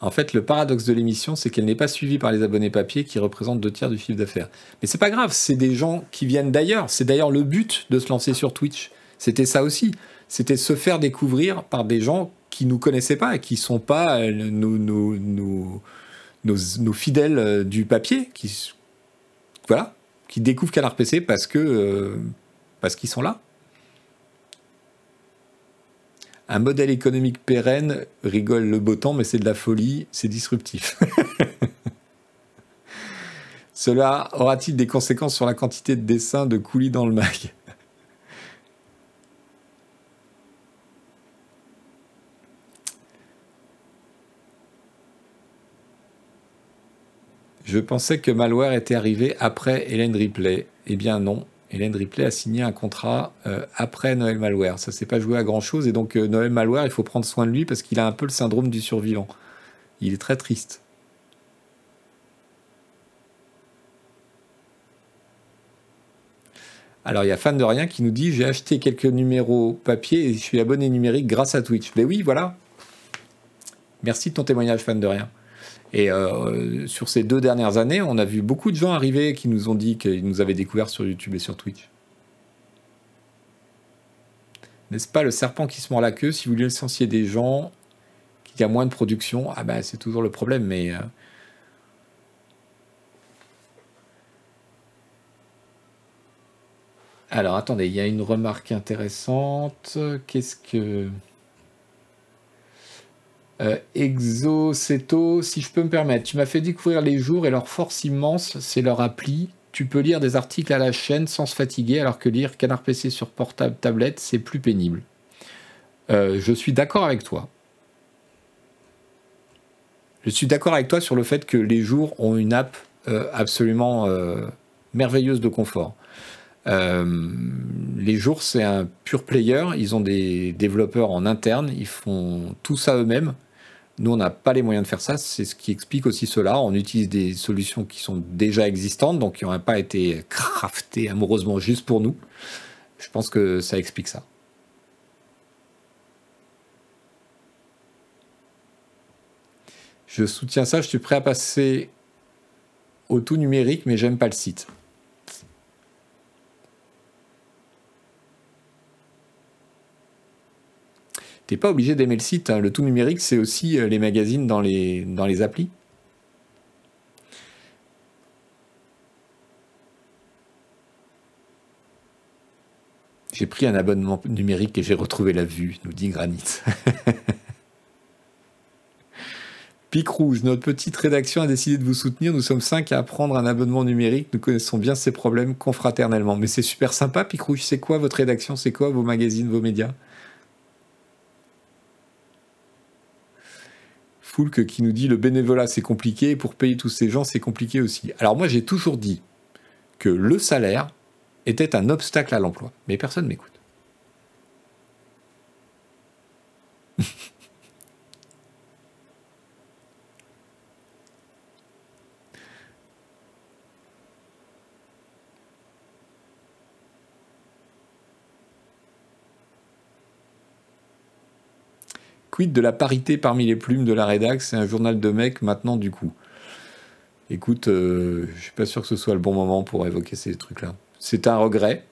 En fait, le paradoxe de l'émission, c'est qu'elle n'est pas suivie par les abonnés papier qui représentent deux tiers du chiffre d'affaires. Mais c'est pas grave, c'est des gens qui viennent d'ailleurs. C'est d'ailleurs le but de se lancer sur Twitch. C'était ça aussi. C'était se faire découvrir par des gens qui nous connaissaient pas et qui sont pas euh, nos, fidèles euh, du papier, qui découvrent Canard PC parce que euh, parce qu'ils sont là. Un modèle économique pérenne, rigole le beau temps, mais c'est de la folie, c'est disruptif. Cela aura-t-il des conséquences sur la quantité de dessins de coulis dans le mag? Je pensais que Malware était arrivé après Hélène Ripley. Eh bien non, Hélène Ripley a signé un contrat euh, après Noël Malware. Ça s'est pas joué à grand chose et donc euh, Noël Malware, il faut prendre soin de lui parce qu'il a un peu le syndrome du survivant. Il est très triste. Alors il y a fan de rien qui nous dit j'ai acheté quelques numéros papier et je suis abonné numérique grâce à Twitch. Ben oui, voilà. Merci de ton témoignage, fan de rien. Et euh, sur ces deux dernières années, on a vu beaucoup de gens arriver qui nous ont dit qu'ils nous avaient découvert sur YouTube et sur Twitch. N'est-ce pas le serpent qui se mord la queue Si vous voulez licencier des gens, qu'il y a moins de production, ah ben c'est toujours le problème, mais. Euh, Alors attendez, il y a une remarque intéressante. Qu'est-ce que. Euh, Exoceto, si je peux me permettre, tu m'as fait découvrir les jours et leur force immense, c'est leur appli. Tu peux lire des articles à la chaîne sans se fatiguer, alors que lire Canard PC sur portable, tablette, c'est plus pénible. Euh, je suis d'accord avec toi. Je suis d'accord avec toi sur le fait que les jours ont une app euh, absolument merveilleuse de confort. les jours, c'est un pur player. Ils ont des développeurs en interne. Ils font tout ça eux-mêmes. Nous, on n'a pas les moyens de faire ça. C'est ce qui explique aussi cela. On utilise des solutions qui sont déjà existantes, donc qui n'auraient pas été craftées amoureusement juste pour nous. Je pense que ça explique ça. Je soutiens ça. Je suis prêt à passer au tout numérique, mais j'aime pas le site. T'es pas obligé d'aimer le site. Hein. Le tout numérique, c'est aussi euh, les magazines dans les, dans les applis. J'ai pris un abonnement numérique et j'ai retrouvé la vue, nous dit Granit. Pic Rouge, notre petite rédaction a décidé de vous soutenir. Nous sommes cinq à prendre un abonnement numérique. Nous connaissons bien ces problèmes confraternellement. Mais c'est super sympa, Pic Rouge. C'est quoi votre rédaction? C'est quoi vos magazines, vos médias? Qui nous dit le bénévolat c'est compliqué, pour payer tous ces gens c'est compliqué aussi. Alors moi j'ai toujours dit que le salaire était un obstacle à l'emploi, mais personne m'écoute. De la parité parmi les plumes de la rédac C'est un journal de mecs maintenant du coup. Écoute, euh, je suis pas sûr que ce soit le bon moment pour évoquer ces trucs-là. C'est un regret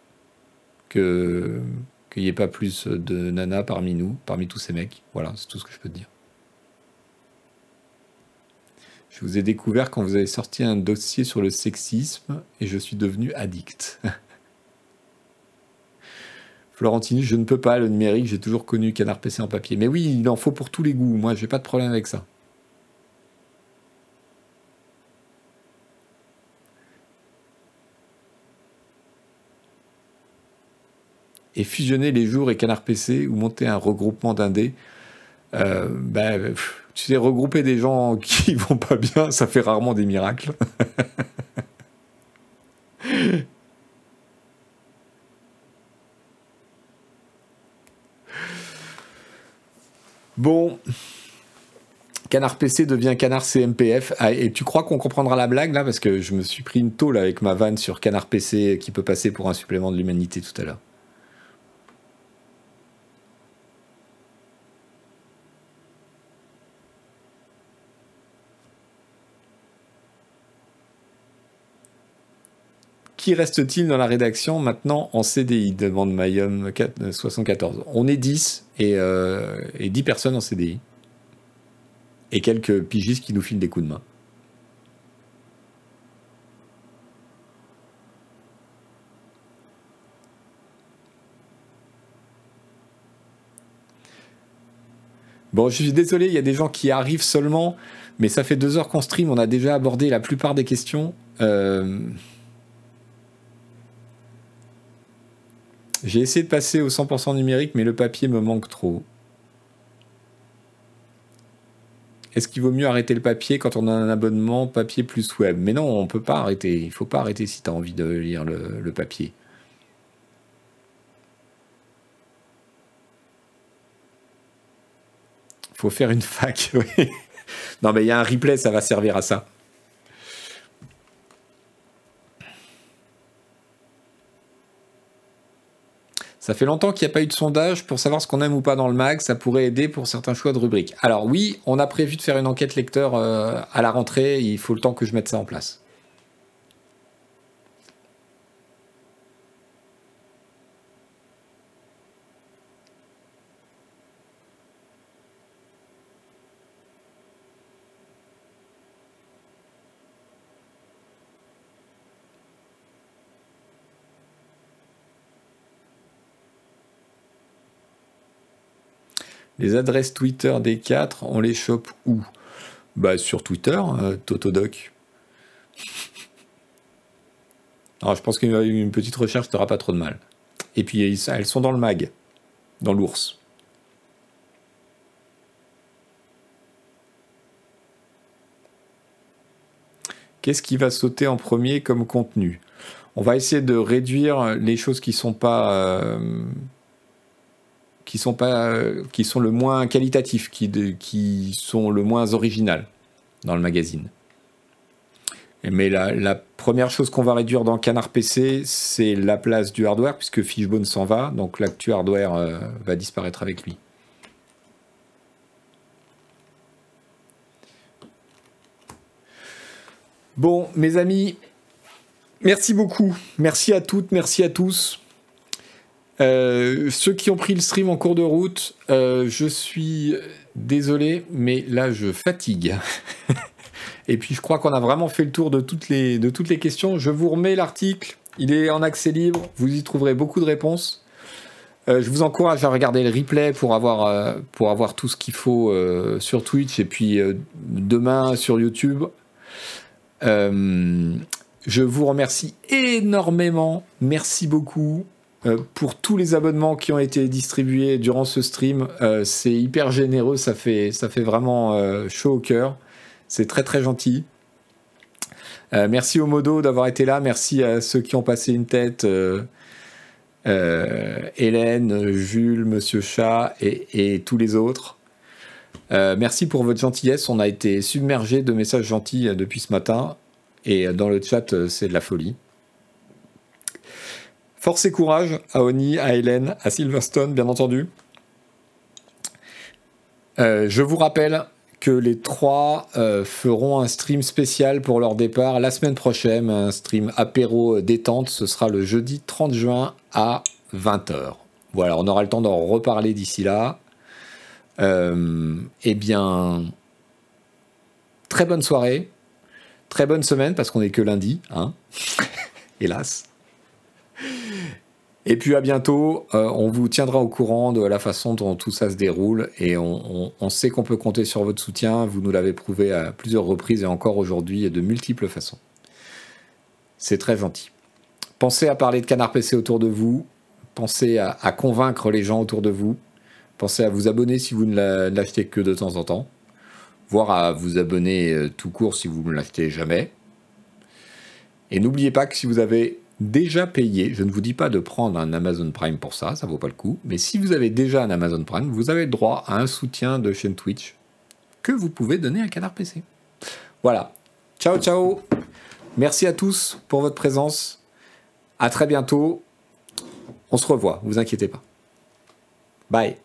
que qu'il n'y ait pas plus de nanas parmi nous, parmi tous ces mecs. Voilà, c'est tout ce que je peux te dire. Je vous ai découvert quand vous avez sorti un dossier sur le sexisme et je suis devenu addict. Florentini, je ne peux pas, le numérique, j'ai toujours connu Canard PC en papier. Mais oui, il en faut pour tous les goûts, moi, j'ai pas de problème avec ça. Et fusionner les jours et Canard PC ou monter un regroupement d'indés, euh, ben, tu sais, regrouper des gens qui vont pas bien, ça fait rarement des miracles. Bon. Canard PC devient Canard CMPF. Ah, et tu crois qu'on comprendra la blague là? Parce que je me suis pris une tôle avec ma vanne sur Canard PC qui peut passer pour un supplément de l'humanité tout à l'heure. Qui reste-t-il dans la rédaction maintenant en CDI demande Mayum 74. On est 10 et, et 10 personnes en CDI. Et quelques pigistes qui nous filent des coups de main. Bon, je suis désolé, il y a des gens qui arrivent seulement, mais ça fait deux heures qu'on stream, on a déjà abordé la plupart des questions. Euh, j'ai essayé de passer au 100% numérique, mais le papier me manque trop. Est-ce qu'il vaut mieux arrêter le papier quand on a un abonnement papier plus web? Mais non, on ne peut pas arrêter. Il ne faut pas arrêter si tu as envie de lire le papier. faut faire une fac. non, mais il y a un replay, ça va servir à ça. Ça fait longtemps qu'il n'y a pas eu de sondage pour savoir ce qu'on aime ou pas dans le mag. Ça pourrait aider pour certains choix de rubriques. Alors oui, on a prévu de faire une enquête lecteur euh, à la rentrée. Il faut le temps que je mette ça en place. Les adresses Twitter des quatre, on les chope où? Bah sur Twitter, euh, Totodoc. Alors je pense qu'une petite recherche n'aura pas trop de mal. Et puis elles sont dans le mag, dans l'ours. Qu'est-ce qui va sauter en premier comme contenu? On va essayer de réduire les choses qui sont pas euh, qui sont pas qui sont le moins qualitatifs, qui, qui sont le moins original dans le magazine. Mais la, première chose qu'on va réduire dans Canard PC, c'est la place du hardware, puisque Fishbone s'en va, donc l'actu hardware euh, va disparaître avec lui. Bon, mes amis, merci beaucoup. Merci à toutes, merci à tous. Euh, ceux qui ont pris le stream en cours de route, euh, je suis désolé, mais là je fatigue. Et puis je crois qu'on a vraiment fait le tour de toutes les, questions. Je vous remets l'article, il est en accès libre, vous y trouverez beaucoup de réponses. Euh, je vous encourage à regarder le replay pour avoir, pour avoir tout ce qu'il faut sur Twitch et puis demain sur YouTube. je vous remercie énormément, merci beaucoup. Euh, pour tous les abonnements qui ont été distribués durant ce stream. Euh, c'est hyper généreux, ça fait, ça fait vraiment euh, chaud au cœur. C'est très très gentil. merci au Modo d'avoir été là. Merci à ceux qui ont passé une tête. Hélène, Jules, Monsieur Chat et, et tous les autres. merci pour votre gentillesse. On a été submergé de messages gentils depuis ce matin. Et dans le chat, c'est de la folie. Force et courage à Oni, à Hélène, à Silverstone, bien entendu. Euh, je vous rappelle que les trois euh, feront un stream spécial pour leur départ la semaine prochaine, un stream apéro détente. Ce sera le jeudi 30 juin à 20h. Voilà, on aura le temps d'en reparler d'ici là. Euh, eh bien, très bonne soirée, très bonne semaine parce qu'on n'est que lundi, hein hélas. Et puis à bientôt, euh, on vous tiendra au courant de la façon dont tout ça se déroule et on, sait qu'on peut compter sur votre soutien, vous nous l'avez prouvé à plusieurs reprises et encore aujourd'hui de multiples façons. C'est très gentil. Pensez à parler de Canard PC autour de vous, pensez à, convaincre les gens autour de vous, pensez à vous abonner si vous ne l'achetez que de temps en temps, voire à vous abonner euh, tout court si vous ne l'achetez jamais. Et n'oubliez pas que si vous avez déjà payé, je ne vous dis pas de prendre un Amazon Prime pour ça, ça vaut pas le coup, mais si vous avez déjà un Amazon Prime, vous avez le droit à un soutien de chaîne Twitch que vous pouvez donner à Canard PC. Voilà. Ciao, ciao. Merci à tous pour votre présence. À très bientôt. On se revoit, vous inquiétez pas. Bye.